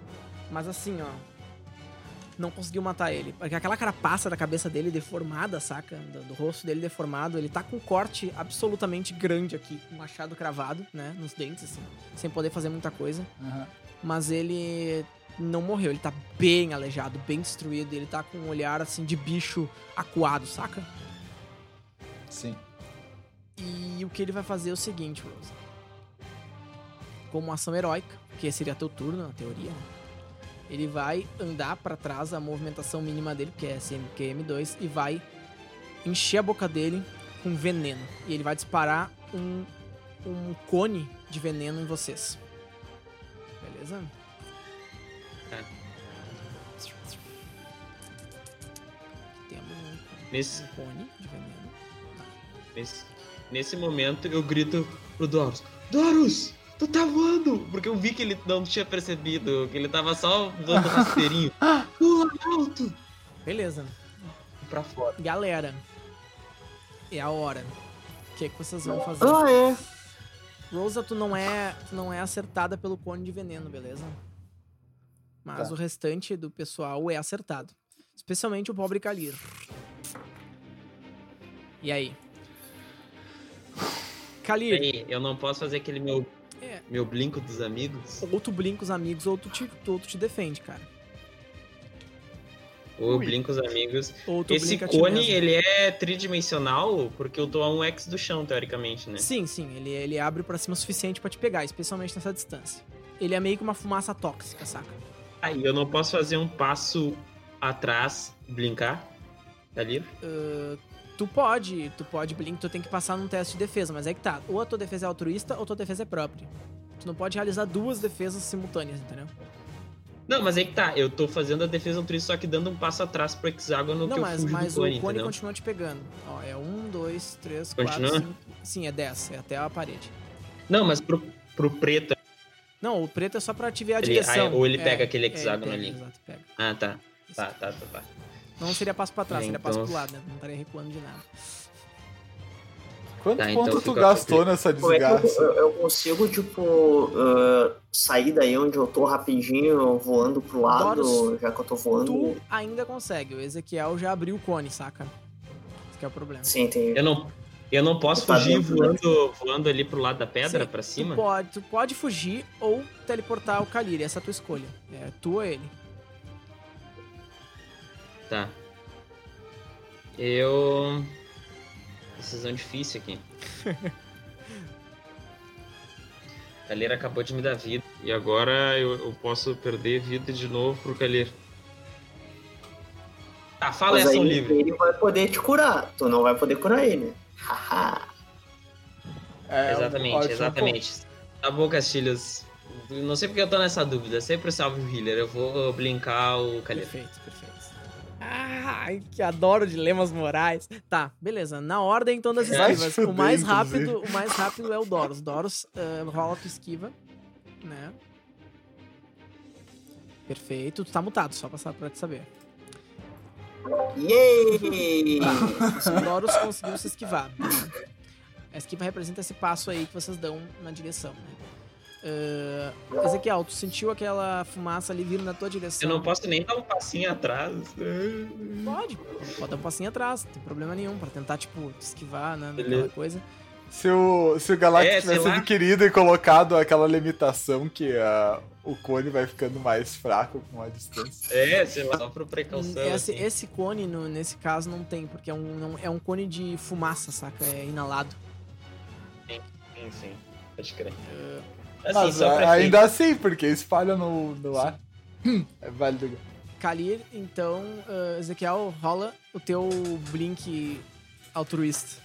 Mas assim, ó. Não conseguiu matar ele. Porque aquela carapaça da cabeça dele deformada, saca? Do, do rosto dele deformado. Ele tá com um corte absolutamente grande aqui. Um machado cravado, né? Nos dentes, assim. Sem poder fazer muita coisa. Aham. Mas ele não morreu. Ele tá bem aleijado, bem destruído. Ele tá com um olhar, assim, de bicho acuado, saca? Sim. E o que ele vai fazer é o seguinte, Rose. Como ação heróica, que seria teu turno, na teoria, né? Ele vai andar pra trás a movimentação mínima dele, que é CMQM2, e vai encher a boca dele com veneno. E ele vai disparar um, um cone de veneno em vocês. Beleza? Tá. Temos um, Nesse, um cone de veneno. nesse, nesse momento eu grito pro Doros: Doros, tu tá voando! Porque eu vi que ele não tinha percebido, que ele tava só voando *laughs* rasteirinho. Pula alto! Beleza. Pra fora. Galera, é a hora. O que, é que vocês vão fazer? Ah, é. Rosa, tu não é, tu não é acertada pelo cone de veneno, beleza? Mas Tá. o restante do pessoal é acertado. Especialmente o pobre Kalir. E aí? Kalir, Peraí, eu não posso fazer aquele meu. Meu blinco dos amigos? ou tu blinca os amigos, ou tu te, ou tu te defende, cara. Ou eu Ui. blinco os amigos. Ou tu Esse blinca cone, ele é tridimensional, porque eu tô a um X do chão, teoricamente, né? Sim, sim, ele, ele abre pra cima o suficiente pra te pegar, especialmente nessa distância. Ele é meio que uma fumaça tóxica, saca? Aí eu não posso fazer um passo atrás, blincar? Tá ali? Ah, tu pode, tu pode blink, tu tem que passar num teste de defesa, mas é que tá. Ou a tua defesa é altruísta ou tua defesa é própria. Tu não pode realizar duas defesas simultâneas, entendeu? Não, mas aí que tá. Eu tô fazendo a defesa altruísta, só que dando um passo atrás pro hexágono não, que eu mas, fujo mas do cone, o cone entendeu? continua te pegando. Ó, é um, dois, três, quatro, Continua? cinco. Sim, é dez, é até a parede. Não, mas pro, pro preto... Não, o preto é só pra te ver a Ele- direção. ah, ou ele É, pega aquele é, ele hexágono pega, ali. Exato, pega. Ah, tá. Tá, tá, tá, tá. Não seria passo pra trás, É, seria passo então- pro lado, né? Não estaria recuando de nada. Quanto Tá, então ponto tu fica gastou nessa é desgraça? eu, eu consigo, tipo, ah, sair daí onde eu tô rapidinho, voando pro lado, Doros, já que eu tô voando? Tu ainda consegue, o Ezequiel já abriu o cone, saca? Esse que é o problema. Sim, entendi. Eu não, eu não posso Tá fugir dentro, né? voando, voando ali pro lado da pedra, Sim, pra Tu cima? pode, tu pode fugir ou teleportar o Kalir, essa é a tua escolha. É tu ou ele. Tá. Eu... Decisão difícil aqui. *laughs* Kalir acabou de me dar vida. E agora eu, eu posso perder vida de novo pro Kalir. Tá, fala Mas aí livre. ele vai poder te curar. Tu não vai poder curar ele. Haha. É, exatamente, exatamente. Tá bom, Castilhos. Não sei porque eu tô nessa dúvida. Sempre salve o healer. Eu vou blinkar o Kalir. Perfeito, perfeito. Ai, que adoro dilemas morais. Tá, beleza. Na ordem então das esquivas. o mais rápido, o mais rápido é o Doros. Doros ah, rola tua esquiva, né? Perfeito. Tu tá mutado, só passar pra te saber. Yay! O Doros conseguiu se esquivar. A esquiva representa esse passo aí que vocês dão na direção, né? Ah, Ezequiel, tu sentiu aquela fumaça ali vindo na tua direção? Eu não posso nem dar um passinho atrás. Pode, pode dar um passinho atrás, não tem problema nenhum, pra tentar, tipo, te esquivar, né, Beleza. coisa. Se o, se o Galactus É, tivesse adquirido e colocado aquela limitação que ah, o cone vai ficando mais fraco com a distância. É, sei lá, só por precaução. Esse, assim. esse cone, no- nesse caso, não tem, porque é um, não- é um cone de fumaça, saca? É inalado. Sim, sim. Pode crer. Ah, Assim, Mas só pra ainda assim, porque espalha no, no ar. É válido. Kalir, então, ah, Ezequiel, rola o teu blink altruísta.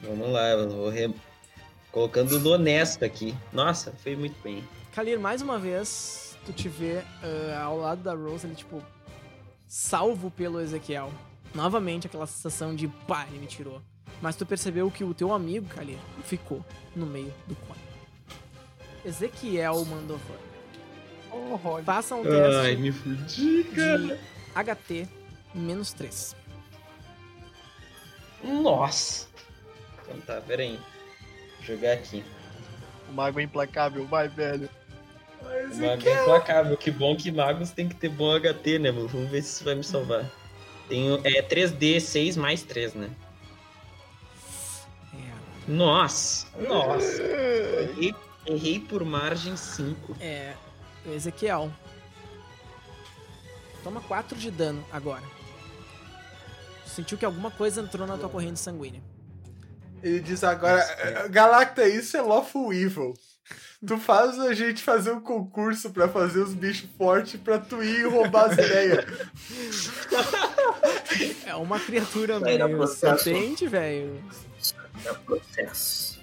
Vamos lá, eu vou re... colocando no honesto aqui. Nossa, foi muito bem. Kalir, mais uma vez, tu te vê ah, ao lado da Rose, ali, tipo, salvo pelo Ezequiel. Novamente aquela sensação de, pá, ele me tirou. Mas tu percebeu que o teu amigo, Kalir, ficou no meio do cone. Ezequiel Mandovan. Faça um teste Ai, me fudi, cara. de HT menos 3. Nossa. Então tá, pera aí. Vou jogar aqui. O mago é implacável, vai, velho. O mago é implacável. Que bom que magos tem que ter bom HT, né? mano? Vamos ver se isso vai me salvar. Tenho, é 3D, 6 mais 3, né? É, Nossa! Nossa! Errei, errei por margem 5. é. Ezequiel. Toma 4 de dano agora. Sentiu que alguma coisa entrou na tua corrente sanguínea. Ele diz agora, "Eh, Galacta, isso é lawful evil. Tu faz a gente fazer um concurso pra fazer os bichos fortes pra tu ir e roubar as ideias. *laughs* É uma criatura meio serpente, velho. É o processo.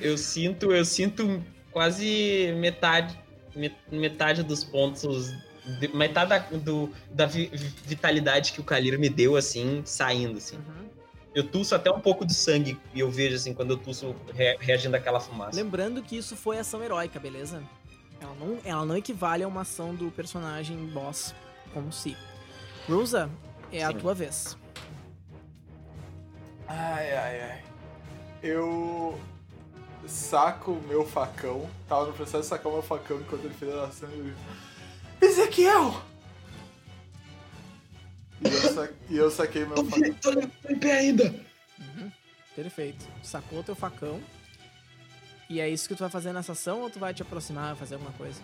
Eu sinto, eu sinto quase metade, met- metade dos pontos, de- metade da, do, da vi- vitalidade que o Kalir me deu, assim, saindo, assim. Uhum. Eu tuço até um pouco do sangue e eu vejo, assim, quando eu tuço re- reagindo àquela fumaça. Lembrando que isso foi ação heróica, beleza? Ela não, ela não equivale a uma ação do personagem boss como si. Rosa, é a Sim. tua vez. Ai, ai, ai. Eu saco o meu facão. Tava no processo de sacar o meu facão enquanto ele fez a ação e eu... Ezequiel! E eu, sa... e eu saquei meu Tô, facão. tô, tô em pé ainda. Uhum. Perfeito. Sacou teu facão. E é isso que tu vai fazer nessa ação ou tu vai te aproximar, fazer alguma coisa?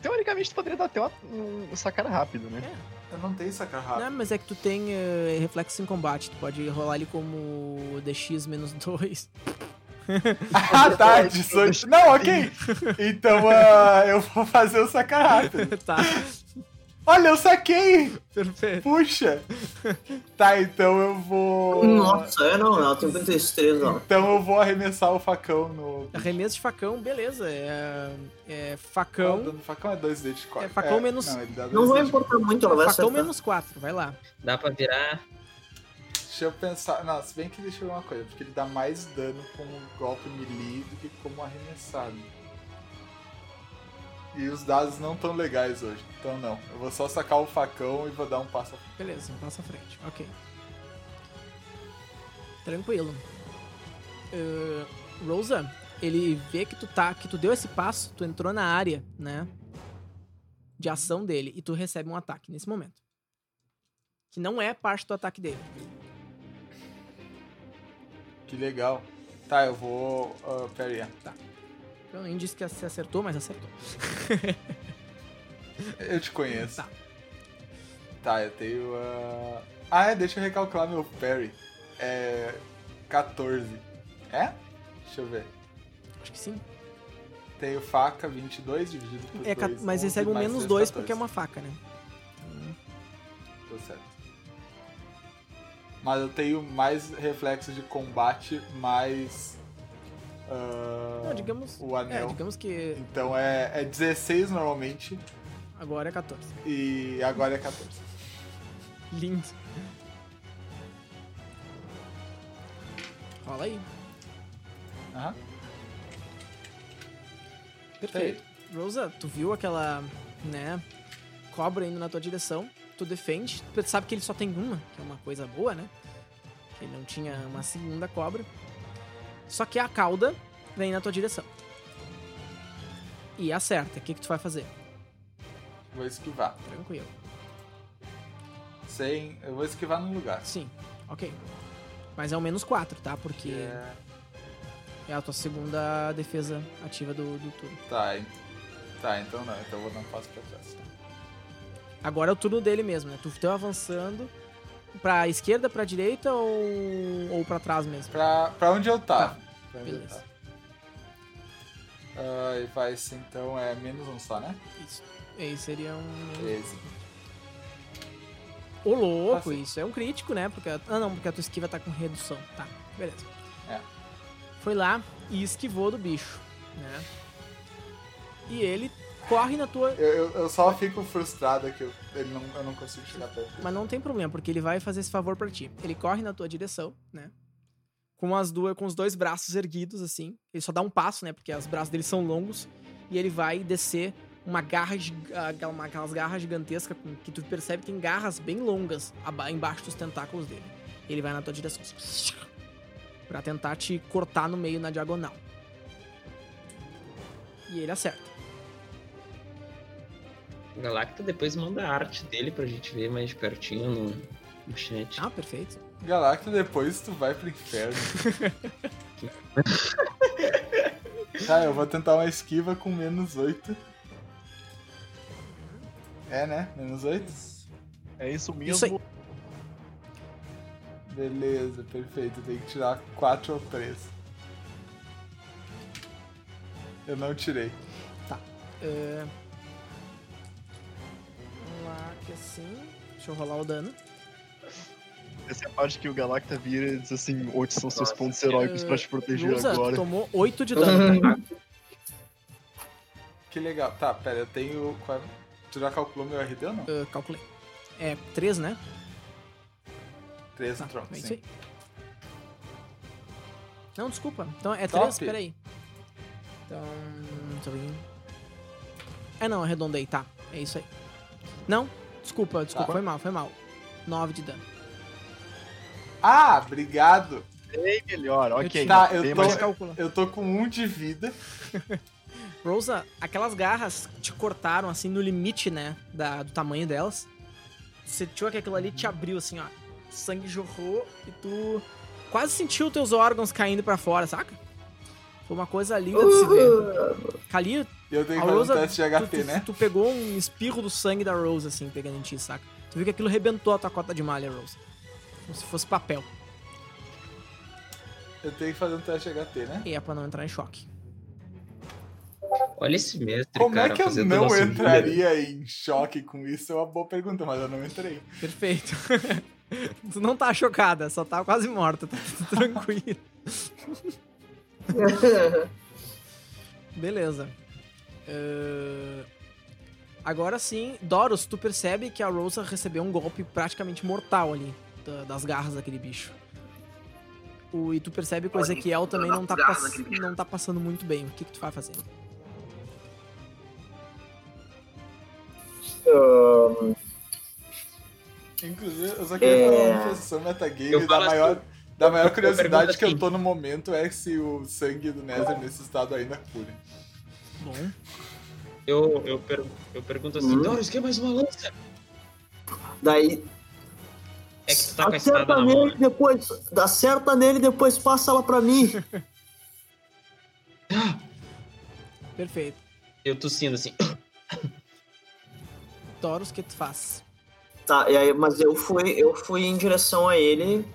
Teoricamente, tu poderia dar até um, um sacar rápido, né? É. Eu não tenho sacar rápido. Não, mas é que tu tem eh, reflexo em combate. Tu pode rolar ele como DX menos 2. *laughs* Ah, tá, 18. Não, ok. Então ah, eu vou fazer o sacar rápido. *laughs* tá, Olha, eu saquei! perfeito. Puxa! Tá, então eu vou. Nossa, é não, ela tem 33 ó. Então eu vou arremessar o facão no. Arremesso de facão, beleza. É, é Ah, facão. do facão é 2D de 4. É, facão menos- Não, ele dá Não 2D vai importar muito, ela vai facão acertar. menos 4, vai lá. Dá pra virar. Deixa eu pensar. Não, se bem que deixa eu ver uma coisa, porque ele dá mais dano com um golpe melee do que como arremessado. E os dados não tão legais hoje. Então não. Eu vou só sacar o facão e vou dar um passo à frente. Beleza, passa à frente. Ok. Tranquilo. Eh, Rosa, ele vê que tu tá, que tu deu esse passo, tu entrou na área, né? De ação dele e tu recebe um ataque nesse momento. Que não é parte do ataque dele. Que legal. Tá, eu vou. Uh, pera aí. Eu nem disse que você acertou, mas acertou. *laughs* Eu te conheço. Tá. Tá, eu tenho. ah, Ah, é, deixa eu recalcular meu parry. É. 14. É? Deixa eu ver. Acho que sim. Tenho faca 22 dividido por É, ca- 2. mas 11, recebe um menos 3, 2 14. porque é uma faca, né? Tô certo. Mas eu tenho mais reflexo de combate, mais. Ah, Não, digamos. o É, anel. digamos que Então é, é 16 normalmente agora é 14. e agora é 14. Lindo. Rola aí. Aham. Perfeito. Rosa, tu viu aquela, né, cobra indo na tua direção, tu defende, tu sabe que ele só tem uma, que é uma coisa boa, né? Que ele não tinha uma segunda cobra. Só que a cauda vem na tua direção. E acerta. O que, que tu vai fazer? Vou esquivar. Tranquilo. Sem. Eu vou esquivar no lugar. Sim, ok. Mas é o menos 4, tá? Porque É, é a tua segunda defesa ativa do, do turno. Tá, tá, então não. Então eu vou dar um passo pra trás. Agora é o turno dele mesmo, né? Tu teu avançando pra esquerda, pra direita ou, ou pra trás mesmo? Pra, pra onde eu tava. Tá, Pra onde beleza. Ah, e vai ser então é menos um só, né? Isso. Aí seria um. 13. Ô, louco, Ah, sim. isso é um crítico, né? Porque, ah, não, porque a tua esquiva tá com redução. Tá, beleza. É. Foi lá e esquivou do bicho, né? E ele corre na tua. Eu, eu, só fico frustrado que eu, ele não, eu não consigo chegar perto dele. Mas não tem problema, porque ele vai fazer esse favor pra ti. Ele corre na tua direção, né? Com as duas, com os dois braços erguidos, assim. Ele só dá um passo, né? Porque os braços dele são longos. E ele vai descer uma garra, ah, uma- aquelas garras gigantescas que tu percebe que tem garras bem longas embaixo dos tentáculos dele. Ele vai na tua direção. *laughs* Pra tentar te cortar no meio na diagonal. E ele acerta. Galacta depois manda a arte dele pra gente ver mais de pertinho no, no chat. Ah, perfeito. Galacta, depois tu vai pro inferno. *laughs* tá, eu vou tentar uma esquiva com menos 8. É, né? Menos 8? É isso mesmo. Isso aí. Beleza, perfeito. Tem que tirar 4 ou 3. Eu não tirei. É... Vamos lá, que assim. Deixa eu rolar o dano. Essa é a parte que o Galacta vira e diz assim: hoje são seus Nossa, pontos heróicos pra te proteger Lusa, tu agora. tomou 8 de dano. tá? Que legal. Tá, pera, eu tenho. Tu já calculou meu RD ou não? Ah, calculei. É 3, né? 3 Tá, no tronco, é isso aí. Não, desculpa. Então é Top. 3, peraí. Então. Deixa eu ver. É não, arredondei, tá. É isso aí. Não, desculpa, desculpa, Tá. foi mal, foi mal. 9 de dano. Ah, obrigado. Bem melhor, ok. Tá, eu tô-. Eu tô com um de vida. *laughs* Rosa, aquelas garras te cortaram assim no limite, né? Da, do tamanho delas. Você sentiu que aquilo ali te abriu assim, ó. O sangue jorrou e tu quase sentiu teus órgãos caindo pra fora, saca? Foi uma coisa linda de se ver. Kali, E eu tenho a que fazer um Rosa. teste de tu, HP, tu- né? tu pegou um espirro do sangue da Rose, assim, pegando em ti, saca? Tu viu que aquilo rebentou a tua cota de malha, Rose. Como se fosse papel. Eu tenho que fazer um teste de HP, né? E é pra não entrar em choque. Olha esse mestre, Como cara, é que eu não entraria em choque com isso? É uma boa pergunta, mas eu não entrei. Perfeito. *laughs* tu não tá chocada, só tá quase morta, tá tranquilo. *laughs* *laughs* Beleza. Eh, Agora sim, Doros, tu percebe que a Rosa recebeu um golpe praticamente mortal ali, da- das garras daquele bicho. O, e tu percebe que o Ezequiel também não tá, pass- não tá passando muito bem. O que, que tu vai fazer? Ahn, Inclusive, eu só queria É. falar uma posição metagame da maior, da maior curiosidade que eu assim. tô no momento é se o sangue do Nether nesse estado ainda cura. Bom, Eu, eu, per- eu pergunto assim, Hum. Doris, quer mais uma lança? daí É que tu tá com a espada acerta na mão. nele depois, acerta nele depois passa ela pra mim. *laughs* perfeito. Eu tossindo assim. Doros, o que tu faz? Tá, e aí, mas eu fui, eu fui em direção a ele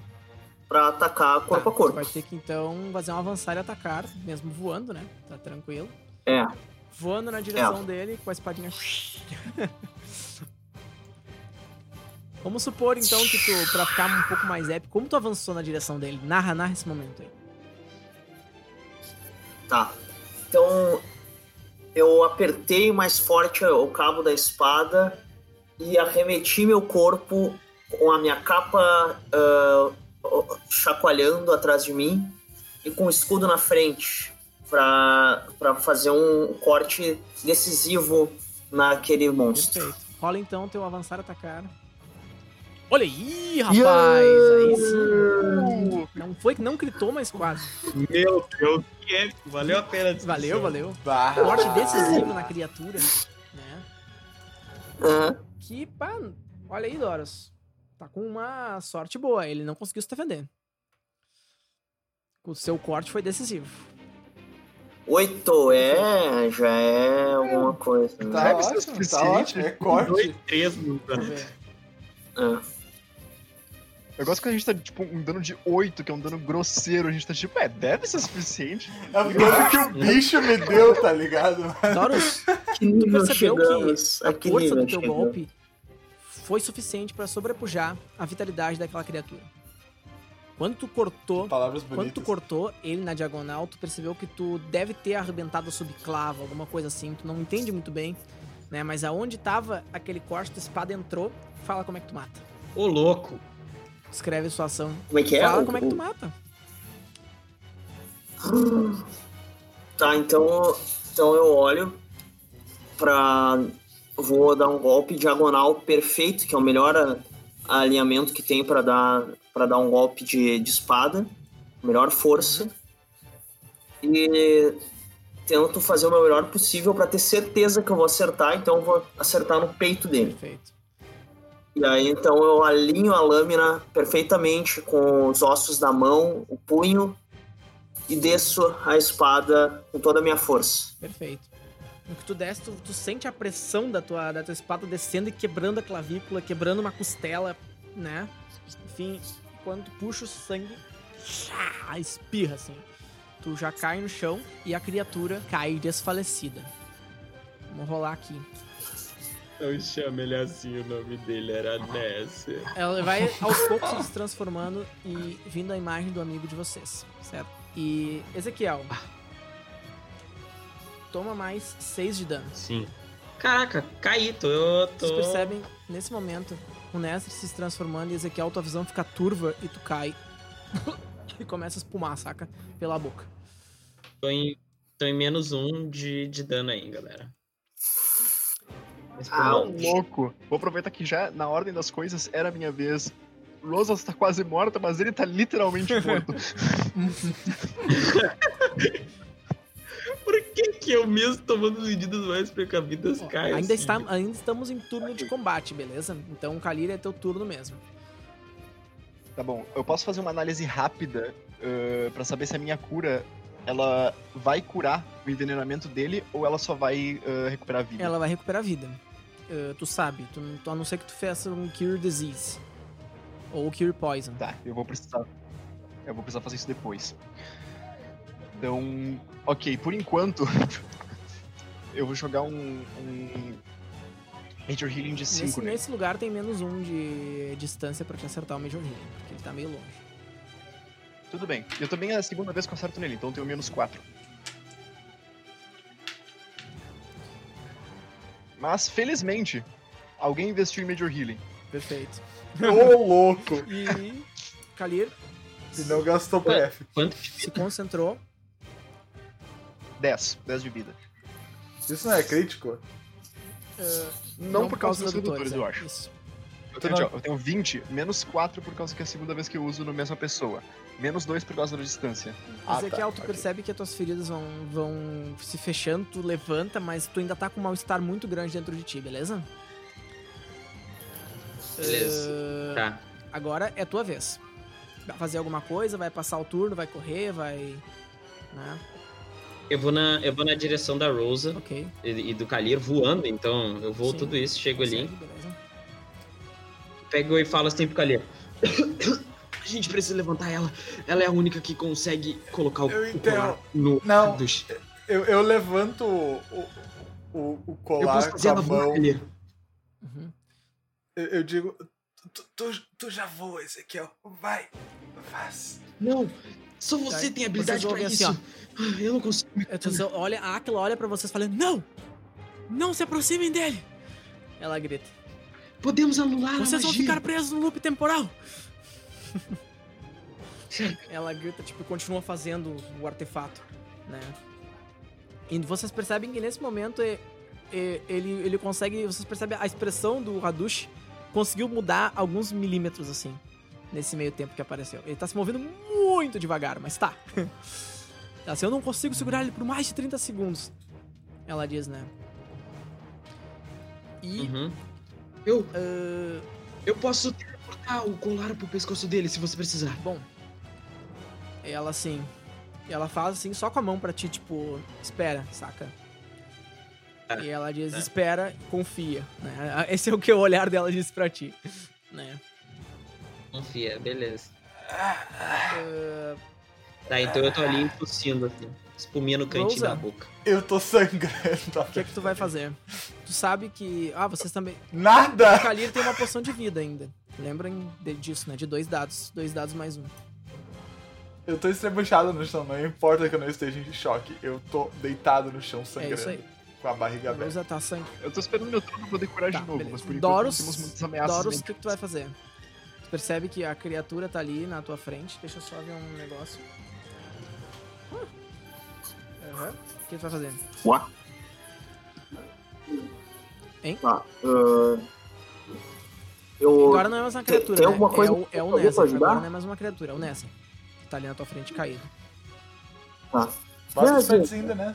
pra atacar corpo Tá, a corpo. Tu vai ter que então fazer um avançar e atacar, mesmo voando, né? Tá tranquilo. É. Voando na direção dele com a espadinha. *laughs* Vamos supor então que tu, pra ficar um pouco mais épico, como tu avançou na direção dele? Narra, narra esse momento aí. Tá. Então eu apertei mais forte o cabo da espada e arremeti meu corpo com a minha capa ah, chacoalhando atrás de mim e com o escudo na frente pra pra fazer um corte decisivo naquele monstro. Perfeito. Rola então teu avançar e atacar. Olha aí, rapaz! Aí sim. Não foi que não gritou, mas quase. Meu Deus, que épico. Valeu a pena. Valeu, valeu. Bah. Corte decisivo na criatura, né? Ah, Que, pá, olha aí, Doros. Tá com uma sorte boa. Ele não conseguiu se defender. O seu corte foi decisivo. Oito é, já é alguma coisa. né? Tá Deve ser ótimo, tá suficiente. ótimo. É corte. Dois, três. É. Eu gosto que a gente tá, tipo, um dano de 8, que é um dano grosseiro. A gente tá tipo, é, deve ser suficiente. É o dano que o bicho me deu, tá ligado? Doros, Que nível percebeu que chegamos? a força do teu chegamos? golpe foi suficiente pra sobrepujar a vitalidade daquela criatura. Quando tu cortou, Palavras quando tu cortou ele na diagonal, tu percebeu que tu deve ter arrebentado a subclava, alguma coisa assim, tu não entende muito bem, né? Mas aonde tava aquele corte, tua espada entrou, fala como é que tu mata. Ô, louco. Descreve sua ação. Como é que é? Fala O- como é que tu mata. Tá, então, então eu olho pra. Vou dar um golpe diagonal perfeito, que é o melhor alinhamento que tem pra dar para dar um golpe de, de espada, melhor força. E tento fazer o meu melhor possível pra ter certeza que eu vou acertar, então eu vou acertar no peito dele. Perfeito. E aí então eu alinho a lâmina perfeitamente com os ossos da mão, o punho e desço a espada com toda a minha força. Perfeito. No que tu desce, tu, tu sente a pressão da tua, da tua espada descendo e quebrando a clavícula, quebrando uma costela, né? Enfim, quando tu puxa o sangue, espirra assim. Tu já cai no chão e a criatura cai desfalecida. Vamos rolar aqui. Eu chamo ele assim, o nome dele era Ness. Ela vai aos poucos se transformando e vindo a imagem do amigo de vocês, certo? E Ezequiel. Toma mais 6 de dano. Sim. Caraca, caí, tô, eu tô... Vocês percebem, nesse momento, o Nestor se transformando e Ezequiel, tua visão fica turva e tu cai. *laughs* e começa a espumar, saca? Pela boca. Tô em, tô em menos um de, de dano aí, galera. Ah, Louco. Vou aproveitar que já, na ordem das coisas, era a minha vez. Rosa está quase morta, mas ele tá literalmente *laughs* morto. *laughs* Por que que eu mesmo tomando medidas mais precavidas Ó, caio ainda, assim? está, ainda estamos em turno de combate, beleza? Então, Kalir é teu turno mesmo. Tá bom, eu posso fazer uma análise rápida uh, para saber se a minha cura ela vai curar o envenenamento dele ou ela só vai uh, recuperar a vida. Ela vai recuperar a vida. Uh, tu sabe, tu, tu- a não ser que tu faça um Cure Disease. Ou Cure Poison. Tá, eu vou precisar. Eu vou precisar fazer isso depois. Então, ok, por enquanto *laughs* eu vou jogar um, um Major Healing de 5, Nesse, né? nesse lugar tem menos um de distância pra te acertar o Major Healing, porque ele tá meio longe. Tudo bem. Eu também é a segunda vez que eu acerto nele, então eu tenho menos 4. Mas, felizmente, alguém investiu em Major Healing. Perfeito. Ô, louco! E Kalir E não gastou PF. Quanto? se concentrou. 10. 10 de vida. Isso não é crítico? uh, Não, por causa dos redutores, redutores, eu é, acho. Isso. Eu tenho, eu tenho 20, menos 4 por causa que é a segunda vez que eu uso na mesma pessoa. Menos 2 por causa da distância. Ah, Ezequiel, tá, tu ok. percebe que as tuas feridas vão, vão se fechando, tu levanta, mas tu ainda tá com um mal-estar muito grande dentro de ti, beleza? Beleza. Uh, Tá. Agora é tua vez. Vai fazer alguma coisa, vai passar o turno, vai correr, vai. Né? Eu vou, na, eu vou na direção da Rosa Ok. e, e do Kalir voando, então eu vou Sim. tudo isso, chego ali, Consegue, beleza? pego e falo assim pro Kalir. *coughs* A gente precisa levantar ela. Ela é a única que consegue colocar o, Eu o no Não. Eu, eu levanto o, o, o colar com a voar, mão. Kalir. Uhum. Eu, eu digo, tu, tu, tu já voa, Ezequiel. Vai, faz. Não, só você Tá, tem habilidade pra isso. assim, Ah, eu não consigo. É, tu só olha, a Aquila olha pra vocês falando: Não! Não se aproximem dele! Ela grita. Podemos anular Vocês vão ficar presos no loop temporal! Ela grita, tipo, e continua fazendo o artefato, né? E vocês percebem que nesse momento é- ele, ele consegue. Vocês percebem a expressão do Hadush conseguiu mudar alguns milímetros, assim, nesse meio tempo que apareceu. Ele tá se movendo muito devagar, mas tá. *laughs* Assim, eu não consigo segurar ele por mais de 30 segundos. Ela diz, né? E. Uhum. Eu, ah, eu posso teleportar o colar pro pescoço dele se você precisar. Bom, ela assim. Ela faz assim só com a mão pra ti, tipo, espera, saca? Tá, E ela diz, tá. espera, confia. Né? Esse é o que o olhar dela diz pra ti. Né? Confia, beleza. Ah, Tá, então eu tô ali tossindo, assim, espuminha no cantinho Rosa. da boca. Eu tô sangrando. o que é que tu vai fazer? Tu sabe que. Ah, vocês também. O Nada! Kalir tem uma poção de vida ainda. Lembrem disso, né? De dois dados. Dois dados mais um. Eu tô estrebuchado no chão, não importa que eu não esteja em choque. Eu tô deitado no chão É sangrando. isso aí. Com a barriga aberta. Tá sangue. Eu tô esperando meu turno pra poder curar Tá, de novo, beleza. mas por enquanto Doros, temos muitas ameaças. Doros, o que, que tu vai fazer? Tu percebe que a criatura tá ali na tua frente. Deixa eu só ver um negócio. Aham. O que tu vai fazer? Ué? Hein? Tá. ah, eu. Agora não é mais uma criatura, tem né? alguma coisa é o, é o Nessa. Agora não é mais uma criatura, é o Nessa. Que tá ali na tua frente caído. Tá. Basta Mas, que você ainda, né?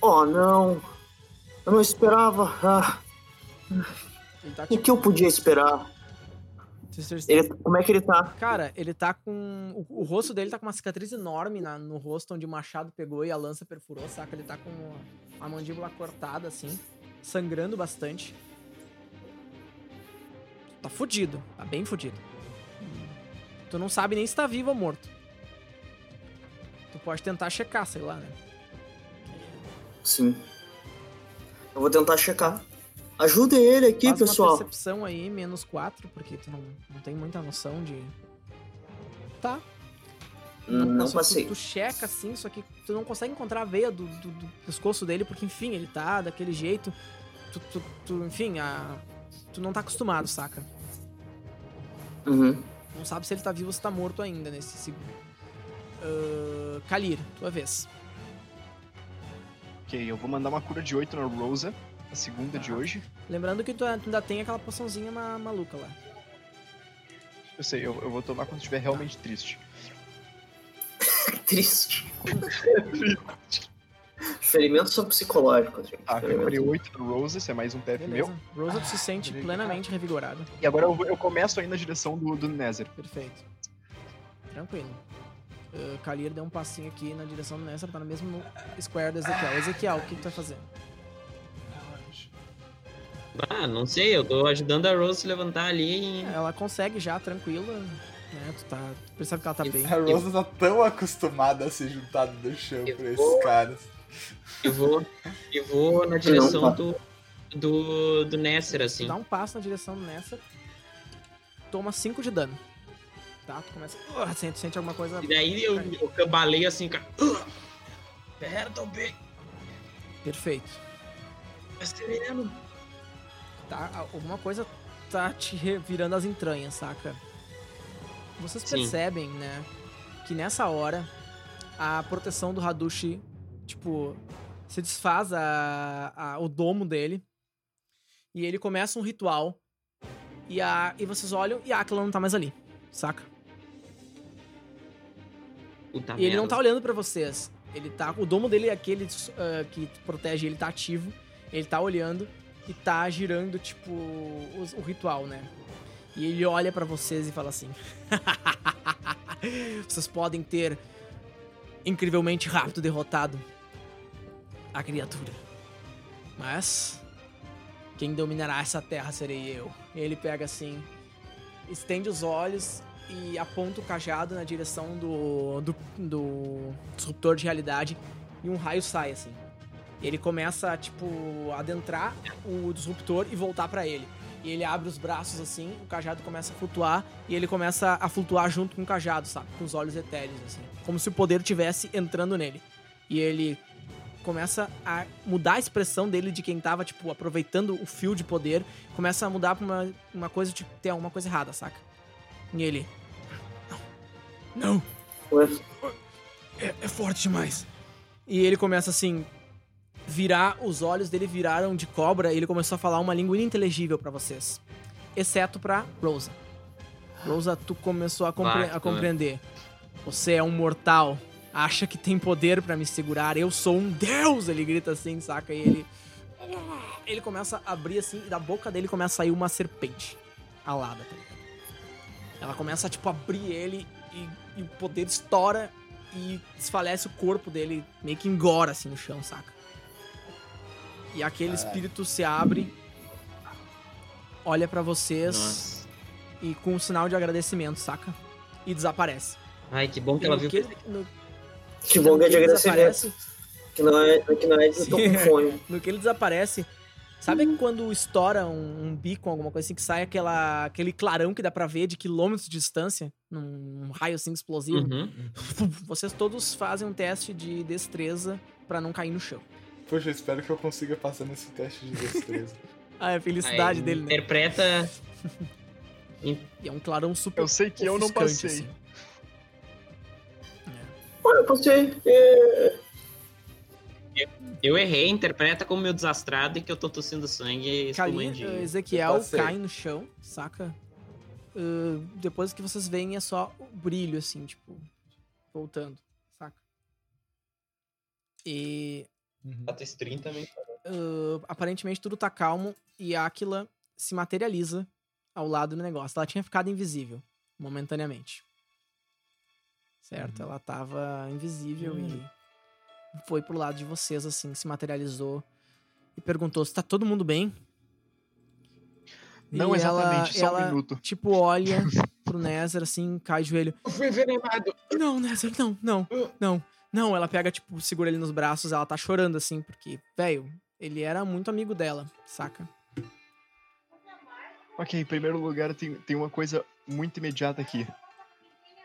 Oh, não. Eu não esperava. Ah, tá o que eu podia esperar? Ele, como é que ele tá? Cara, ele tá com. O, o rosto dele tá com uma cicatriz enorme na- no rosto onde o machado pegou e a lança perfurou, saca? Ele tá com a mandíbula cortada, assim, sangrando bastante. Tá fudido, tá bem fudido. Tu não sabe nem se tá vivo ou morto. Tu pode tentar checar, sei lá, né? Sim. Eu vou tentar checar. Ajudem ele aqui, Faz uma pessoal. percepção aí, menos 4, porque tu não, não tem muita noção de. Tá. Não que passei. Tu, tu checa assim, só que tu não consegue encontrar a veia do, do, do pescoço dele, porque enfim, ele tá daquele jeito. Tu, tu, tu- enfim, a, tu não tá acostumado, saca? Uhum. Não sabe se ele tá vivo ou se tá morto ainda nesse segundo. Ahn, Kalir, tua vez. Ok, eu vou mandar uma cura de 8 na Rosa, a segunda de Tá. hoje. Lembrando que tu, tu ainda tem aquela poçãozinha ma- maluca lá. Eu sei, eu, eu vou tomar quando estiver realmente triste. *laughs* Triste. *laughs* Ferimentos são psicológicos, gente. Ah, comprei 8 do Rose, esse é mais um meu. Beleza. Rosa se sente plenamente revigorada. E agora eu, eu começo aí na direção do, do Nether. Perfeito. Tranquilo. Uh, Kalir deu um passinho aqui na direção do Nessa, tá no mesmo square do Ezequiel. Ezequiel, o que tu vai fazer? Ah, não sei, eu tô ajudando a Rose se levantar ali e... Ela consegue já, tranquila. Né? Tu tá. Tu percebe que ela tá bem. A Rosa tá tão acostumada a ser juntada no chão Eu esses vou- caras. eu vou, eu vou na direção tá. do, do, do Nesser, Tu assim. dá um passo na direção do Nessa. Toma 5 de dano. Tá? Tu começa. Uh, sente, sente alguma coisa. E daí eu, eu cambaleio assim, cara. Perto, bem. Perfeito. Acelerando. Tá? Alguma coisa tá te virando as entranhas, saca? Vocês Sim. percebem, né? Que nessa hora a proteção do Hadushi, tipo, se desfaz a, a- o domo dele. E ele começa um ritual. E, a, e vocês olham e a Aquila não tá mais ali, saca? Puta E ele não tá olhando pra vocês. Ele tá. O domo dele é aquele ah, que protege ele, tá ativo. Ele tá olhando e tá girando, tipo, os- o, ritual, né? E ele olha pra vocês e fala assim: *laughs* Vocês podem ter incrivelmente rápido derrotado a criatura. Mas quem dominará essa terra serei eu. Ele pega assim, estende os olhos e aponta o cajado na direção do, do, do disruptor de realidade e um raio sai assim. Ele começa, tipo, adentrar o disruptor e voltar pra ele. E ele abre os braços assim, o cajado começa a flutuar e ele começa a flutuar junto com o cajado, sabe? Com os olhos etéreos, assim. Como se o poder tivesse entrando nele. E ele começa a mudar a expressão dele de quem tava, tipo, aproveitando o fio de poder. Começa a mudar pra uma, uma coisa, tipo, ter alguma coisa errada, saca? E ele. Não! Não! É, é forte demais. E ele começa assim. Virar, os olhos dele viraram de cobra e ele começou a falar uma língua ininteligível pra vocês. Exceto pra Rosa. Rosa, tu começou a, compre- a compreender. Você é um mortal. Acha que tem poder pra me segurar. Eu sou um deus! Ele grita assim, saca? E ele. Ele começa a abrir assim e da boca dele começa a sair uma serpente alada, tá ligado? Ela começa a, tipo, abrir ele e, e o poder estoura e desfalece o corpo dele, meio que engora assim no chão, saca? E aquele Caralho. espírito se abre, olha pra vocês Nossa. e com um sinal de agradecimento, saca? E desaparece. Ai, que bom que E ela viu. que ele, no, que bom que é de ele agradecimento. desaparece, Que não é, que não é de eu tô com fome. no que ele desaparece, sabe quando estoura um, um bico, alguma coisa assim, que sai aquela, aquele clarão que dá pra ver de quilômetros de distância, num raio assim explosivo? Uhum. Vocês todos fazem um teste de destreza pra não cair no chão. Poxa, eu espero que eu consiga passar nesse teste de destreza. *laughs* Ah, é a felicidade Aí, dele, né? Interpreta. *laughs* E é um clarão super Eu sei que eu não passei. assim. Olha, você. É... Eu errei, interpreta como meu desastrado e que eu tô tossindo sangue e espumando eh. Ezequiel passei. cai no chão, saca? Uh, depois que vocês veem é só o brilho, assim, tipo, voltando, saca? E Uhum. Bota esse 30 também. uh, aparentemente tudo tá calmo e a Aquila se materializa ao lado do negócio. Ela tinha ficado invisível, momentaneamente. Certo? Uhum. Ela tava invisível e foi pro lado de vocês, assim, se materializou e perguntou se tá todo mundo bem. Não E exatamente, ela, só um ela, minuto. Tipo, olha pro Nether, assim, cai de joelho. Eu fui envenenado. Não, Nether, não, não, não. Não, ela pega, tipo, segura ele nos braços, ela tá chorando, assim, porque, velho, ele era muito amigo dela, saca? Ok, em primeiro lugar, tem, tem uma coisa muito imediata aqui.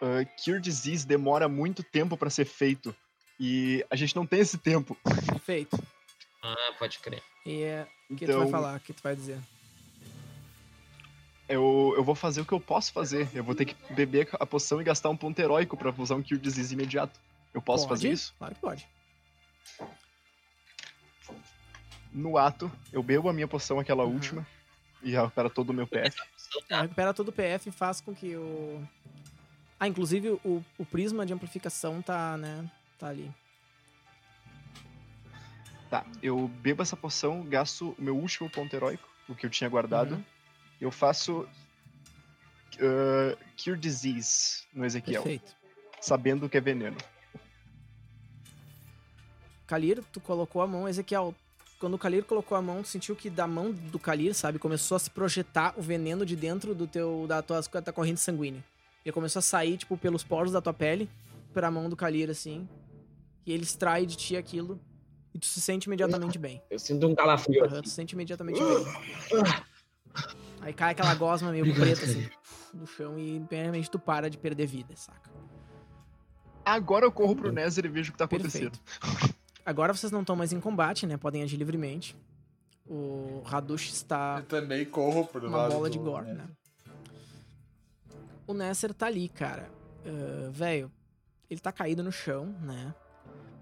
Uh, Cure Disease demora muito tempo pra ser feito. E a gente não tem esse tempo. Perfeito. Ah, pode crer. E é, o que tu vai Então, falar? O que tu vai dizer? eu, eu vou fazer o que eu posso fazer. Eu vou ter que beber a poção e gastar um ponto heróico pra usar um Cure Disease imediato. Eu posso Pode? fazer isso? Claro que pode. No ato, eu bebo a minha poção, aquela Uhum. última. E recupera todo o meu PF. Ela recupera todo o PF e faz com que o. Ah, inclusive o, o prisma de amplificação tá, né? Tá ali. Tá, eu bebo essa poção, gasto o meu último ponto heróico, o que eu tinha guardado. Uhum. Eu faço. uh, Cure Disease no Ezequiel, Perfeito. sabendo que é veneno. Kalir, tu colocou a mão, Ezequiel. Quando o Kalir colocou a mão, tu sentiu que da mão do Kalir, sabe, começou a se projetar o veneno de dentro do teu da tua, da tua corrente sanguínea. Ele começou a sair, tipo, pelos poros da tua pele pra mão do Kalir, assim. E ele extrai de ti aquilo. E tu se sente imediatamente bem. Eu sinto um calafrio aqui. tu se sente imediatamente bem. Aí cai aquela gosma meio preta, assim, no chão. E, imediatamente, tu para de perder vida, saca? Agora eu corro pro Nether e vejo o que tá Perfeito. *laughs* Agora vocês não estão mais em combate, né? Podem agir livremente. O Hadush está Eu também corro pro uma bola de gore, né? O Nesser tá ali, cara. Ah, Velho, ele tá caído no chão, né?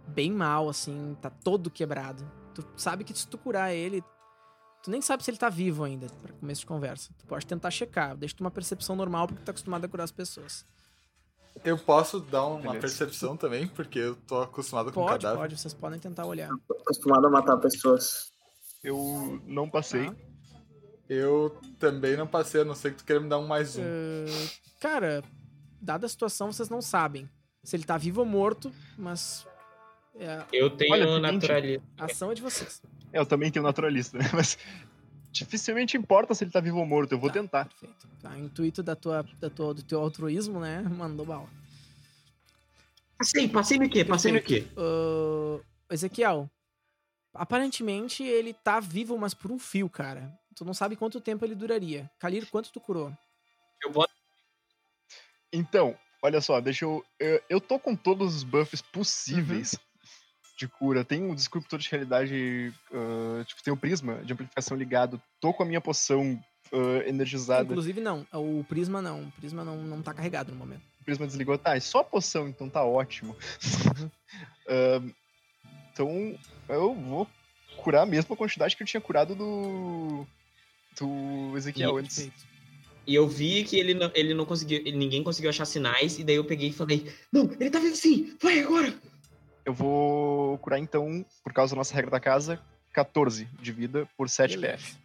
Bem mal, assim, tá todo quebrado. Tu sabe que se tu curar ele, tu nem sabe se ele tá vivo ainda, pra começo de conversa. Tu pode tentar checar, deixa tu uma percepção normal, porque tu tá acostumado a curar as pessoas. Eu posso dar uma Beleza. percepção também, porque eu tô acostumado com Pode, cadáver. pode, vocês podem tentar olhar. Tô acostumado a matar pessoas. Eu não passei. Tá? Eu também não passei, a não ser que tu queira me dar um mais um. Ah, cara, dada a situação, vocês não sabem se ele tá vivo ou morto, mas é, Eu tenho Olha, um naturalista. a ação é de vocês. É, Eu também tenho naturalista, *laughs* né? Mas dificilmente importa se ele tá vivo ou morto. Eu vou Tá, tentar. Perfeito. Tá, o intuito da tua, da tua, do teu altruísmo, né? Mandou bala. Passei, passei no quê? Passei no quê? Ahn, Ezequiel, aparentemente ele tá vivo, mas por um fio, cara. Tu não sabe quanto tempo ele duraria. Kalir, quanto tu curou? Eu boto Então, olha só, deixa eu. Eu, eu tô com todos os buffs possíveis Uhum. De cura. Tem um descriptor de realidade. ah, tipo, tem o prisma de amplificação ligado. Tô com a minha poção ah, energizada. Inclusive, não. O Prisma não. O Prisma não, não tá carregado no momento. O prisma desligou. Tá, é só a poção, então tá ótimo. *laughs* Ah, então, eu vou curar a mesma quantidade que eu tinha curado do. Do Ezequiel E- antes. Perfeito. E eu vi que ele não, ele não conseguiu, ele- ninguém conseguiu achar sinais, e daí eu peguei e falei, não, ele tá vivo sim, vai agora! Eu vou curar então, por causa da nossa regra da casa, 14 de vida por 7 Beleza. PF.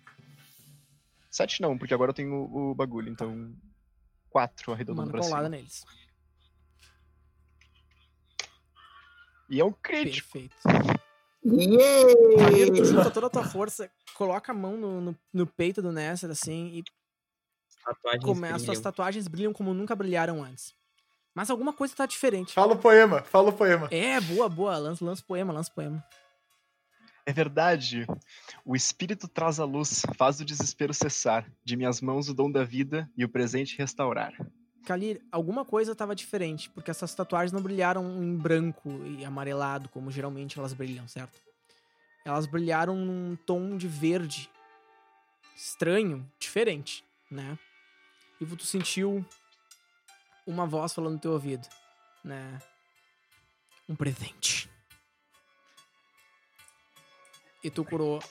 7 não, porque agora eu tenho o, o bagulho, então 4 arredondando Manda pra cima. neles. E é um crítico. Perfeito. Kalir, tu Yay! junta toda a tua força, coloca a mão no, no, no peito do Nesser, assim, e Tatuagens começa, as tatuagens brilham como nunca brilharam antes. Mas alguma coisa tá diferente. Fala o poema, fala o poema. É, boa, boa. Lança, lança poema, lança poema. É verdade. O espírito traz a luz, faz o desespero cessar. De minhas mãos o dom da vida e o presente restaurar. Kalir, alguma coisa tava diferente, porque essas tatuagens não brilharam em branco e amarelado, como geralmente elas brilham, certo? Elas brilharam num tom de verde. Estranho, diferente, né? E tu sentiu uma voz falando no teu ouvido, né? Um presente. E tu curou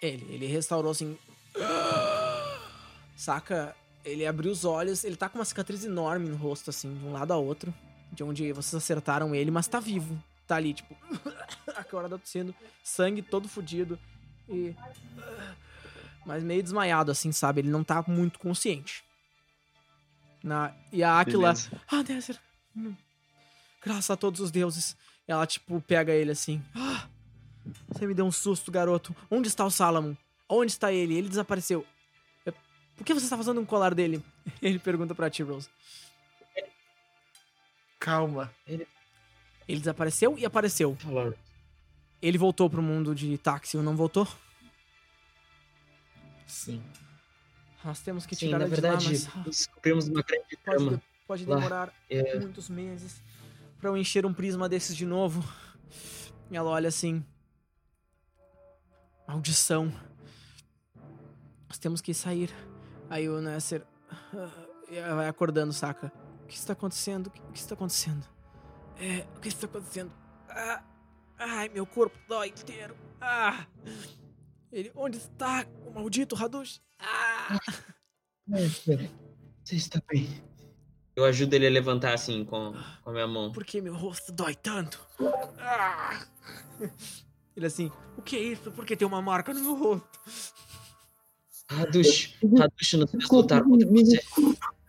ele. Ele restaurou assim. *gasps* Saca? Ele abriu os olhos, ele tá com uma cicatriz enorme no rosto, assim, de um lado a outro. De onde vocês acertaram ele, mas tá vivo. Tá ali, tipo. a hora da tossindo, sangue todo fudido. E. Mas meio desmaiado, assim, sabe? Ele não tá muito consciente. Na... E a Aquila. Ah, Desser. hum, Graças a todos os deuses. Ela, tipo, pega ele assim. Ah, você me deu um susto, garoto. Onde está o Salamon? Onde está ele? Ele desapareceu. "É, Por que você está fazendo um colar dele? *laughs* Ele pergunta pra T-Rose. Calma. Ele desapareceu e apareceu. Ele voltou pro mundo de táxi, não voltou? Sim. Nós temos que Sim, tirar na ele de verdade, lá, mas descobrimos uma grande *laughs* pode, trama. de- pode demorar É, muitos meses pra eu encher um prisma desses de novo. E ela olha assim. Maldição. Nós temos que sair. Aí o Nasser ela vai acordando, saca? O que está acontecendo? O que o que está acontecendo? É, o que está acontecendo? Ah, ai, meu corpo dói inteiro. Ah. Ele, onde está o maldito Hadush? Ah! *laughs* Você está bem. Eu ajudo ele a levantar assim com, com a minha mão. Por que meu rosto dói tanto? Ah! Ele assim, o que é isso? Por que tem uma marca no meu rosto? Hadush, Hadush, não sei lutar contra você.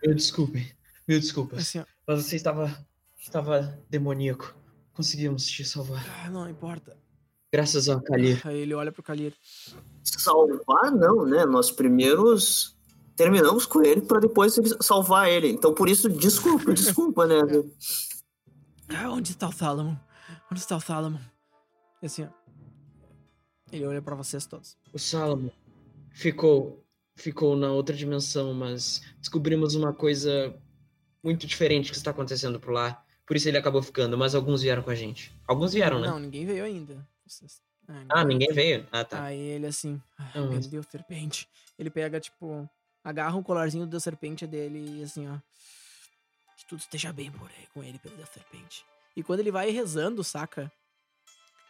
Meu desculpe, meu desculpa. Assim, Mas você estava, estava demoníaco. Conseguimos te salvar. ah, não importa. Graças ao Kalir. Aí ele olha pro Kalir. Salvar, não, né? Nós primeiros terminamos com ele pra depois salvar ele. Então, por isso, desculpa, desculpa, né? *laughs* Ah, onde está o Salomon? Onde está o Salomon? E assim, ó. Ele olha pra vocês todos. O Salomon ficou, ficou na outra dimensão, mas descobrimos uma coisa muito diferente que está acontecendo por lá. Por isso ele acabou ficando, mas alguns vieram com a gente. Alguns vieram, né? Não, ninguém veio ainda. Vocês- Ah, Ah, ninguém veio? Ah, tá. Aí ele assim, Não, meu mas- Deus, serpente. Ele pega, tipo, agarra o colarzinho do Deus Serpente dele e assim, ó. Que tudo esteja bem por aí com ele, pelo Deus Serpente. E quando ele vai rezando, saca?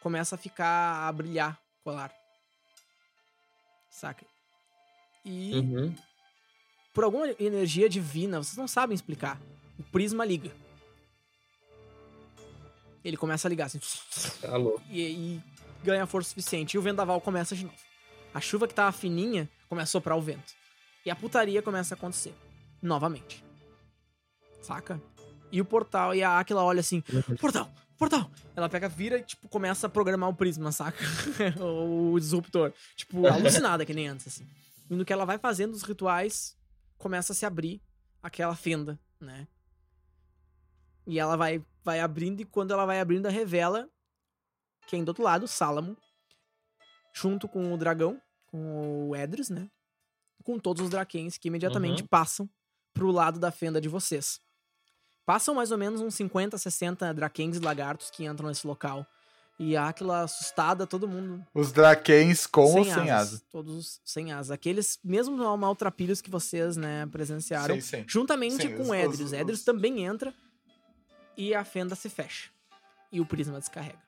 Começa a ficar a brilhar o colar. Saca? E Uhum. por alguma energia divina, vocês não sabem explicar. O prisma liga. Ele começa a ligar assim. Alô. e, e ganha força suficiente. E o vendaval começa de novo. A chuva que tava fininha começa a soprar o vento. E a putaria começa a acontecer. Novamente. Saca? E o portal, e a Aquila olha assim: Portal, portal! Ela pega, vira e, tipo, começa a programar o prisma, saca? *laughs* o disruptor. Tipo, *laughs* alucinada que nem antes, assim. E no que ela vai fazendo os rituais, começa a se abrir aquela fenda, né? E ela vai, vai abrindo, e quando ela vai abrindo, ela revela quem do outro lado, Salomon, junto com o dragão, com o Edris, né? Com todos os Drakens que imediatamente Uhum. passam pro lado da fenda de vocês. Passam mais ou menos uns 50, 60 Drakens e lagartos que entram nesse local. E a Aquila assustada, todo mundo Os Drakens com ou sem sem asas. asa? Todos sem asas. Aqueles mesmo mal- maltrapilhos que vocês, né, presenciaram. Sim, sim. Juntamente Sim, com os- o Edris. os- Edris os- também entra e a fenda se fecha. E o prisma descarrega.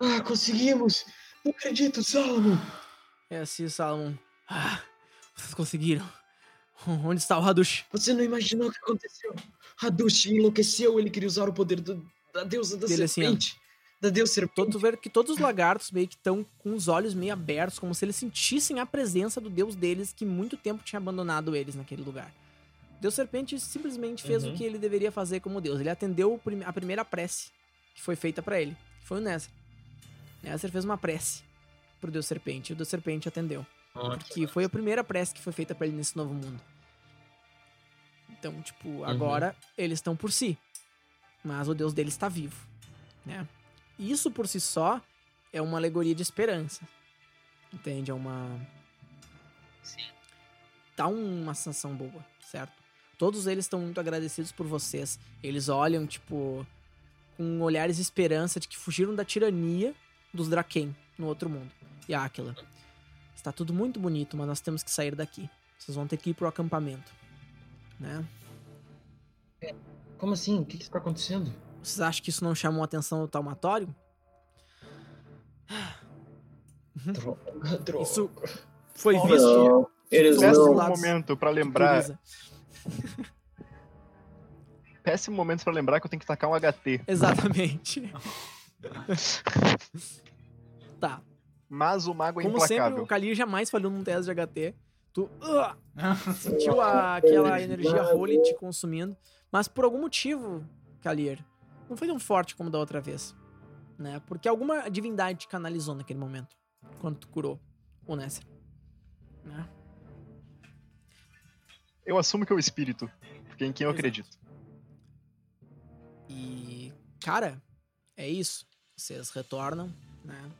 Ah, conseguimos! Não acredito, Salomon! É assim, Salomon. Ah, vocês conseguiram. Onde está o Hadush? Você não imaginou o que aconteceu? Hadush enlouqueceu, ele queria usar o poder do- da deusa da Dele assim, serpente. da deusa serpente. Todo, ver que todos os lagartos meio que estão com os olhos meio abertos, como se eles sentissem a presença do deus deles que muito tempo tinha abandonado eles naquele lugar. Deus Serpente simplesmente fez Uhum. o que ele deveria fazer como deus. Ele atendeu a primeira prece que foi feita pra ele. Foi o Nézer. Nézer fez uma prece pro Deus Serpente e o Deus Serpente atendeu. Que foi a primeira prece que foi feita pra ele nesse novo mundo. Então, tipo, agora eles estão por si. Mas o Deus deles está vivo, né? Isso por si só é uma alegoria de esperança. Entende? É uma. Sim. Dá uma sensação boa, certo? Todos eles estão muito agradecidos por vocês. Eles olham, tipo, com olhares de esperança de que fugiram da tirania dos Draken no outro mundo. E a Aquila. Está tudo muito bonito, mas nós temos que sair daqui. Vocês vão ter que ir pro acampamento. Né? Como assim? O que que está acontecendo? Vocês acham que isso não chamou a atenção do Taumatório? Droga, droga. Isso foi visto. Não, eles não. lados momento pra de lembrar. Coriza. *laughs* Péssimo momento pra lembrar que eu tenho que tacar um HT. Exatamente. *laughs* tá. Mas o mago é Como sempre, implacável. o Kalir jamais falhou num teste de HT. Tu ah, sentiu a- aquela energia holy te consumindo. Mas por algum motivo, Kalir, não foi tão forte como da outra vez. Né? Porque alguma divindade te canalizou naquele momento. Quando tu curou o Nesser. Né? Eu assumo que é o espírito. Porque é em quem eu Exato. acredito. E, cara, é isso. Vocês retornam, né?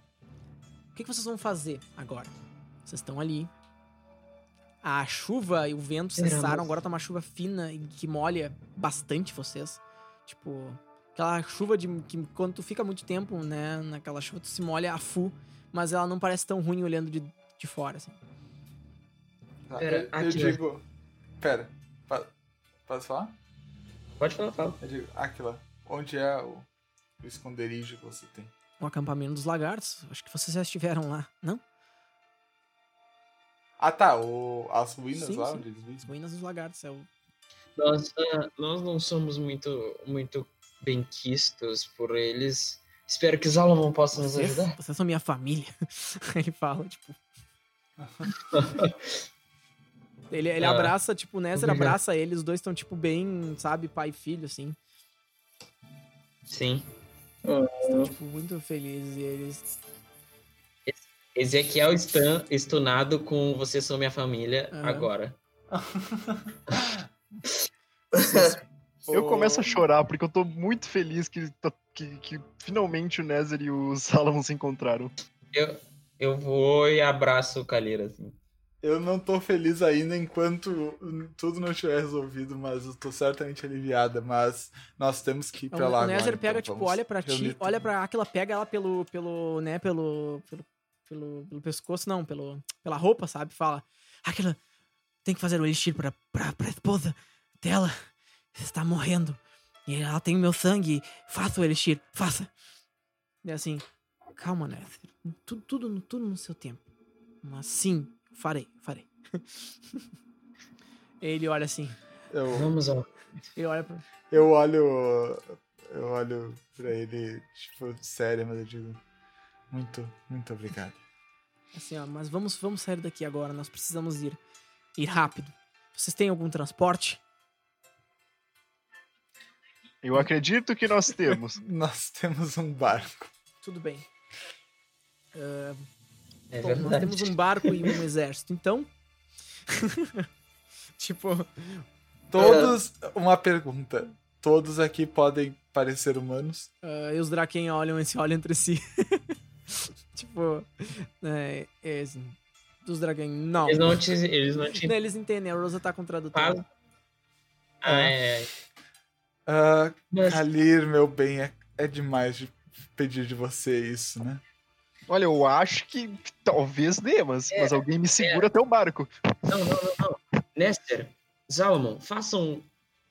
O que, que vocês vão fazer agora? Vocês estão ali. A chuva e o vento cessaram. Agora tá uma chuva fina e que molha bastante vocês. Tipo, aquela chuva de que quando tu fica muito tempo, né, naquela chuva, tu se molha a full, mas ela não parece tão ruim olhando de, de fora, assim. Pera, eu, eu digo. Pera. Posso falar? Pode falar, fala. Eu digo, Aquila, onde é o, o esconderijo que você tem? o acampamento dos lagartos. Acho que vocês já estiveram lá, não? Ah, tá. O, as ruínas Sim, lá sim. onde eles vivem. As ruínas dos lagartos. É o... Nós, ah, nós não somos muito, muito benquistos por eles. Espero que Salomon possa nos Vocês, ajudar. vocês são minha família. *laughs* ele fala, tipo. *laughs* ele ele Ah, abraça, tipo, o Nézer obrigado. abraça ele, os dois estão, tipo, bem, sabe, pai e filho, assim. Sim. Estão, tipo, muito felizes e eles. Ezequiel está estunado com Vocês São Minha Família Aham. agora. *laughs* Eu começo a chorar porque eu tô muito feliz que, que, que finalmente o Nether e o Salomon se encontraram. Eu, eu vou e abraço o Kalira, assim. Eu não tô feliz ainda enquanto tudo não estiver resolvido, mas eu tô certamente aliviada. Mas nós temos que ir pra o lá o agora. pega, então tipo, olha pra ti, olha pra Aquila, pega ela pelo, pelo, né, pelo, pelo, pelo, pelo pescoço, não, pelo, pela roupa, sabe? Fala, Aquila, tem que fazer o elixir pra, pra, pra esposa dela, está morrendo. E ela tem o meu sangue, faça o elixir, faça. E assim, calma, Nézer, tudo, tudo, tudo no seu tempo. Mas sim, farei, farei. *laughs* Ele olha assim, Eu, Vamos ao. ele olha pra... eu olho. Eu olho pra ele, tipo, sério, mas eu digo. Muito, muito obrigado. Assim, ó, mas vamos, vamos sair daqui agora. Nós precisamos ir, ir rápido. Vocês têm algum transporte? Eu acredito que nós temos. *laughs* Nós temos um barco. Tudo bem. Ah, É bom, nós verdade. temos um barco e um *laughs* exército. Então, *laughs* tipo, Todos. Uma pergunta. Todos aqui podem parecer humanos? ah, e os Draken olham e se olham entre si. *laughs* tipo, é, é, assim, dos Draken, não. Eles não te. Eles não te. Não, eles entendem, a Rosa tá com o tradutor. Fala. Ah, é. Ah, Mas, Kalir, meu bem, é, é demais de pedir de você isso, né? Olha, eu acho que talvez dê, mas, É, mas alguém me segura até o barco. não, não, não, não. Nester, Salomon, façam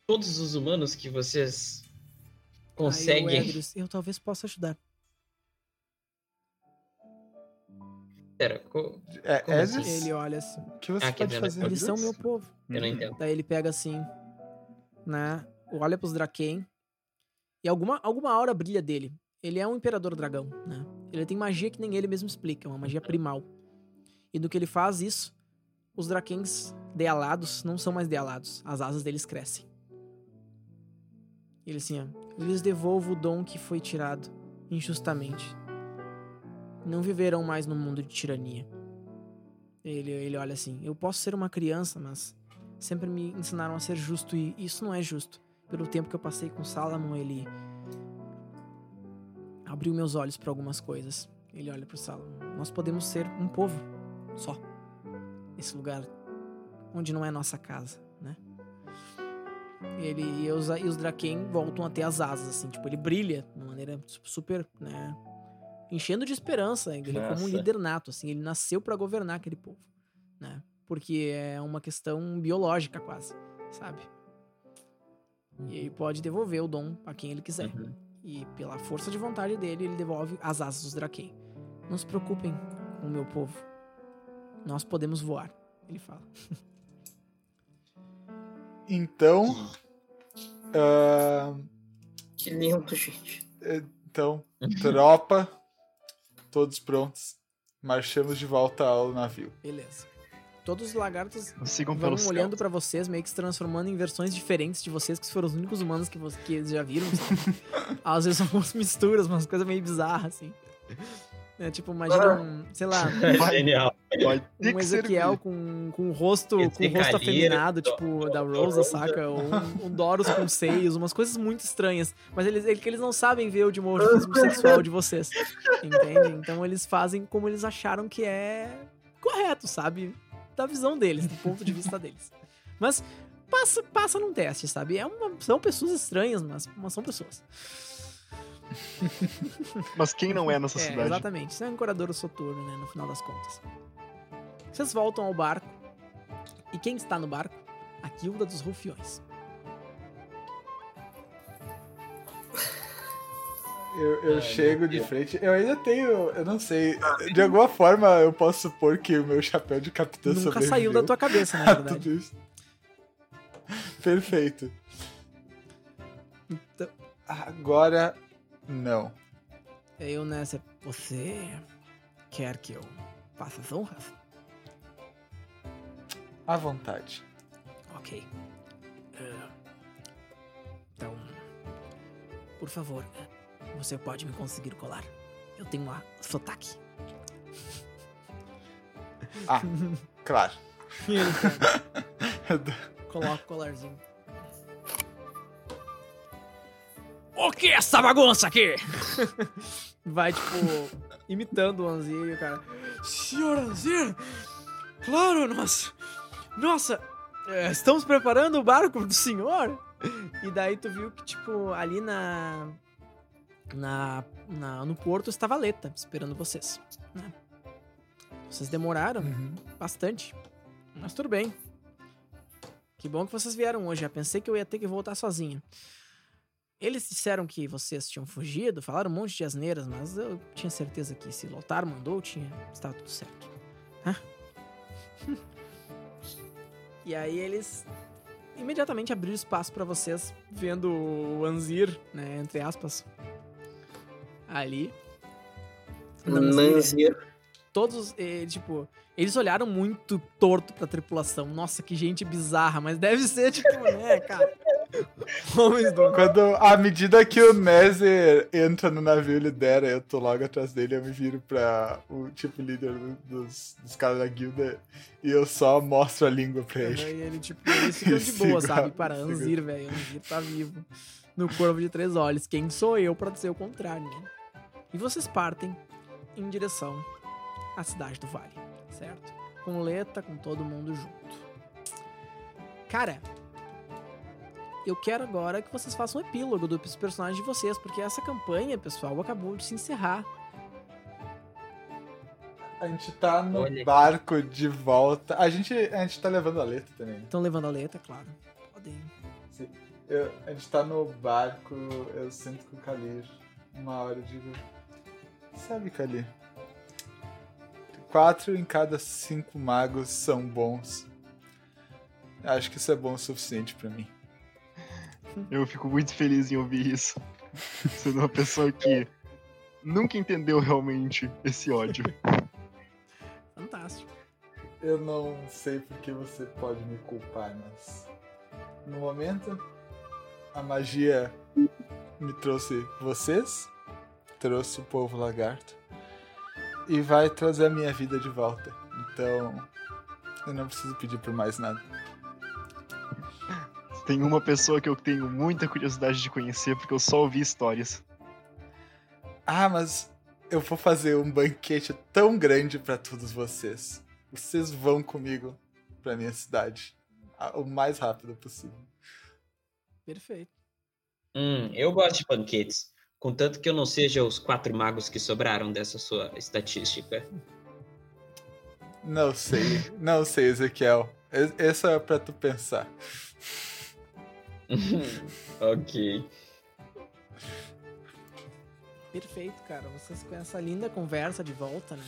todos os humanos que vocês Aí o conseguem. Edris, eu talvez possa ajudar. Pera, co- É, Como assim? Ele olha assim. o que você Ah, pode fazer? Eles são meu povo. eu não entendo. Daí ele pega assim, né? Olha pros Draken. E alguma, alguma aura brilha dele. Ele é um imperador dragão, né? Ele tem magia que nem ele mesmo explica, uma magia primal. E do que ele faz isso, os Drakens dealados não são mais dealados. As asas deles crescem. Ele assim, ó. Eu lhes devolvo o dom que foi tirado injustamente. Não viverão mais no mundo de tirania. Ele, ele olha assim: Eu posso ser uma criança, mas sempre me ensinaram a ser justo e isso não é justo. Pelo tempo que eu passei com Salomon, ele abriu meus olhos para algumas coisas. Ele olha para Salomon. Nós podemos ser um povo só. Esse lugar onde não é nossa casa, né? Ele e os, e os Draken voltam a ter as asas, assim, tipo, ele brilha de uma maneira su- super, né? Enchendo de esperança, ele é como um Nossa. líder nato, assim, ele nasceu para governar aquele povo, né? Porque é uma questão biológica quase, sabe? E ele pode devolver o dom a quem ele quiser. Uhum. E pela força de vontade dele, ele devolve as asas dos Draken. Não se preocupem com o meu povo. Nós podemos voar, ele fala. *laughs* Então. ah, Que lindo, gente. então, tropa, todos prontos. Marchamos de volta ao navio. Beleza. Todos os lagartos Sigam vão olhando pra vocês, meio que se transformando em versões diferentes de vocês, que foram os únicos humanos que, vo- que eles já viram. *laughs* Às vezes são umas misturas, umas coisas meio bizarras, assim. É, tipo, imagina um, sei lá, *laughs* Genial. Vai ter um Ezequiel com, com o rosto, com o rosto afeminado, do- tipo, do- da Rosa, Rosa. saca? Ou um, um Doros com seios, umas coisas muito estranhas. Mas eles, ele- que eles não sabem ver o dimorfismo *laughs* sexual de vocês. Entende? Então eles fazem como eles acharam que é correto, sabe? Da visão deles, do ponto de vista deles. Mas passa, passa num teste, sabe? É uma, são pessoas estranhas, mas, mas são pessoas. Mas quem não é nessa É, cidade? exatamente. Isso é um ancoradouro soturno, né? No final das contas. Vocês voltam ao barco. E quem está no barco? A guilda dos rufiões. Eu, eu Ai, chego de frente. Eu ainda tenho. Eu não sei. De alguma forma eu posso supor que o meu chapéu de capitão Nunca sobreviveu saiu da tua cabeça, na a *laughs* verdade. tudo isso. Perfeito. Então- Agora, não. Eu, né, cê- você quer que eu faça as honras? À vontade. Ok. Eh, então, por favor, você pode me conseguir colar? Eu tenho uma sotaque. Ah, *laughs* claro. *laughs* Coloca o colarzinho. O que é essa bagunça aqui? *laughs* Vai, tipo, imitando o Anzir e o cara. Senhor Anzir? Claro, nossa. Nossa, é, estamos preparando o barco do senhor? E daí tu viu que, tipo, ali na. Na, na- no porto estava a Leta esperando vocês. né? Vocês demoraram Uhum. bastante. Mas tudo bem. Que bom que vocês vieram hoje. Já pensei que eu ia ter que voltar sozinho. Eles disseram que vocês tinham fugido, falaram um monte de asneiras, mas eu tinha certeza que se Lotar mandou, tinha, estava tudo certo. Hã? *laughs* e aí eles imediatamente abriram espaço pra vocês, vendo o Anzir, né, entre aspas, ali. Nanzir, Nanzir. todos, eh, tipo, eles olharam muito torto pra tripulação. Nossa, que gente bizarra, mas deve ser, tipo, né, cara? *laughs* Homens do. Quando, à medida que o Nezer entra no navio e lidera, eu tô logo atrás dele, eu me viro pra o tipo líder do- dos, dos caras da guilda e eu só mostro a língua pra E ele. ele, tipo, eles ficam *laughs* de boa, Sigo- sabe? Para. Anzir, velho. Anzir tá vivo. No corvo de três olhos. Quem sou eu pra dizer o contrário, né? E vocês partem em direção à cidade do Vale, certo? Com Leta, com todo mundo junto. Cara, eu quero agora que vocês façam um epílogo dos personagens de vocês, porque essa campanha, pessoal, acabou de se encerrar. A gente tá no Olha. barco de volta. A gente, a gente tá levando a letra também. Estão levando a Leta, claro. Podem. Eu- a gente tá no barco, eu sinto com o Kalir. Uma hora eu digo. Sabe, Kalir? Quatro em cada cinco magos são bons. Acho que isso é bom o suficiente pra mim. Eu fico muito feliz em ouvir isso. *laughs* Sendo uma pessoa que nunca entendeu realmente esse ódio. *laughs* Fantástico. Eu não sei porque você pode me culpar, mas. No momento, a magia me trouxe vocês, trouxe o povo lagarto e vai trazer a minha vida de volta. Então, eu não preciso pedir por mais nada. Tem uma pessoa que eu tenho muita curiosidade de conhecer, porque eu só ouvi histórias. Ah, mas eu vou fazer um banquete tão grande pra todos vocês. Vocês vão comigo pra minha cidade o mais rápido possível. Perfeito. Hum, eu gosto de banquetes. Contanto que eu não seja os quatro magos que sobraram dessa sua estatística. Não sei, não sei, Ezequiel. Essa é pra tu pensar. *laughs* ok. Perfeito, cara. Vocês com essa linda conversa de volta, né?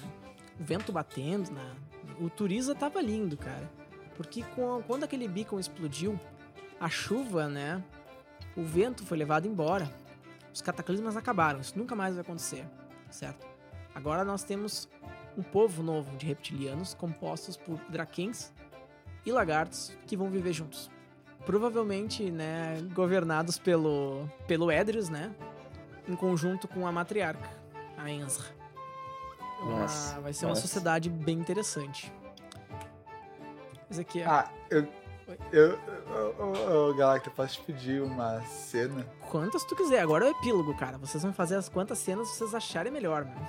O vento batendo, né? O Turiza tava lindo, cara. Porque com- quando aquele beacon explodiu, a chuva, né? O vento foi levado embora. Os cataclismas acabaram. Isso nunca mais vai acontecer, certo? Agora nós temos um povo novo de reptilianos compostos por draquens e lagartos que vão viver juntos. Provavelmente, né, governados pelo pelo Edrius, né? em conjunto com a matriarca, a Enzra. Uma- Nossa, vai ser uma nossa. sociedade bem interessante. Esse aqui é. Ah, eu. Eu. Ô, Galacta, posso te pedir uma cena? Quantas tu quiser. Agora é o epílogo, cara. Vocês vão fazer as quantas cenas vocês acharem melhor, mano.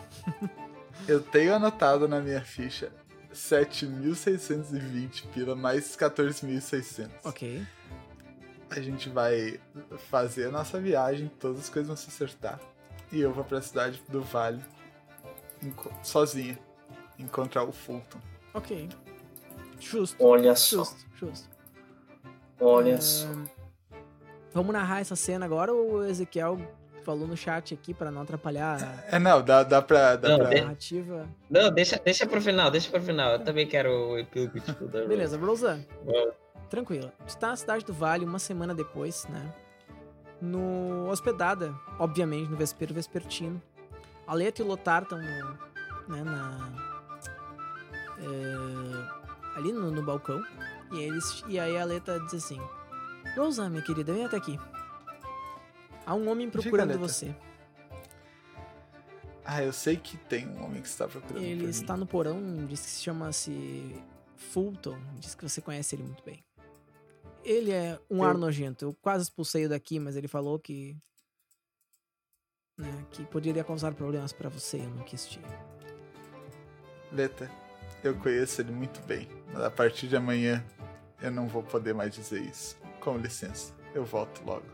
*laughs* Eu tenho anotado na minha ficha 7.620 pila mais 14.600. Ok. A gente vai fazer a nossa viagem, todas as coisas vão se acertar. E eu vou pra cidade do Vale, sozinha, encontrar o Fulton. Ok. Justo. Olha só, Justo, justo. Olha só. Vamos narrar essa cena agora ou o Ezequiel falou no chat aqui pra não atrapalhar a *laughs* É, não, dá, dá pra. Dá Não, pra... de- narrativa. Não, deixa, deixa pro final, deixa pro final. Eu também quero o epílogo tipo, da Rose. Beleza, Rosa, Vamos. tranquila. Tu tá na cidade do Vale uma semana depois, né? No hospedada, obviamente, no Vespero Vespertino. A Leto e o Lotar estão né, na é, ali no, no balcão. E, eles, e aí a Leta diz assim: Rosa, minha querida, vem até aqui. Há um homem procurando Leta. você. Ah, eu sei que tem um homem que está procurando. Ele está mim. no porão, diz que se chama-se Fulton, diz que você conhece ele muito bem. Ele é um Eu- ar nojento. Eu quase expulsei daqui, mas ele falou que. Né, que poderia causar problemas pra você, eu não quis te. Leta, eu conheço ele muito bem. Mas a partir de amanhã eu não vou poder mais dizer isso. Com licença, eu volto logo.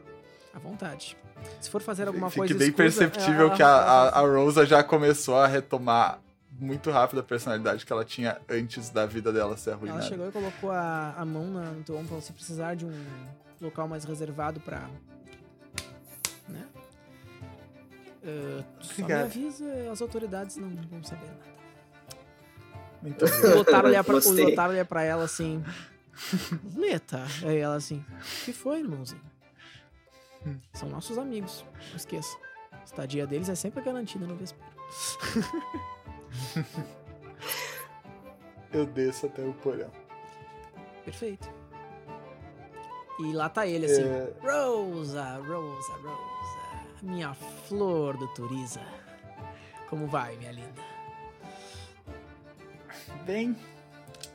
à vontade. Se for fazer alguma Fique coisa. bem escusa, perceptível ela- que a, ela- a, a Rosa já começou a retomar muito rápido a personalidade que ela tinha antes da vida dela ser Ela arruinada. chegou e colocou a, a mão na- no teu ombro e falou: se precisar de um local mais reservado pra. Né? Eh, só me avisa, as autoridades não vão saber nada. *laughs* Muito O obrigado. Lotar olha pra, o. Lotar olha pra ela assim. Leta. Aí ela assim. O que foi, irmãozinho? São nossos amigos. Não esqueça. A estadia deles é sempre garantida no Vespero. *laughs* Eu desço até o porão. Perfeito. E lá tá ele assim. É, Rosa, Rosa, Rosa. Minha flor do Turiza. Como vai, minha linda? Bem,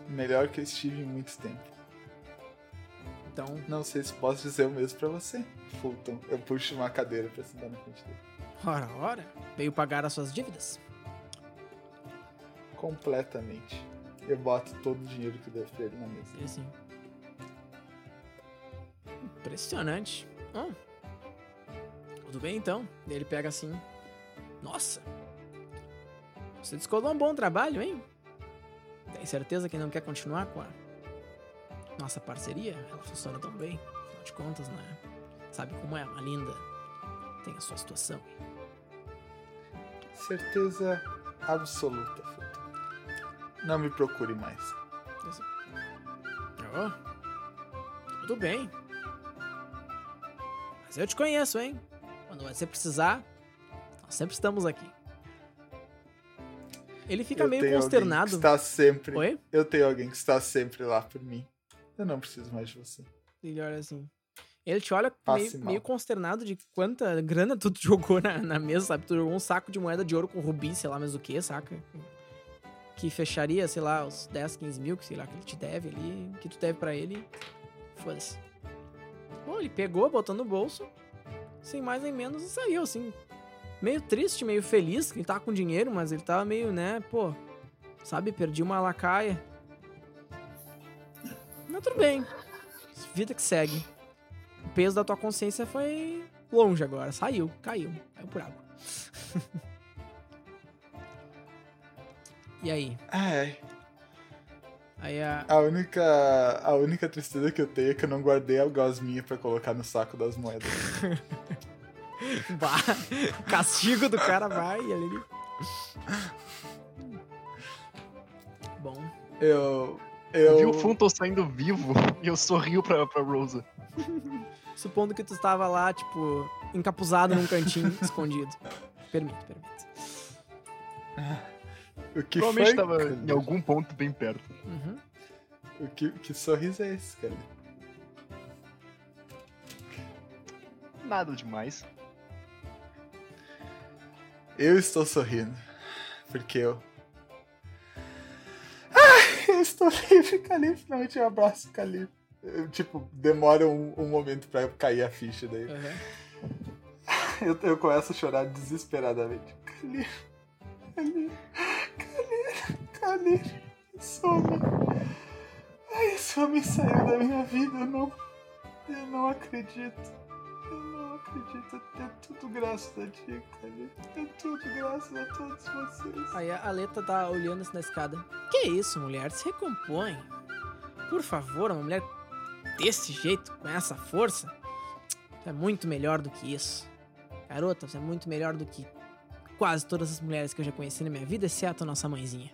melhor que eu estive em muito tempo. Então, Não sei se posso dizer o mesmo pra você, Fulton. Eu puxo uma cadeira pra sentar na frente dele. ora, ora. Veio pagar as suas dívidas? Completamente. Eu boto todo o dinheiro que eu devo pra ele na mesa. Ele assim. Impressionante. Ah. Tudo bem então? Ele pega assim. Nossa! Você descolou um bom trabalho, hein? Tem certeza que não quer continuar com a nossa parceria? Ela funciona tão bem. Afinal de contas, né? Sabe como é? Uma linda. Tem a sua situação. Certeza absoluta, Fulton. Não me procure mais. Oh, tudo bem. Mas eu te conheço, hein? Quando você precisar, nós sempre estamos aqui. Ele fica eu meio consternado. Alguém que está sempre. Oi? Eu tenho alguém que está sempre lá por mim. Eu não preciso mais de você. Ele olha assim. Ele te olha meio, meio consternado de quanta grana tu *laughs* jogou na, na mesa, sabe? Tu jogou um saco de moeda de ouro com rubi, sei lá mais o que, saca? Que fecharia, sei lá, os 10, 15 mil, que sei lá, que ele te deve ali, que tu deve pra ele. Foda-se. Bom, ele pegou, botou no bolso, sem mais nem menos, e saiu, assim. Meio triste, meio feliz, que ele tava com dinheiro, mas ele tava meio, né, pô, sabe, perdi uma lacaia. Mas tudo bem. Vida que segue. O peso da tua consciência foi longe agora. Saiu, caiu. Caiu por água. *laughs* e aí? Ai, Aí a. a única, a única tristeza que eu tenho é que eu não guardei a gosminha pra colocar no saco das moedas. *laughs* *laughs* Bah, o castigo do cara vai e ali. Bom. Eu. Eu vi o Fulton saindo vivo e eu sorrio pra, pra Rosa. *laughs* Supondo que tu estava lá, tipo, encapuzado num cantinho, *laughs* escondido. Permito, permito. O que Provavelmente foi? tava cara? em algum ponto bem perto. Uhum. O que, que sorriso é esse, cara? Nada demais. Eu estou sorrindo. Porque eu. Ai, eu estou livre, Calife. Não, eu te abraço, Calife. Eu, tipo, demora um, um momento pra cair a ficha daí. Uhum. Eu, eu começo a chorar desesperadamente. Calife. Calife. Calife. Calife. Esse homem. Ai, esse homem saiu da minha vida. Eu não. Eu não acredito. Acredito. É tudo graças a ti, Calife. É tudo graças a todos vocês. Aí a Aleta tá olhando assim na escada. Que isso, mulher? Se recompõe. Por favor, uma mulher desse jeito, com essa força, é muito melhor do que isso. Garota, você é muito melhor do que quase todas as mulheres que eu já conheci na minha vida, exceto a nossa mãezinha.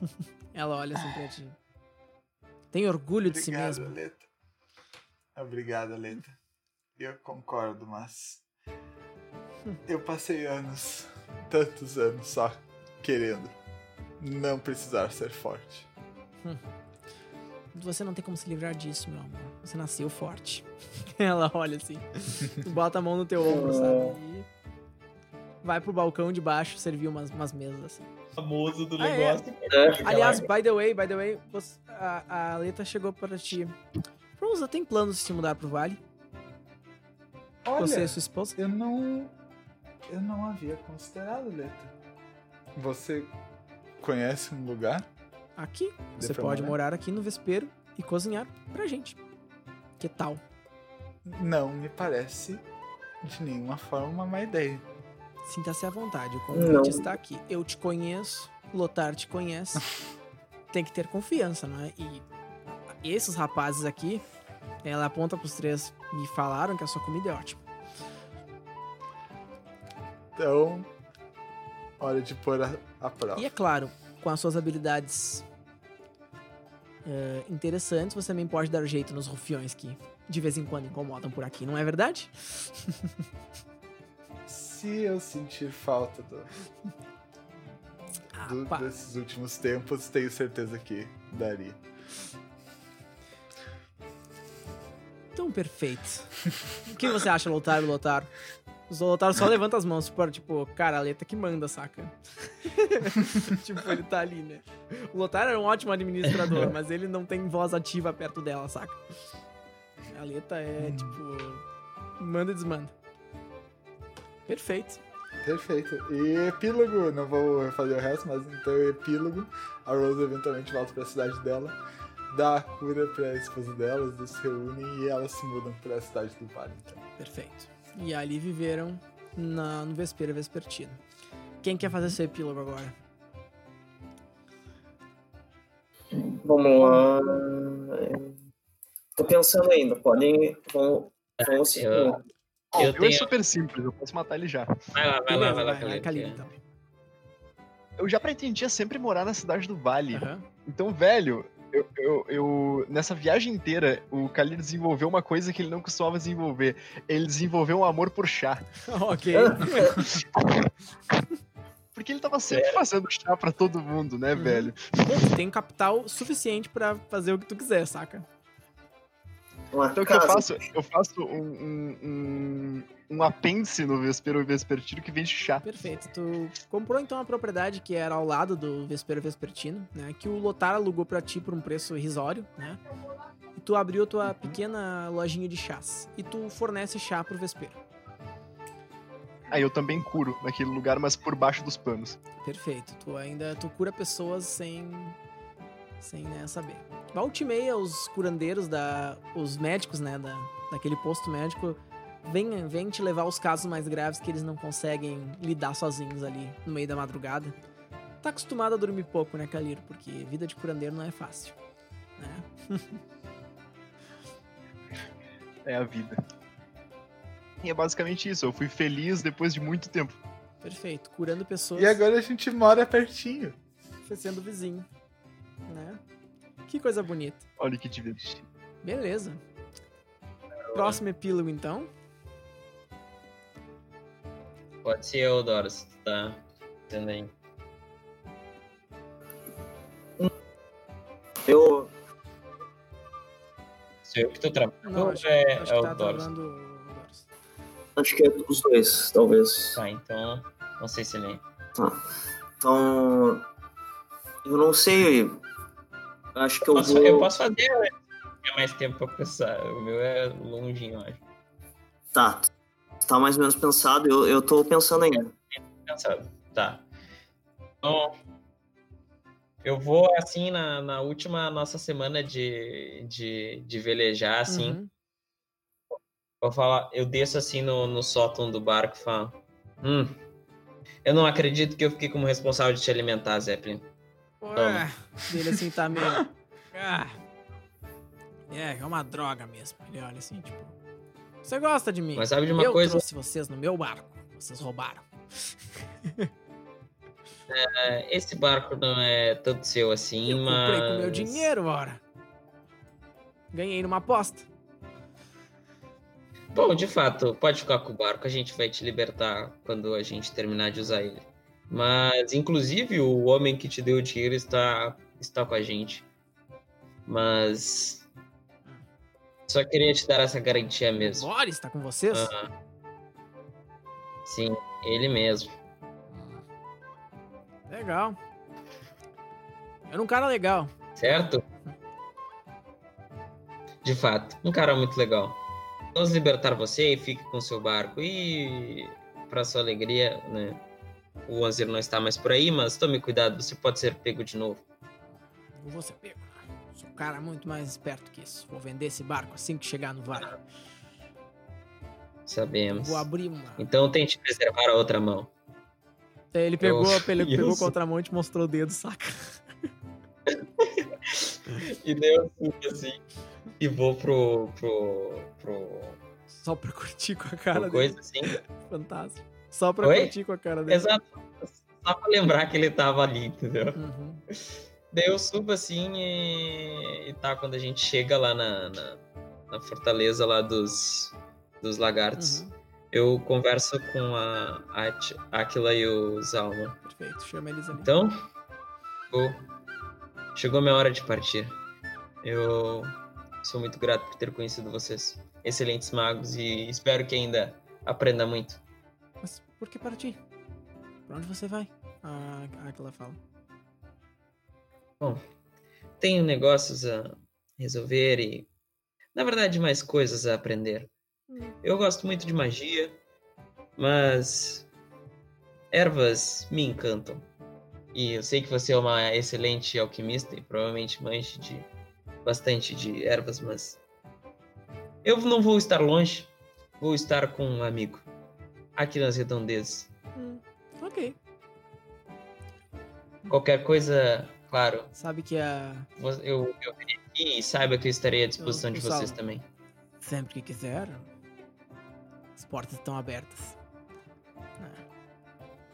*laughs* Ela olha assim pra ti. Tem orgulho de si Obrigado, mesmo. Aleta. Obrigado, Aleta. Eu concordo, mas. Eu passei anos, tantos anos só querendo não precisar ser forte. Você não tem como se livrar disso, meu amor. Você nasceu forte. *laughs* Ela olha assim. *laughs* bota a mão no teu ombro, sabe? E vai pro balcão de baixo servir umas, umas mesas assim. famoso do Ah, é. negócio. Aliás, by the way, by the way, você- a, a Aleta chegou para ti. Rosa, tem planos de se mudar pro vale? Olha, Você e sua esposa? eu não. Eu não havia considerado, Aleta. Você conhece um lugar? Aqui. Você pode morar? morar aqui no vespeiro e cozinhar pra gente. Que tal? Não me parece de nenhuma forma uma má ideia. Sinta-se à vontade, o Não. convite está aqui. Eu te conheço, Lotar te conhece. *laughs* Tem que ter confiança, não é? E esses rapazes aqui, ela aponta pros três, me falaram que a sua comida é ótima. Então, hora de pôr a, a prova. E é claro, com as suas habilidades eh, interessantes, você também pode dar jeito nos rufiões que de vez em quando incomodam por aqui, não é verdade? *laughs* Se eu sentir falta do, *laughs* do- desses últimos tempos, tenho certeza que daria. Tão perfeito. O que você acha, Lotar, Lotar? O Lotar só levanta as mãos, tipo, tipo, cara, a letra que manda, saca? *laughs* tipo, ele tá ali, né? O Lotar era um ótimo administrador, *laughs* mas ele não tem voz ativa perto dela, saca? A letra é, tipo, manda e desmanda. Perfeito. Perfeito. E epílogo, não vou fazer o resto, mas então epílogo. A Rose eventualmente volta pra cidade dela, dá a cura pra esposa dela, os dois se reúnem e elas se mudam pra cidade do Vale. Então. Perfeito. E ali viveram na, no Vespeira Vespertino. Quem quer fazer seu epílogo agora? Vamos lá. Tô pensando ainda. Podem. Vão, vão se. eu- Ó, Eu é tenho- super simples, eu posso matar ele já. Vai lá, vai lá, vai lá, vai, Caleb. Kalina, então. Eu já pretendia sempre morar na cidade do Vale. Aham. Então, velho, eu, eu, eu- nessa viagem inteira, o Khalil desenvolveu uma coisa que ele não costumava desenvolver. Ele desenvolveu um amor por chá. *laughs* ok. *laughs* Porque ele tava sempre fazendo chá pra todo mundo, né, Uhum. velho? Pô, tu tem capital suficiente pra fazer o que tu quiser, saca? Uma Então o que eu faço? Eu faço um, um, um, um apêndice no Vespero Vespertino que vende chá. Perfeito. Tu comprou então a propriedade que era ao lado do Vespero Vespertino, né? Que o Lotar alugou pra ti por um preço irrisório, né? E tu abriu tua pequena lojinha de chás. E tu fornece chá pro Vespero. Aí eu também curo naquele lugar, mas por baixo dos panos. Perfeito. Tu ainda tu cura pessoas sem sem né, saber. Volte e meia os curandeiros da os médicos, né, da, daquele posto médico vêm vem te levar os casos mais graves que eles não conseguem lidar sozinhos ali no meio da madrugada. Tá acostumado a dormir pouco, né, Caliro? Porque vida de curandeiro não é fácil, né? *laughs* É a vida. E é basicamente isso. Eu fui feliz depois de muito tempo. Perfeito. Curando pessoas, E agora a gente mora pertinho. sendo vizinho? Que coisa bonita. Olha que divertido. Beleza. Próximo epílogo, então. Pode ser eu, Dora, se tu tá entendendo aí. Eu. Sou eu que tô travando Não, ou acho, é, acho é o tá Doris? travando. Acho que é os dois, talvez. Tá, então. Não sei se ele. Então. Eu não sei. Acho que eu Posso- vou. eu posso fazer, né? Mais tempo pra pensar. O meu é longinho, eu acho. Tá. Tá mais ou menos pensado. Eu, eu tô pensando ainda. Pensado. Tá. Então. Eu vou, assim, na, na última nossa semana de, de, de velejar, assim. Uhum. Vou falar, eu desço assim no, no sótão do barco e falo. Hum. Eu não acredito que eu fiquei como responsável de te alimentar, Zeppelin. Ele assim tá meio. *laughs* Ah, é, é uma droga mesmo. Ele olha assim, tipo. Você gosta de mim. Mas sabe de uma eu coisa? trouxe vocês no meu barco. Vocês roubaram. *laughs* É, Esse barco não é tanto seu assim, Eu mas. comprei com meu dinheiro, ora. Ganhei numa aposta. Bom, de fato, pode ficar com o barco, a gente vai te libertar quando a gente terminar de usar ele. Mas, inclusive, o homem que te deu o dinheiro está, está com a gente. Mas. Só queria te dar essa garantia mesmo. Boris, tá com vocês? Sim, ele mesmo. Legal. Era um cara legal. Certo? De fato, um cara muito legal. Vamos libertar você e fique com seu barco. E, para sua alegria, né? O Anzir não está mais por aí, mas tome cuidado, você pode ser pego de novo. Eu vou ser pego. Sou um cara muito mais esperto que isso. Vou vender esse barco assim que chegar no vale. Sabemos. Vou abrir uma. Então tente preservar a outra mão. Ele pegou, Eu- ele pegou isso. a contramão e te mostrou o dedo, saca? *laughs* E deu assim. E vou pro. pro. pro. Só pra curtir com a cara dele. coisa assim. *laughs* Fantástico. Só pra Oi? curtir com a cara dele. Exato. Só pra lembrar que ele tava ali, entendeu? Uhum. Daí eu subo assim e, e tá, quando a gente chega lá na, na, na fortaleza lá dos, dos lagartos, Uhum. eu converso com a Aquila e o Zalma. Perfeito, chama eles ali. Então, eu- chegou minha hora de partir. Eu sou muito grato por ter conhecido vocês. Excelentes magos e espero que ainda aprenda muito. Por que partir? Pra onde você vai? Ah, aquela fala. Tenho negócios a resolver e, na verdade, mais coisas a aprender. Hum. Eu gosto muito de magia, mas ervas me encantam. E eu sei que você é uma excelente alquimista e provavelmente manje de bastante de ervas, mas eu não vou estar longe. Vou estar com um amigo aqui nas redondezas. Hum, ok. Qualquer coisa, claro, Sabe que a. eu, eu virei aqui e saiba que eu estarei à disposição de Pessoal, vocês também. Sempre que quiser. As portas estão abertas.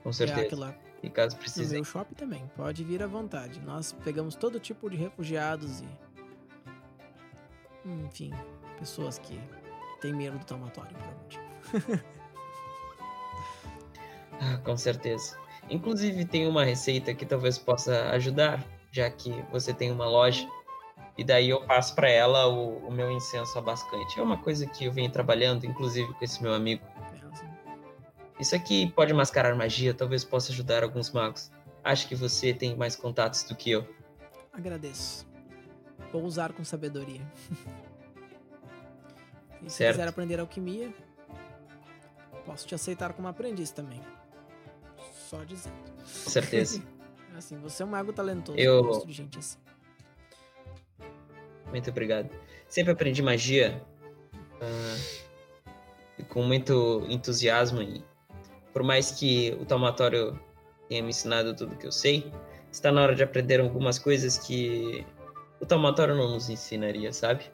Com É certeza. aquela E caso No precisem. meu shopping também, pode vir à vontade. Nós pegamos todo tipo de refugiados e. Enfim, pessoas que têm medo do tomatório por algum motivo. *laughs* *laughs* Com certeza. Inclusive, tem uma receita que talvez possa ajudar, já que você tem uma loja. E daí eu passo para ela o, o meu incenso abascante. É uma coisa que eu venho trabalhando, inclusive com esse meu amigo. Isso aqui pode mascarar magia, talvez possa ajudar alguns magos. Acho que você tem mais contatos do que eu. agradeço. Vou usar com sabedoria. *laughs* e se Certo. quiser aprender alquimia, posso te aceitar como aprendiz também. Só dizendo. Com certeza. *laughs* Assim, você é um mago talentoso. Eu- gosto de gente assim. Muito obrigado. Sempre aprendi magia e com muito entusiasmo e por mais que o taumatório tenha me ensinado tudo que eu sei, está na hora de aprender algumas coisas que o taumatório não nos ensinaria, sabe?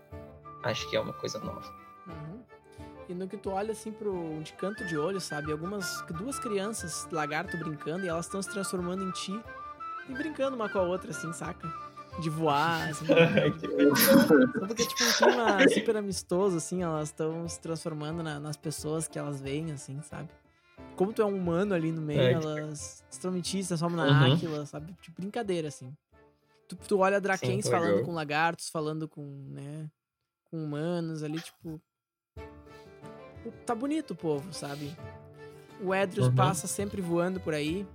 Acho que é uma coisa nova. E no que tu olha assim pro de canto de olho, sabe? Algumas duas crianças lagarto brincando e elas estão se transformando em ti e brincando uma com a outra assim, saca? De voar, *laughs* assim. Só porque tipo um clima *laughs* super amistoso assim, elas estão se transformando na- nas pessoas que elas veem assim, sabe? Como tu é um humano ali no meio, É, que- elas se transformam em ti, se transformam na Uhum. Áquila, sabe? Tipo brincadeira assim. Tu, tu olha Drakens falando legal. com lagartos, falando com, né, com humanos ali, tipo, tá bonito o povo, sabe? O Edrius Uhum. passa sempre voando por aí.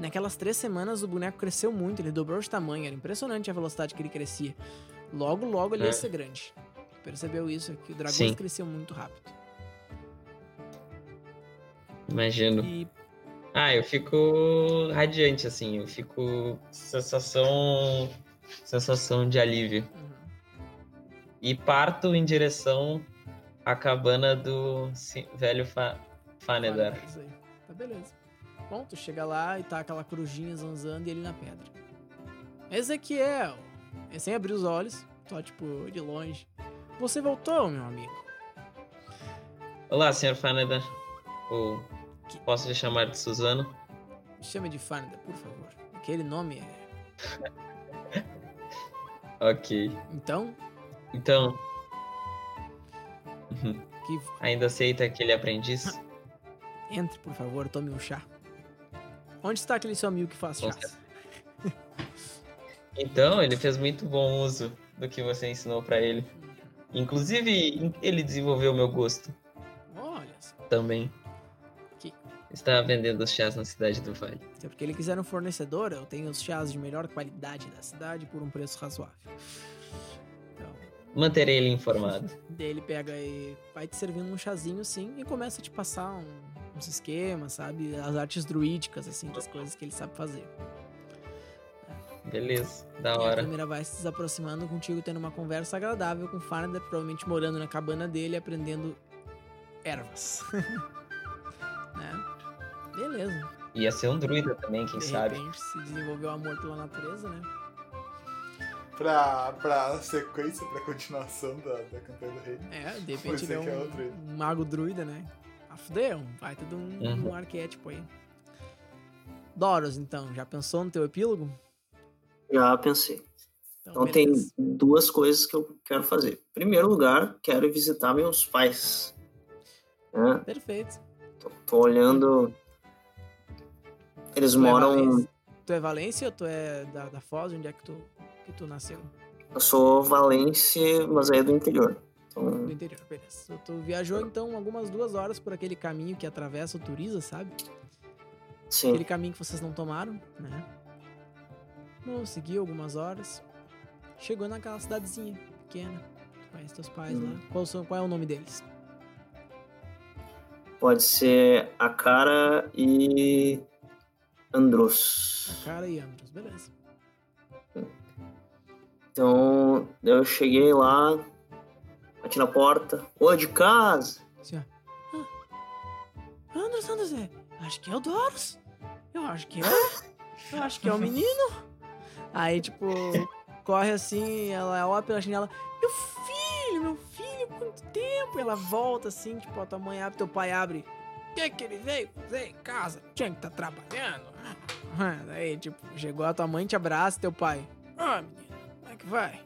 Naquelas três semanas o boneco cresceu muito, ele dobrou de tamanho, era impressionante a velocidade que ele crescia. Logo, logo ele ia É. ser grande. Percebeu isso? Que o dragão Sim. cresceu muito rápido. Imagino. E Ah, eu fico radiante, assim, eu fico sensação. sensação de alívio. uhum, E parto em direção à cabana do velho Fa Fanedar. Tá beleza. Bom, tu chega lá e tá aquela corujinha zanzando e ele na pedra. Ezequiel! É sem abrir os olhos, só tipo de longe. Você voltou, meu amigo. Olá, senhor Faneda. Ou posso lhe chamar de Suzano? Me chame de Faneda, por favor. Aquele nome é. *laughs* Ok. Então, Então, que *laughs* ainda aceita aquele aprendiz? *laughs* entre, por favor, tome um chá. Onde está aquele seu amigo que faz chás? *laughs* Então, ele fez muito bom uso do que você ensinou pra ele. Inclusive, ele desenvolveu meu gosto Olha só. também. Que- Está vendendo os chás na cidade do Vale. Se é porque ele quiser um fornecedor, eu tenho os chás de melhor qualidade da cidade por um preço razoável. Manterei ele informado. *laughs* daí ele pega e vai te servindo um chazinho assim e começa a te passar um- uns esquemas, sabe? As artes druídicas, assim, das coisas que ele sabe fazer. Beleza, da E a hora. câmera vai se desaproximando contigo, tendo uma conversa agradável com o Farnader, provavelmente morando na cabana dele, aprendendo ervas. *laughs* né? Beleza. Ia ser um druida também, quem De sabe. repente se desenvolveu amor pela natureza, né? Pra, pra sequência, pra continuação da, da campanha do rei. É, de repente ele é é um, um mago druida, né? A fuder, um baita de um, Uhum. um arquétipo aí. Doros, então, já pensou no teu epílogo? Já pensei. Então tem beleza. duas coisas que eu quero fazer. Em primeiro lugar, quero visitar meus pais. né? Perfeito. Tô, tô olhando. Eles Tu é, moram. Valência, tu é Valência ou tu é da, da Foz? Onde é que tu, que tu nasceu? Eu sou valense, mas aí é do interior. Do Então, interior, beleza. Tu viajou então algumas duas horas por aquele caminho que atravessa o Turiza, sabe? sim. Aquele caminho que vocês não tomaram, né? Bom, seguiu algumas horas. Chegou naquela cidadezinha pequena. Tu conhece teus pais Hum. lá. Qual, são- qual é o nome deles? Pode ser a cara e. Andros. Cara e Andros, beleza. Então, eu cheguei lá, bati na porta. Oi, de casa. Ó. Ah, Andros, é. Acho que é o Doros. Eu acho que é. Eu acho que é o menino. Aí, tipo, corre assim, ela olha pela janela. Meu filho, meu filho, quanto tempo? Ela volta assim, tipo, a tua mãe abre, teu pai abre. O que que ele veio fazer em casa? Tinha que estar trabalhando. Ah, Daí, tipo, chegou a tua mãe, te abraça, teu pai. Ah, menino, é vai?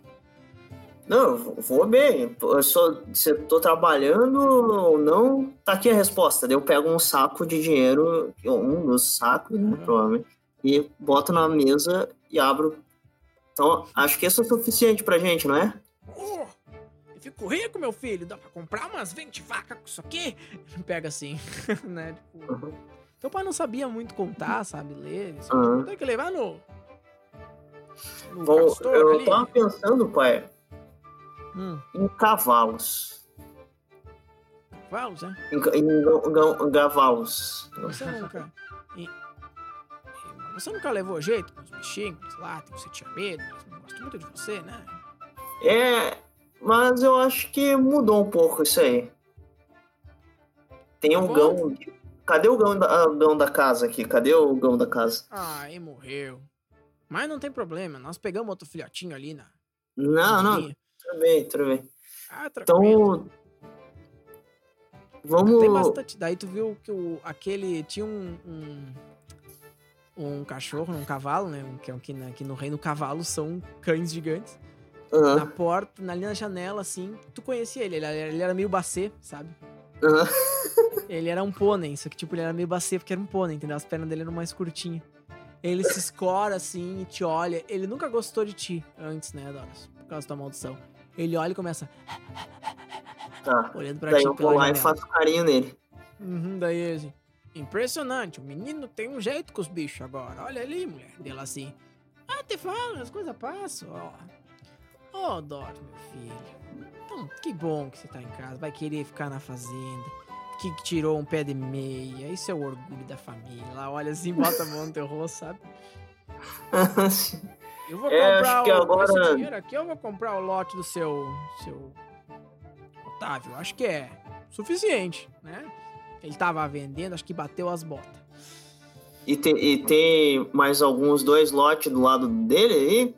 Não, eu vou- bem. Eu só, se eu tô trabalhando ou não, tá aqui a resposta. Daí eu pego um saco de dinheiro, um dos sacos, né, Uhum. provavelmente, e boto na mesa e abro. Então, acho que isso é suficiente pra gente, não é? Oh, eu fico rico, meu filho. Dá pra comprar umas 20 vacas com isso aqui? *laughs* Pega assim, *laughs* né? Tipo, Uhum. teu pai não sabia muito contar, sabe? Ler. Uhum. tipo, tem que levar no. Vou, castor eu ali. tava pensando, pai, Hum, em cavalos. cavalos, né? Em, em ga- gavalos. Você nunca. e- e- Você nunca levou jeito com os bichinhos lá, que você tinha medo, eles não gostam muito de você, né? É, mas eu acho que mudou um pouco isso aí. Tem Tá um bom. gão. Cadê o gão da, ah, gão da casa aqui? Cadê o gão da casa? Ah, e morreu. Mas não tem problema, nós pegamos outro filhotinho ali na. Não, não, na tudo bem, tudo bem. Ah, tranquilo. Então. Vamos. Tem bastante. Daí tu viu que o, aquele tinha um, um. um cachorro, um cavalo, né? Que, é um- que, na- que no reino cavalos são cães gigantes. Aham, Na porta, ali na janela, assim, tu conhecia ele. Ele era, ele era meio bacê, sabe? aham. Ele era um pônei, só que tipo, ele era meio bacê porque era um pônei, entendeu? As pernas dele eram mais curtinhas. Ele se escora assim e te olha. Ele nunca gostou de ti antes, né, Doris? Por causa da maldição. Ele olha e começa Tá. olhando pra Daí ti eu pela vou lá e faço carinho nele. Uhum, daí ele assim, impressionante, o menino tem um jeito com os bichos agora. Olha ali, mulher. Dela assim, ah, te fala, as coisas passam, ó. Ó, oh, Dor, meu filho. Então, que bom que você tá em casa, vai querer ficar na fazenda. Que tirou um pé de meia, isso é o orgulho da família. Lá olha assim, bota a mão no teu rosto, sabe? *laughs* Eu vou É, comprar acho que o, agora- esse dinheiro aqui, eu vou comprar o lote do seu, seu Otávio. Acho que é suficiente, né? Ele tava vendendo, acho que bateu as botas. e, tem, e tem mais alguns dois lotes do lado dele aí,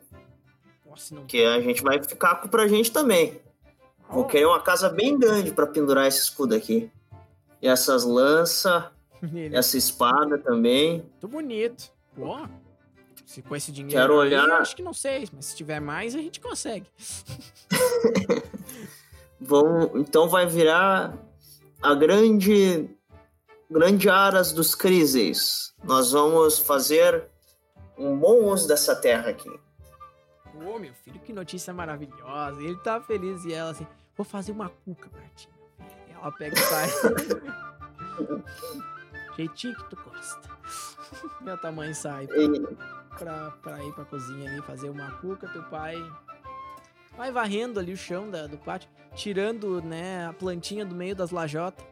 Nossa, não que a gente vai ficar com pra gente também. Vou querer uma casa bem grande pra pendurar esse escudo aqui. E essas lanças, *laughs* essa espada também. Muito bonito. Pô, se com esse dinheiro Quero aí, olhar- acho que não sei, mas se tiver mais, a gente consegue. *laughs* Vão, então vai virar a grande grande aras dos crises. Nós vamos fazer um bom uso dessa terra aqui. Ô, meu filho, que notícia maravilhosa. Ele tá feliz e ela assim, vou fazer uma cuca pra ti. Ela pega e sai. *laughs* Jeitinho que tu gosta. *laughs* A tua mãe sai E- pra, pra ir pra cozinha ali fazer uma cuca. Teu pai vai varrendo ali o chão da- do pátio, tirando, né, a plantinha do meio das lajotas.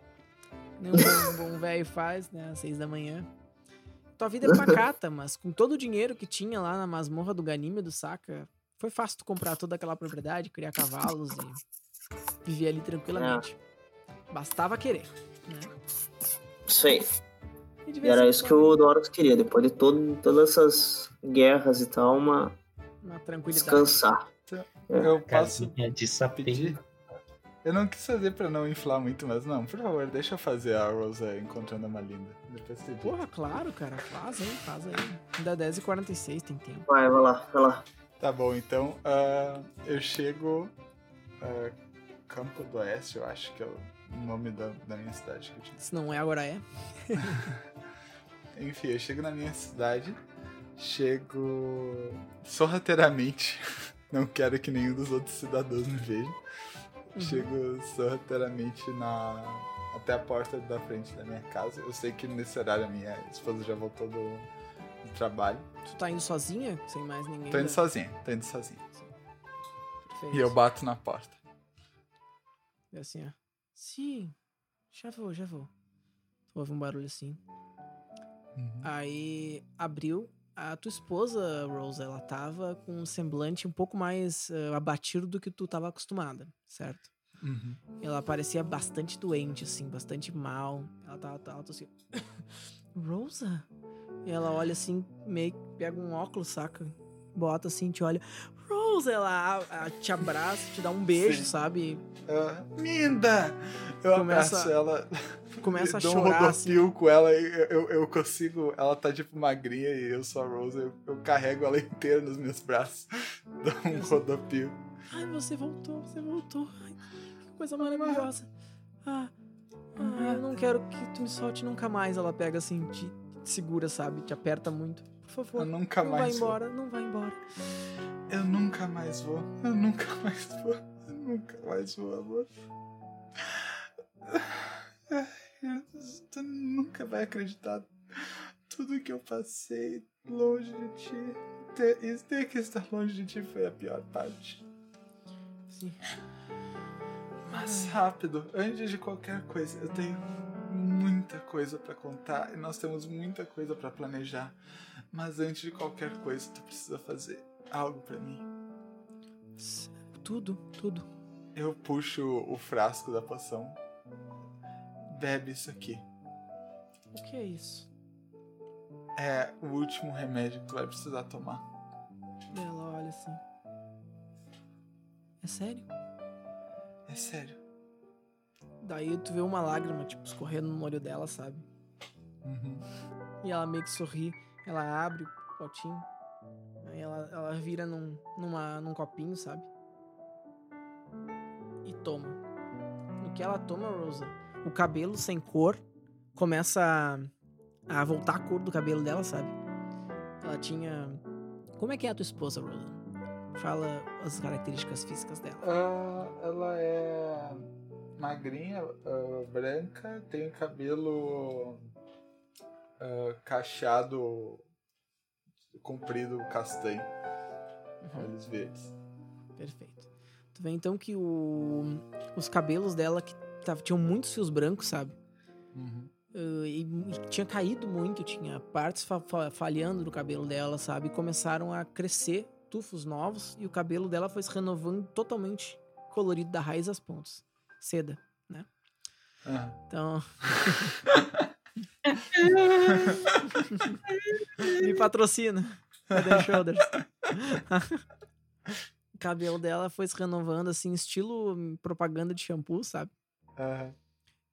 Nem um bom- bom velho faz, né, às seis da manhã. Tua vida é pacata, mas com todo o dinheiro que tinha lá na masmorra do Ganímedo, saca? Foi fácil tu comprar toda aquela propriedade, criar cavalos e viver ali tranquilamente. Bastava querer, né? Isso aí. E era isso que o Doros queria. Depois de todo, todas essas guerras e tal, uma Uma tranquilidade. descansar. Eu posso Casinha de pedir? Eu não quis fazer pra não inflar muito, mas não, por favor, deixa eu fazer a Rosa encontrando uma linda. Depois você diz. Porra, claro, cara. Faz aí, faz aí. Ainda 10h46, tem tempo. Vai, vai lá, vai lá. Tá bom, então ah, eu chego. ah, Campo do Oeste, eu acho que é o nome da, da minha cidade que eu tinha. Se não é, agora é. *laughs* Enfim, eu chego na minha cidade, chego sorrateiramente. *laughs* Não quero que nenhum dos outros cidadãos me veja. Uhum. Chego sorrateiramente na até a porta da frente da minha casa. Eu sei que nesse horário a minha esposa já voltou do, do trabalho. Tu tá indo sozinha? Sem mais ninguém? Tô indo da- sozinho, tô indo sozinho. Perfeito. E eu bato na porta. E assim, ó. Sim, já vou, já vou. Houve um barulho assim. Uhum. Aí abriu. A tua esposa, Rose, ela tava com um semblante um pouco mais eh, abatido do que tu tava acostumada, certo? Uhum. Ela parecia bastante doente, assim, bastante mal. Ela tava, tava assim. *coughs* Rosa? E ela olha assim, meio que pega um óculos, saca? Bota assim, te olha. Ela a- te abraça, te dá um beijo, Sim. sabe? Ah, Minda! Eu Começa- abraço ela. Começa a dou um chorar, assim. com ela eu, eu, eu consigo. Ela tá tipo magrinha e eu sou a Rose. Eu, eu carrego ela *laughs* inteira nos meus braços. *laughs* Dou um rodopio. Ai, você voltou, você voltou. Ai, que coisa maravilhosa. Ah, ah, eu não quero que tu me solte nunca mais. Ela pega assim, te segura, sabe? Te aperta muito. Por Eu favor, nunca não vai mais vou. embora, não vai embora. Eu nunca mais vou. Eu nunca mais vou. Eu nunca mais vou, amor. Tu nunca vai acreditar. Tudo que eu passei longe de ti. Ter, isso ter que estar longe de ti foi a pior parte. Sim. Mas rápido, antes de qualquer coisa, eu tenho muita coisa pra contar e nós temos muita coisa pra planejar. Mas antes de qualquer coisa, tu precisa fazer algo pra mim. Tudo, tudo. Eu puxo o frasco da poção. Bebe isso aqui. O que é isso? É o último remédio que tu vai precisar tomar. Ela olha assim. É sério? É sério. Daí tu vê uma lágrima, tipo, escorrendo no olho dela, sabe? Uhum. E ela meio que sorri. Ela abre o potinho. Aí ela, ela vira num, numa, num copinho, sabe? E toma. No que ela toma, Rosa, o cabelo sem cor começa a, a voltar a cor do cabelo dela, sabe? Ela tinha. Como é que é a tua esposa, Rosa? Fala as características físicas dela. Ah, ela é magrinha, ah, branca, tem cabelo ah, cacheado, comprido, castanho, Uhum. olhos verdes. Perfeito. Tu vê então que o, os cabelos dela que tava, tinham muitos fios brancos, sabe? Uhum. Uh, e, e tinha caído muito, tinha partes fa- fa- falhando no cabelo dela, sabe? E começaram a crescer tufos novos e o cabelo dela foi se renovando totalmente colorido da raiz às pontas. Seda, né? Ah, Então. *laughs* *laughs* Me patrocina. Head and Shoulders. *laughs* o cabelo dela foi se renovando, assim, estilo propaganda de shampoo, sabe? ah,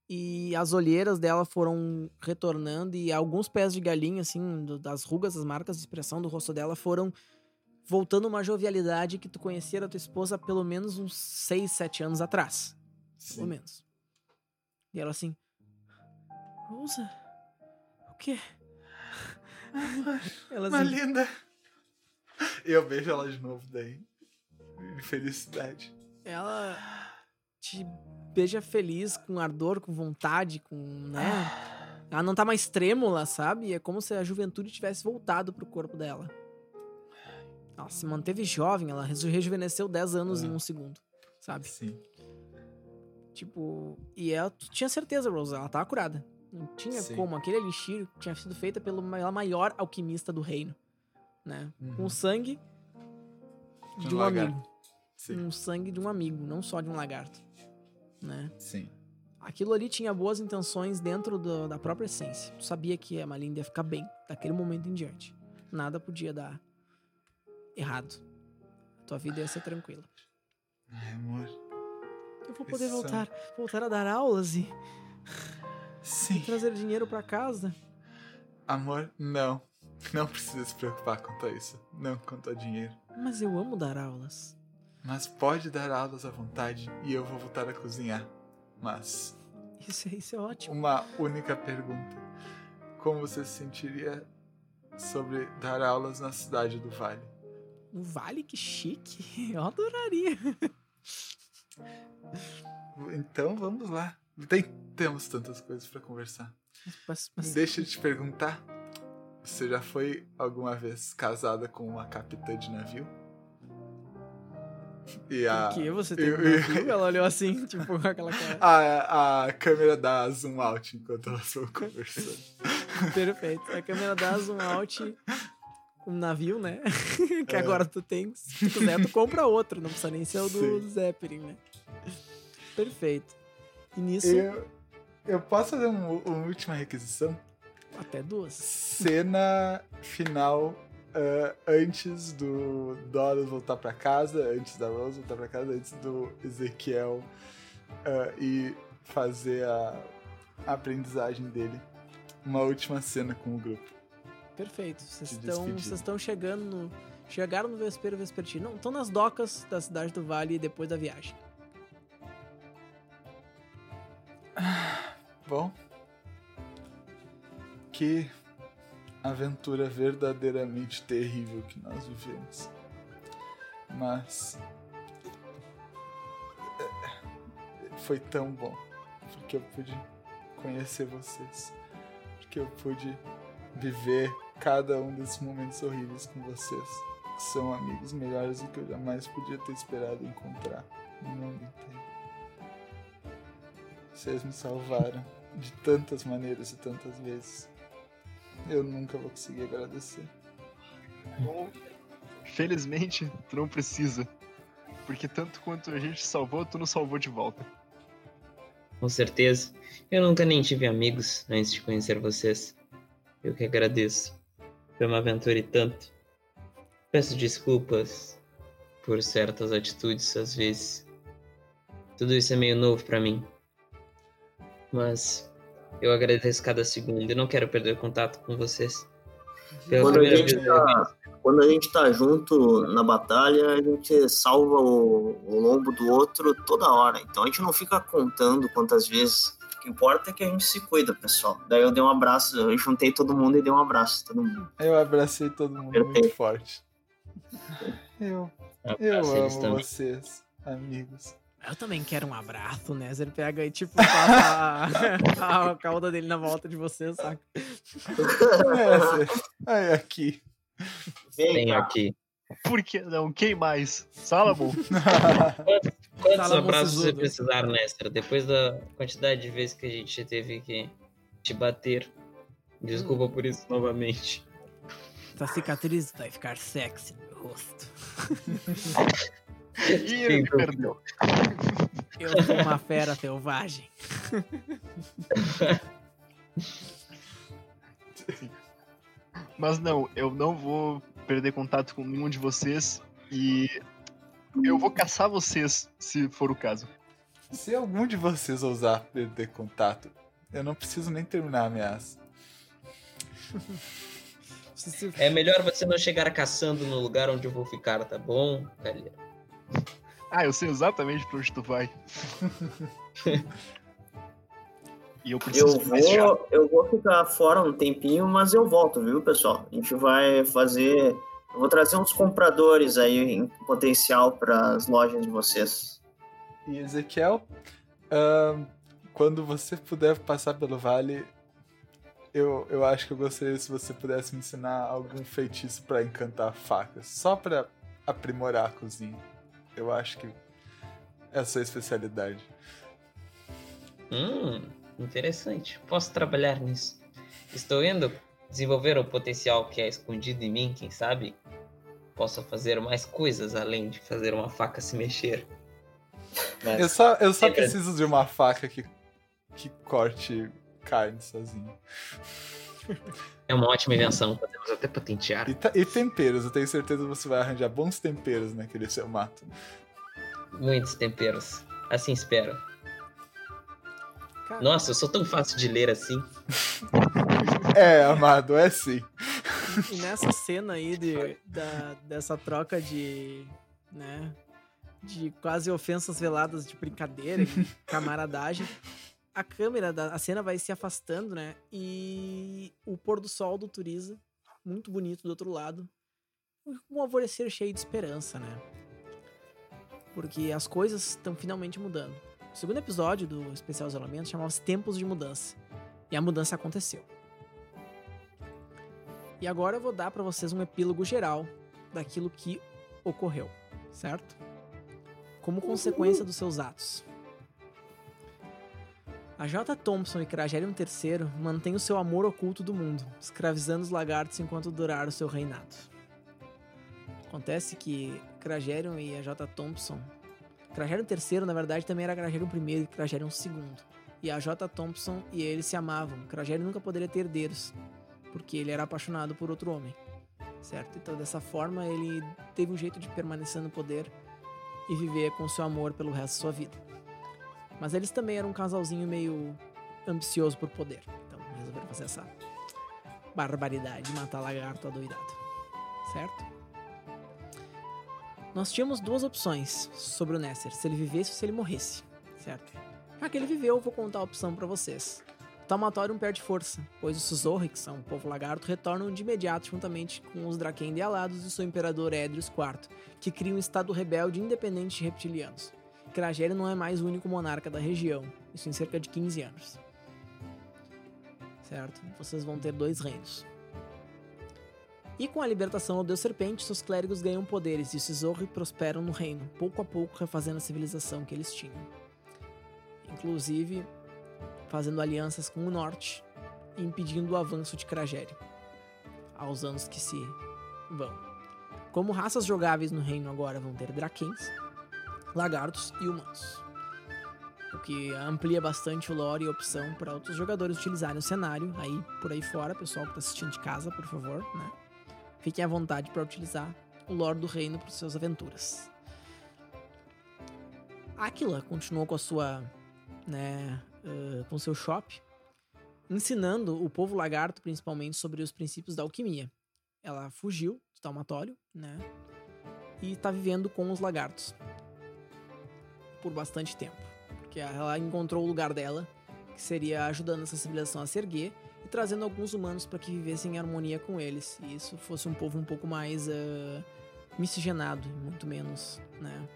e as olheiras dela foram retornando e alguns pés de galinha, assim, das rugas, as marcas de expressão do rosto dela foram voltando uma jovialidade que tu conhecia da tua esposa pelo menos uns 6, 7 anos atrás. Pelo Sim. menos. E ela assim. Rosa? O quê? *laughs* Ela Uma linda. Eu beijo ela de novo daí. De felicidade. Ela te beija feliz, com ardor, com vontade, com. né? Ela não tá mais trêmula, sabe? É como se a juventude tivesse voltado pro corpo dela. Ela se manteve jovem, ela reju- rejuvenesceu 10 anos em Ah. um segundo, sabe? Sim. Tipo, e ela, tu tinha certeza, Rose, ela tava curada. Não tinha Sim. como. Aquele elixir tinha sido feita pelo ma- maior alquimista do reino, né? Com Uhum. o sangue De de um um amigo. Sim. Um sangue de um amigo, não só de um lagarto, né? Sim. Aquilo ali tinha boas intenções dentro do- da própria essência. Tu sabia que a Malinda ia ficar bem daquele momento em diante. Nada podia dar errado. Tua vida ia ser tranquila. Ai, amor. Eu vou poder Isso. voltar, voltar a dar aulas e Sim. trazer dinheiro pra casa. Amor, não. Não precisa se preocupar quanto a isso. Não quanto a dinheiro. Mas eu amo dar aulas. Mas pode dar aulas à vontade e eu vou voltar a cozinhar. Mas, Isso, é- isso é ótimo. uma única pergunta. Como você se sentiria sobre dar aulas na cidade do Vale? No Vale, que chique. *laughs* Eu adoraria. Então vamos lá. Tem, temos tantas coisas pra conversar. Mas, mas- Deixa eu te perguntar. Você já foi alguma vez casada com uma capitã de navio? E a, por que você tem eu- um navio? *laughs* Ela olhou assim, tipo, com aquela cara. a, a câmera dá zoom out enquanto elas estão conversando. Perfeito. A câmera dá zoom out com um navio, né? *laughs* que É. agora tu tem. Se tu quiser, tu compra outro. Não precisa nem ser o do Sim. Zeppelin, né? Perfeito. E nisso, Eu, eu posso fazer um- uma última requisição? até duas. Cena final ah, antes do Doros voltar pra casa, antes da Rose voltar pra casa, antes do Ezequiel ah, e fazer a, a aprendizagem dele. Uma última cena com o grupo. Perfeito. Vocês estão, despedir. vocês estão chegando no. Chegaram no Vespeiro Vespertino. Não, estão nas docas da cidade do Vale depois da viagem. Bom, que aventura verdadeiramente terrível que nós vivemos. Mas é, foi tão bom porque eu pude conhecer vocês, porque eu pude viver cada um desses momentos horríveis com vocês, que são amigos melhores do que eu jamais podia ter esperado encontrar no mundo inteiro. Vocês me salvaram de tantas maneiras e tantas vezes. Eu nunca vou conseguir agradecer. Felizmente, tu não precisa. Porque tanto quanto a gente salvou, tu nos salvou de volta. Com certeza. Eu nunca nem tive amigos antes de conhecer vocês. Eu que agradeço. Foi uma aventura e tanto. Peço desculpas por certas atitudes às vezes. Tudo isso é meio novo pra mim. Mas eu agradeço cada segundo e não quero perder contato com vocês. Quando a, gente tá, quando a gente tá junto na batalha, a gente salva o, o lombo do outro toda hora. Então a gente não fica contando quantas vezes. O que importa é que a gente se cuida, pessoal. Daí eu dei um abraço, eu juntei todo mundo e dei um abraço a todo mundo. Eu abracei todo mundo muito Perfeito. forte. *laughs* Eu, eu abraço eles amo também. vocês, amigos. Eu também quero um abraço, né? Ele pega e, tipo, passa *laughs* a, a cauda dele na volta de você, saca? É, Ai, aqui. Vem aqui. Por que não? Quem mais? Salomon? *laughs* Quantos abraços você precisar, Nestor? Depois da quantidade de vezes que a gente teve que te bater. Desculpa por isso novamente. Essa cicatriz vai ficar sexy no meu rosto. *laughs* Ih, ele me Sim, perdeu. Eu sou uma fera selvagem. *laughs* Mas não, eu não vou perder contato com nenhum de vocês e eu vou caçar vocês, se for o caso. Se algum de vocês ousar perder contato, eu não preciso nem terminar a ameaça. É melhor você não chegar caçando no lugar onde eu vou ficar, tá bom, galera? *laughs* Ah, eu sei exatamente pra onde tu vai. *laughs* e eu preciso Eu vou, eu vou ficar fora um tempinho, mas eu volto, viu, pessoal? A gente vai fazer. Eu vou trazer uns compradores aí em potencial para as lojas de vocês. E Ezequiel, ahn, quando você puder passar pelo vale, eu, eu acho que eu gostaria se você pudesse me ensinar algum feitiço pra encantar facas, só pra aprimorar a cozinha. Eu acho que é a sua especialidade. Hum, interessante. Posso trabalhar nisso. Estou indo desenvolver o potencial que é escondido em mim, quem sabe possa fazer mais coisas além de fazer uma faca se mexer. Mas Eu só, eu só Lembra- preciso de uma faca que, que corte carne sozinho. É uma ótima invenção, podemos até patentear. E, e temperos, eu tenho certeza que você vai arranjar bons temperos naquele seu mato. Muitos temperos. Assim espero. Cara, Nossa, eu sou tão fácil de ler assim. *laughs* É, amado, é sim. E nessa cena aí de, da, dessa troca de. né? De quase ofensas veladas de brincadeira, e *laughs* camaradagem. A câmera, da, a cena vai se afastando, né? E o pôr do sol do Turiza, muito bonito do outro lado. Um alvorecer cheio de esperança, né? Porque as coisas estão finalmente mudando. O segundo episódio do especial isolamento chamava-se Tempos de Mudança. E a mudança aconteceu. E agora eu vou dar pra vocês um epílogo geral daquilo que ocorreu, certo? Como consequência dos seus atos. A J. Thompson e Cragelion III mantêm o seu amor oculto do mundo, escravizando os lagartos enquanto durar o seu reinado. Acontece que Cragelion e a J. Thompson. Cragelion III, na verdade, também era Cragelion I e Cragelion II. E a J. Thompson e ele se amavam. Cragelion nunca poderia ter herdeiros porque ele era apaixonado por outro homem, certo? Então dessa forma ele teve um jeito de permanecer no poder e viver com seu amor pelo resto da sua vida. Mas eles também eram um casalzinho meio ambicioso por poder, então resolveram fazer essa barbaridade de matar lagarto adoidado, certo? Nós tínhamos duas opções sobre o Nesser, se ele vivesse ou se ele morresse, certo? Já que ele viveu, eu vou contar a opção pra vocês. Taumatorium perde força, pois os Suzorri, que são o povo lagarto, retornam de imediato juntamente com os Drakendi alados e seu imperador Edrius IV, que cria um estado rebelde independente de reptilianos. Kragério não é mais o único monarca da região, isso em cerca de 15 anos. Certo? Vocês vão ter dois reinos. E com a libertação do Deus Serpente, seus clérigos ganham poderes e os Suzorri prosperam no reino, pouco a pouco refazendo a civilização que eles tinham. Inclusive, fazendo alianças com o norte e impedindo o avanço de Kragério aos anos que se vão. Como raças jogáveis no reino agora vão ter Drakens, lagartos e humanos. O que amplia bastante o lore e a opção para outros jogadores utilizarem o cenário aí por aí fora, pessoal que está assistindo de casa, por favor, né? Fiquem à vontade para utilizar o lore do reino para suas aventuras. Aquila continuou com a sua, né, uh, com seu shop, ensinando o povo lagarto principalmente sobre os princípios da alquimia. Ela fugiu de Talmatório, né? E tá vivendo com os lagartos por bastante tempo, porque ela encontrou o lugar dela, que seria ajudando essa civilização a se erguer e trazendo alguns humanos para que vivessem em harmonia com eles, e isso fosse um povo um pouco mais uh, miscigenado, muito menos, né?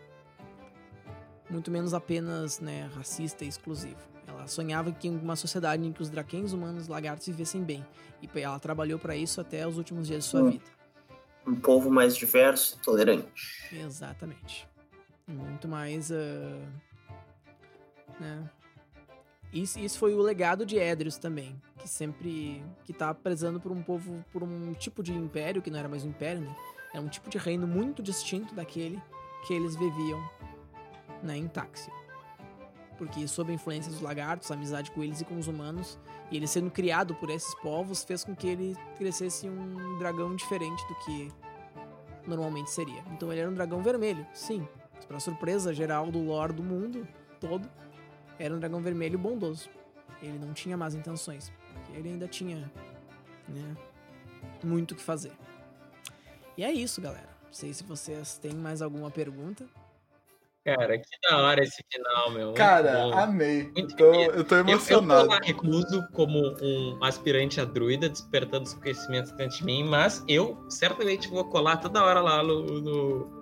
muito menos apenas né, racista e exclusivo. Ela sonhava que uma sociedade em que os draquens humanos lagartos vivessem bem, e ela trabalhou para isso até os últimos dias de sua Hum. vida. Um povo mais diverso, tolerante. Exatamente. Muito mais. ah, né? Isso, isso foi o legado de Edrius também, que sempre. que tá prezando por um povo, por um tipo de império, que não era mais um império, né? Era um tipo de reino muito distinto daquele que eles viviam né, em Táxio. Porque sob a influência dos lagartos, a amizade com eles e com os humanos, e ele sendo criado por esses povos, fez com que ele crescesse um dragão diferente do que normalmente seria. Então ele era um dragão vermelho, sim. Para surpresa geral do lore do mundo, todo era um dragão vermelho bondoso. Ele não tinha más intenções. porque Ele ainda tinha, né, muito o que fazer. E é isso, galera. Não sei se vocês têm mais alguma pergunta. Cara, que da hora esse final, meu. muito Cara, bom. amei. Muito bem. eu tô Eu, eu tô emocionado. lá recluso como um aspirante a druida, despertando os conhecimentos dentro de mim, mas eu certamente vou colar toda hora lá no, no,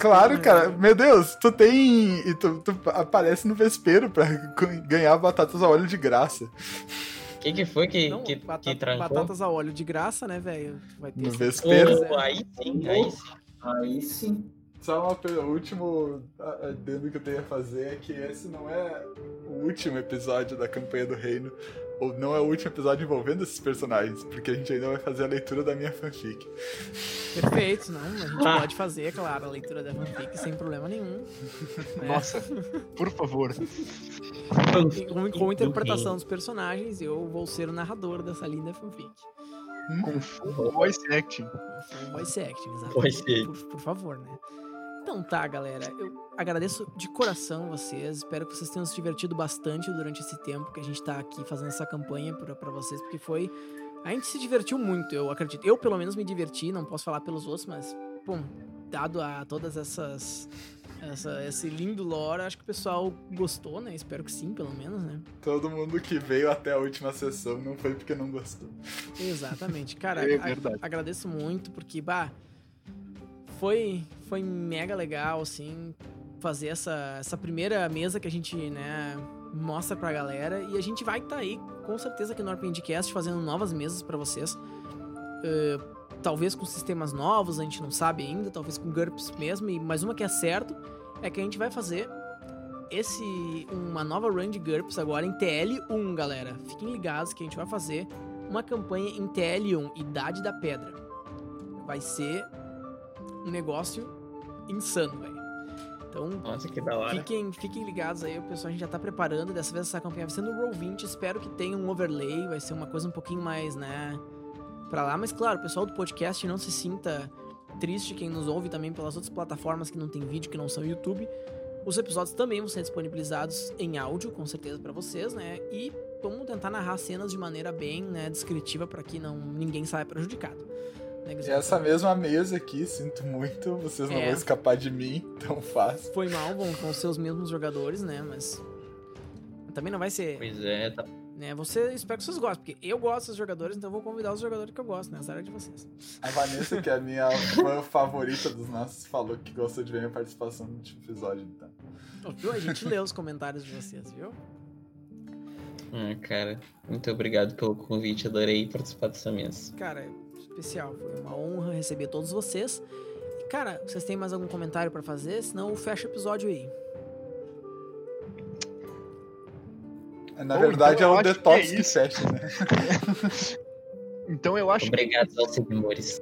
Claro, cara. Meu Deus, tu tem. E tu, tu aparece no vespeiro pra *laughs* ganhar batatas a óleo de graça. O que, que foi que, Não, que, batata- que trancou? batatas a óleo de graça, né, velho? Vai ter No vespeiro. Oh, aí sim, aí sim. Aí sim. Só uma, o último adendo que eu tenho a fazer é que esse não é o último episódio da campanha do reino. Ou não é o último episódio envolvendo esses personagens, porque a gente ainda vai fazer a leitura da minha fanfic. Perfeito, não. A gente pode fazer, claro, a leitura da fanfic sem problema nenhum. *laughs* né? Nossa, por favor. Com, com a interpretação dos personagens, eu vou ser o narrador dessa linda fanfic. Com full voice acting. Um voice acting, exatamente. Voice acting. Por, por favor, né? Então tá, galera. Eu agradeço de coração vocês. Espero que vocês tenham se divertido bastante durante esse tempo que a gente tá aqui fazendo essa campanha pra, pra vocês, porque foi. A gente se divertiu muito, eu acredito. Eu, pelo menos, me diverti, não posso falar pelos outros, mas, bom, dado a todas essas. Essa, esse lindo lore, acho que o pessoal gostou, né? Espero que sim, pelo menos, né? Todo mundo que veio até a última sessão não foi porque não gostou. Exatamente. *laughs* Cara, É a- agradeço muito, porque, bah, foi, foi mega legal, assim, fazer essa, essa primeira mesa que a gente, né, mostra pra galera. E a gente vai estar aí, com certeza, aqui no RPGcast, fazendo novas mesas pra vocês. Eh, talvez com sistemas novos, a gente não sabe ainda, talvez com GURPS mesmo. E, mas uma que é certo é que a gente vai fazer esse uma nova run de GURPS agora em TL1, galera. Fiquem ligados que a gente vai fazer uma campanha em TL1, Idade da Pedra. Vai ser um negócio insano, velho. Então, Nossa, que da hora. Fiquem, fiquem ligados aí, o pessoal a gente já tá preparando. Dessa vez essa campanha vai ser no Roll20. Espero que tenha um overlay, vai ser uma coisa um pouquinho mais, né, pra lá. Mas claro, o pessoal do podcast não se sinta triste, quem nos ouve também pelas outras plataformas que não tem vídeo, que não são YouTube. Os episódios também vão ser disponibilizados em áudio, com certeza, pra vocês, né? E vamos tentar narrar cenas de maneira bem né, descritiva para que não ninguém saia prejudicado. Né, essa mesma mesa aqui, sinto muito, vocês não É. vão escapar de mim *laughs* tão fácil. Foi mal, vão ser os mesmos jogadores, né? Mas também não vai ser Pois é, tá. né? Você espero que vocês gostem, porque eu gosto dos jogadores, então eu vou convidar os jogadores que eu gosto, né? Essa área de vocês. A Vanessa, que é a minha fã *laughs* favorita dos nossos, falou que gostou de ver minha participação no último episódio, então. Viu? A gente lê os comentários de vocês, viu? Ah, cara, muito obrigado pelo convite, adorei participar dessa mesa. Cara, especial, foi uma honra receber todos vocês. E, cara, vocês têm mais algum comentário pra fazer? Senão eu fecho o episódio aí. Na Ou verdade, então é o acho que Detox é que, fecha, né? *laughs* Então eu acho que Obrigado aos seguidores.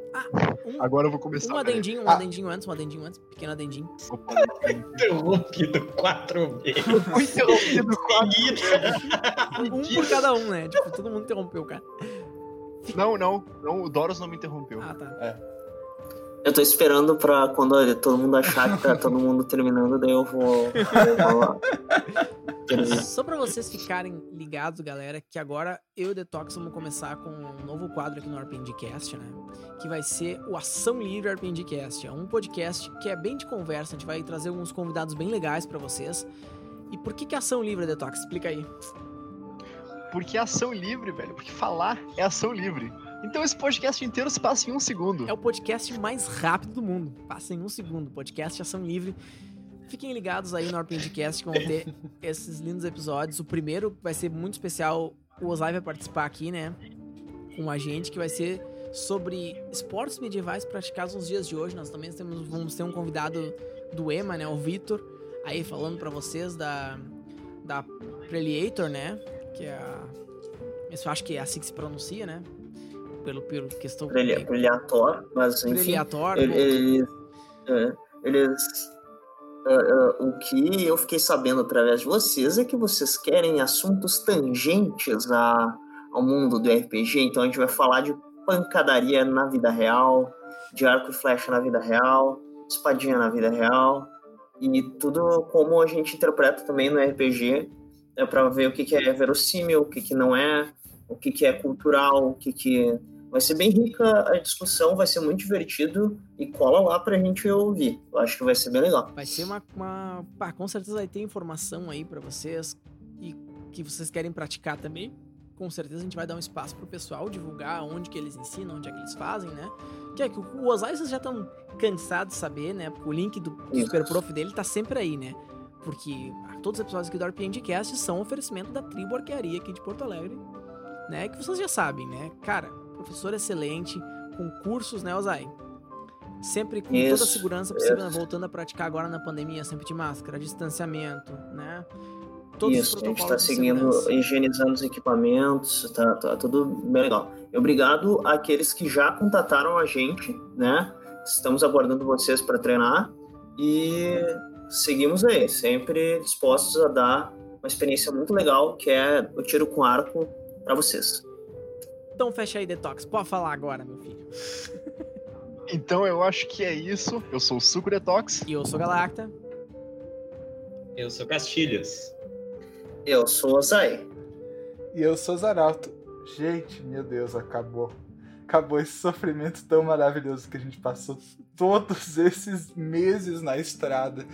Um, agora eu vou começar. um adendinho, um Ah. adendinho antes, um adendinho antes, pequeno adendinho. *laughs* Interrompido *laughs* quatro vezes. Fui interrompido Um por cada um, né? Tipo, todo mundo interrompeu o cara. Não, não, não, o Doros não me interrompeu. Ah, tá. Eu tô esperando pra quando todo mundo achar que tá *laughs* todo mundo terminando, daí eu vou, eu. Só pra vocês ficarem ligados, galera, que agora eu e o Detox vamos começar com um novo quadro aqui no RPGcast, né? Que vai ser o Ação Livre RPGcast. É um podcast que é bem de conversa, a gente vai trazer alguns convidados bem legais pra vocês. E por que que é Ação Livre, Detox? Explica aí. Porque é ação livre, velho. Porque falar é ação livre. Então esse podcast inteiro se passa em um segundo. É o podcast mais rápido do mundo. Passa em um segundo. Podcast Ação Livre. Fiquem ligados aí no RPGcast que vão ter *laughs* esses lindos episódios. O primeiro vai ser muito especial. O Ozai vai participar aqui, né? Com a gente, que vai ser sobre esportes medievais praticados nos dias de hoje. Nós também temos, vamos ter um convidado do EMA, né? O Vitor. Aí falando pra vocês da, da Preliator, né? Que é a. Eu acho que é assim que se pronuncia, né? Pelo, pelo questão. Brilha- Brilhator, mas enfim. Preliator. ele- Eles. é, eles é, é, o que eu fiquei sabendo através de vocês é que vocês querem assuntos tangentes a, ao mundo do RPG, então a gente vai falar de pancadaria na vida real, de arco e flecha na vida real, espadinha na vida real, e tudo como a gente interpreta também no RPG, é para ver o que, que é verossímil, o que, que não é, o que, que é cultural, o que, que. Vai ser bem rica a discussão, vai ser muito divertido e cola lá pra gente ouvir. Eu acho que vai ser bem legal. Vai ser uma. uma... Pá, com certeza vai ter informação aí para vocês e que vocês querem praticar também. Com certeza a gente vai dar um espaço pro pessoal divulgar onde que eles ensinam, onde é que eles fazem, né? Que é que o Ozai vocês já estão cansados de saber, né? Porque o link do Isso. Super Prof dele tá sempre aí, né? Porque todos os episódios aqui do RPGcast são um oferecimento da Tribo Arquearia aqui de Porto Alegre, né? Que vocês já sabem, né? Cara, professor excelente, com cursos, né, Ozai? Sempre com toda a Isso, segurança possível, né? isso. voltando a praticar agora na pandemia, sempre de máscara, distanciamento, né? Todos os Isso, a gente protocolos está seguindo, segurança. higienizando os equipamentos, tá, tá tudo bem legal. E obrigado àqueles que já contataram a gente, né? Estamos aguardando vocês para treinar e seguimos aí, sempre dispostos a dar uma experiência muito legal, que é o tiro com arco para vocês. Então fecha aí, Detox. Pode falar agora, meu filho. Então eu acho que é isso. Eu sou o Suco Detox. E eu sou Galacta. Eu sou Castilhos. Eu sou o Zay. E eu sou Zaralto. Gente, meu Deus, acabou. Acabou esse sofrimento tão maravilhoso que a gente passou todos *laughs* esses meses na estrada.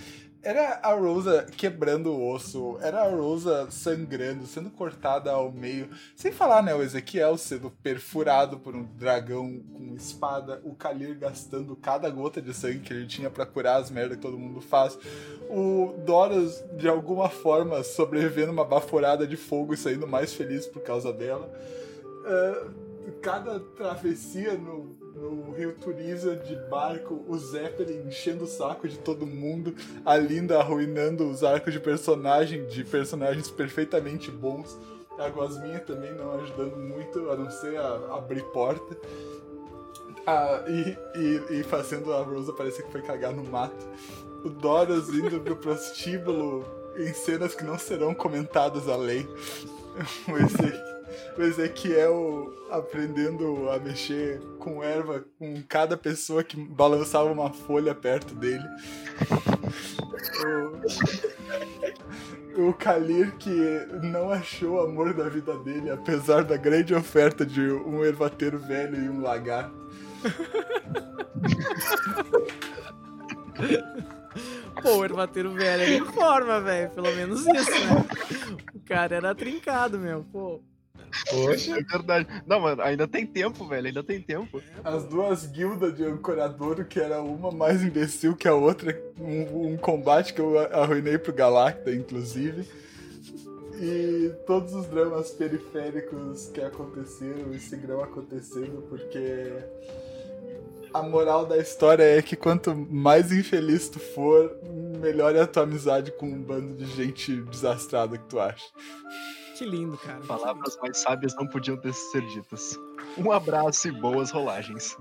Era a Rosa quebrando o osso, era a Rosa sangrando, sendo cortada ao meio. Sem falar, né, o Ezequiel sendo perfurado por um dragão com espada, o Kalir gastando cada gota de sangue que ele tinha pra curar as merdas que todo mundo faz. O Doras, de alguma forma, sobrevivendo uma baforada de fogo e saindo mais feliz por causa dela. Ah, cada travessia no, no Rio Turiza de barco, o Zeppelin enchendo o saco de todo mundo, a Linda arruinando os arcos de personagem, de personagens perfeitamente bons, a Gosminha também não ajudando muito, a não ser a, abrir porta. Ah, e, e, e fazendo a Rosa parecer que foi cagar no mato. O Doras indo pro *laughs* prostíbulo em cenas que não serão comentadas além. *laughs* Eze- o Ezequiel aprendendo a mexer com erva com cada pessoa que balançava uma folha perto dele. O, o Kalir que não achou o amor da vida dele, apesar da grande oferta de um ervateiro velho e um lagarto. *laughs* Pô, o ervateiro velho ele informa, velho. Pelo menos isso, né? O cara era trincado, meu. Pô. Poxa. É verdade. Não, mano, ainda tem tempo, velho. Ainda tem tempo. As duas guildas de ancoradouro, que era uma mais imbecil que a outra, um, um combate que eu arruinei pro Galacta, inclusive. E todos os dramas periféricos que aconteceram e seguirão acontecendo, porque a moral da história é que quanto mais infeliz tu for, melhor é a tua amizade com um bando de gente desastrada que tu acha. Que lindo, cara. Palavras mais sábias não podiam ter ser ditas. Um abraço e boas rolagens.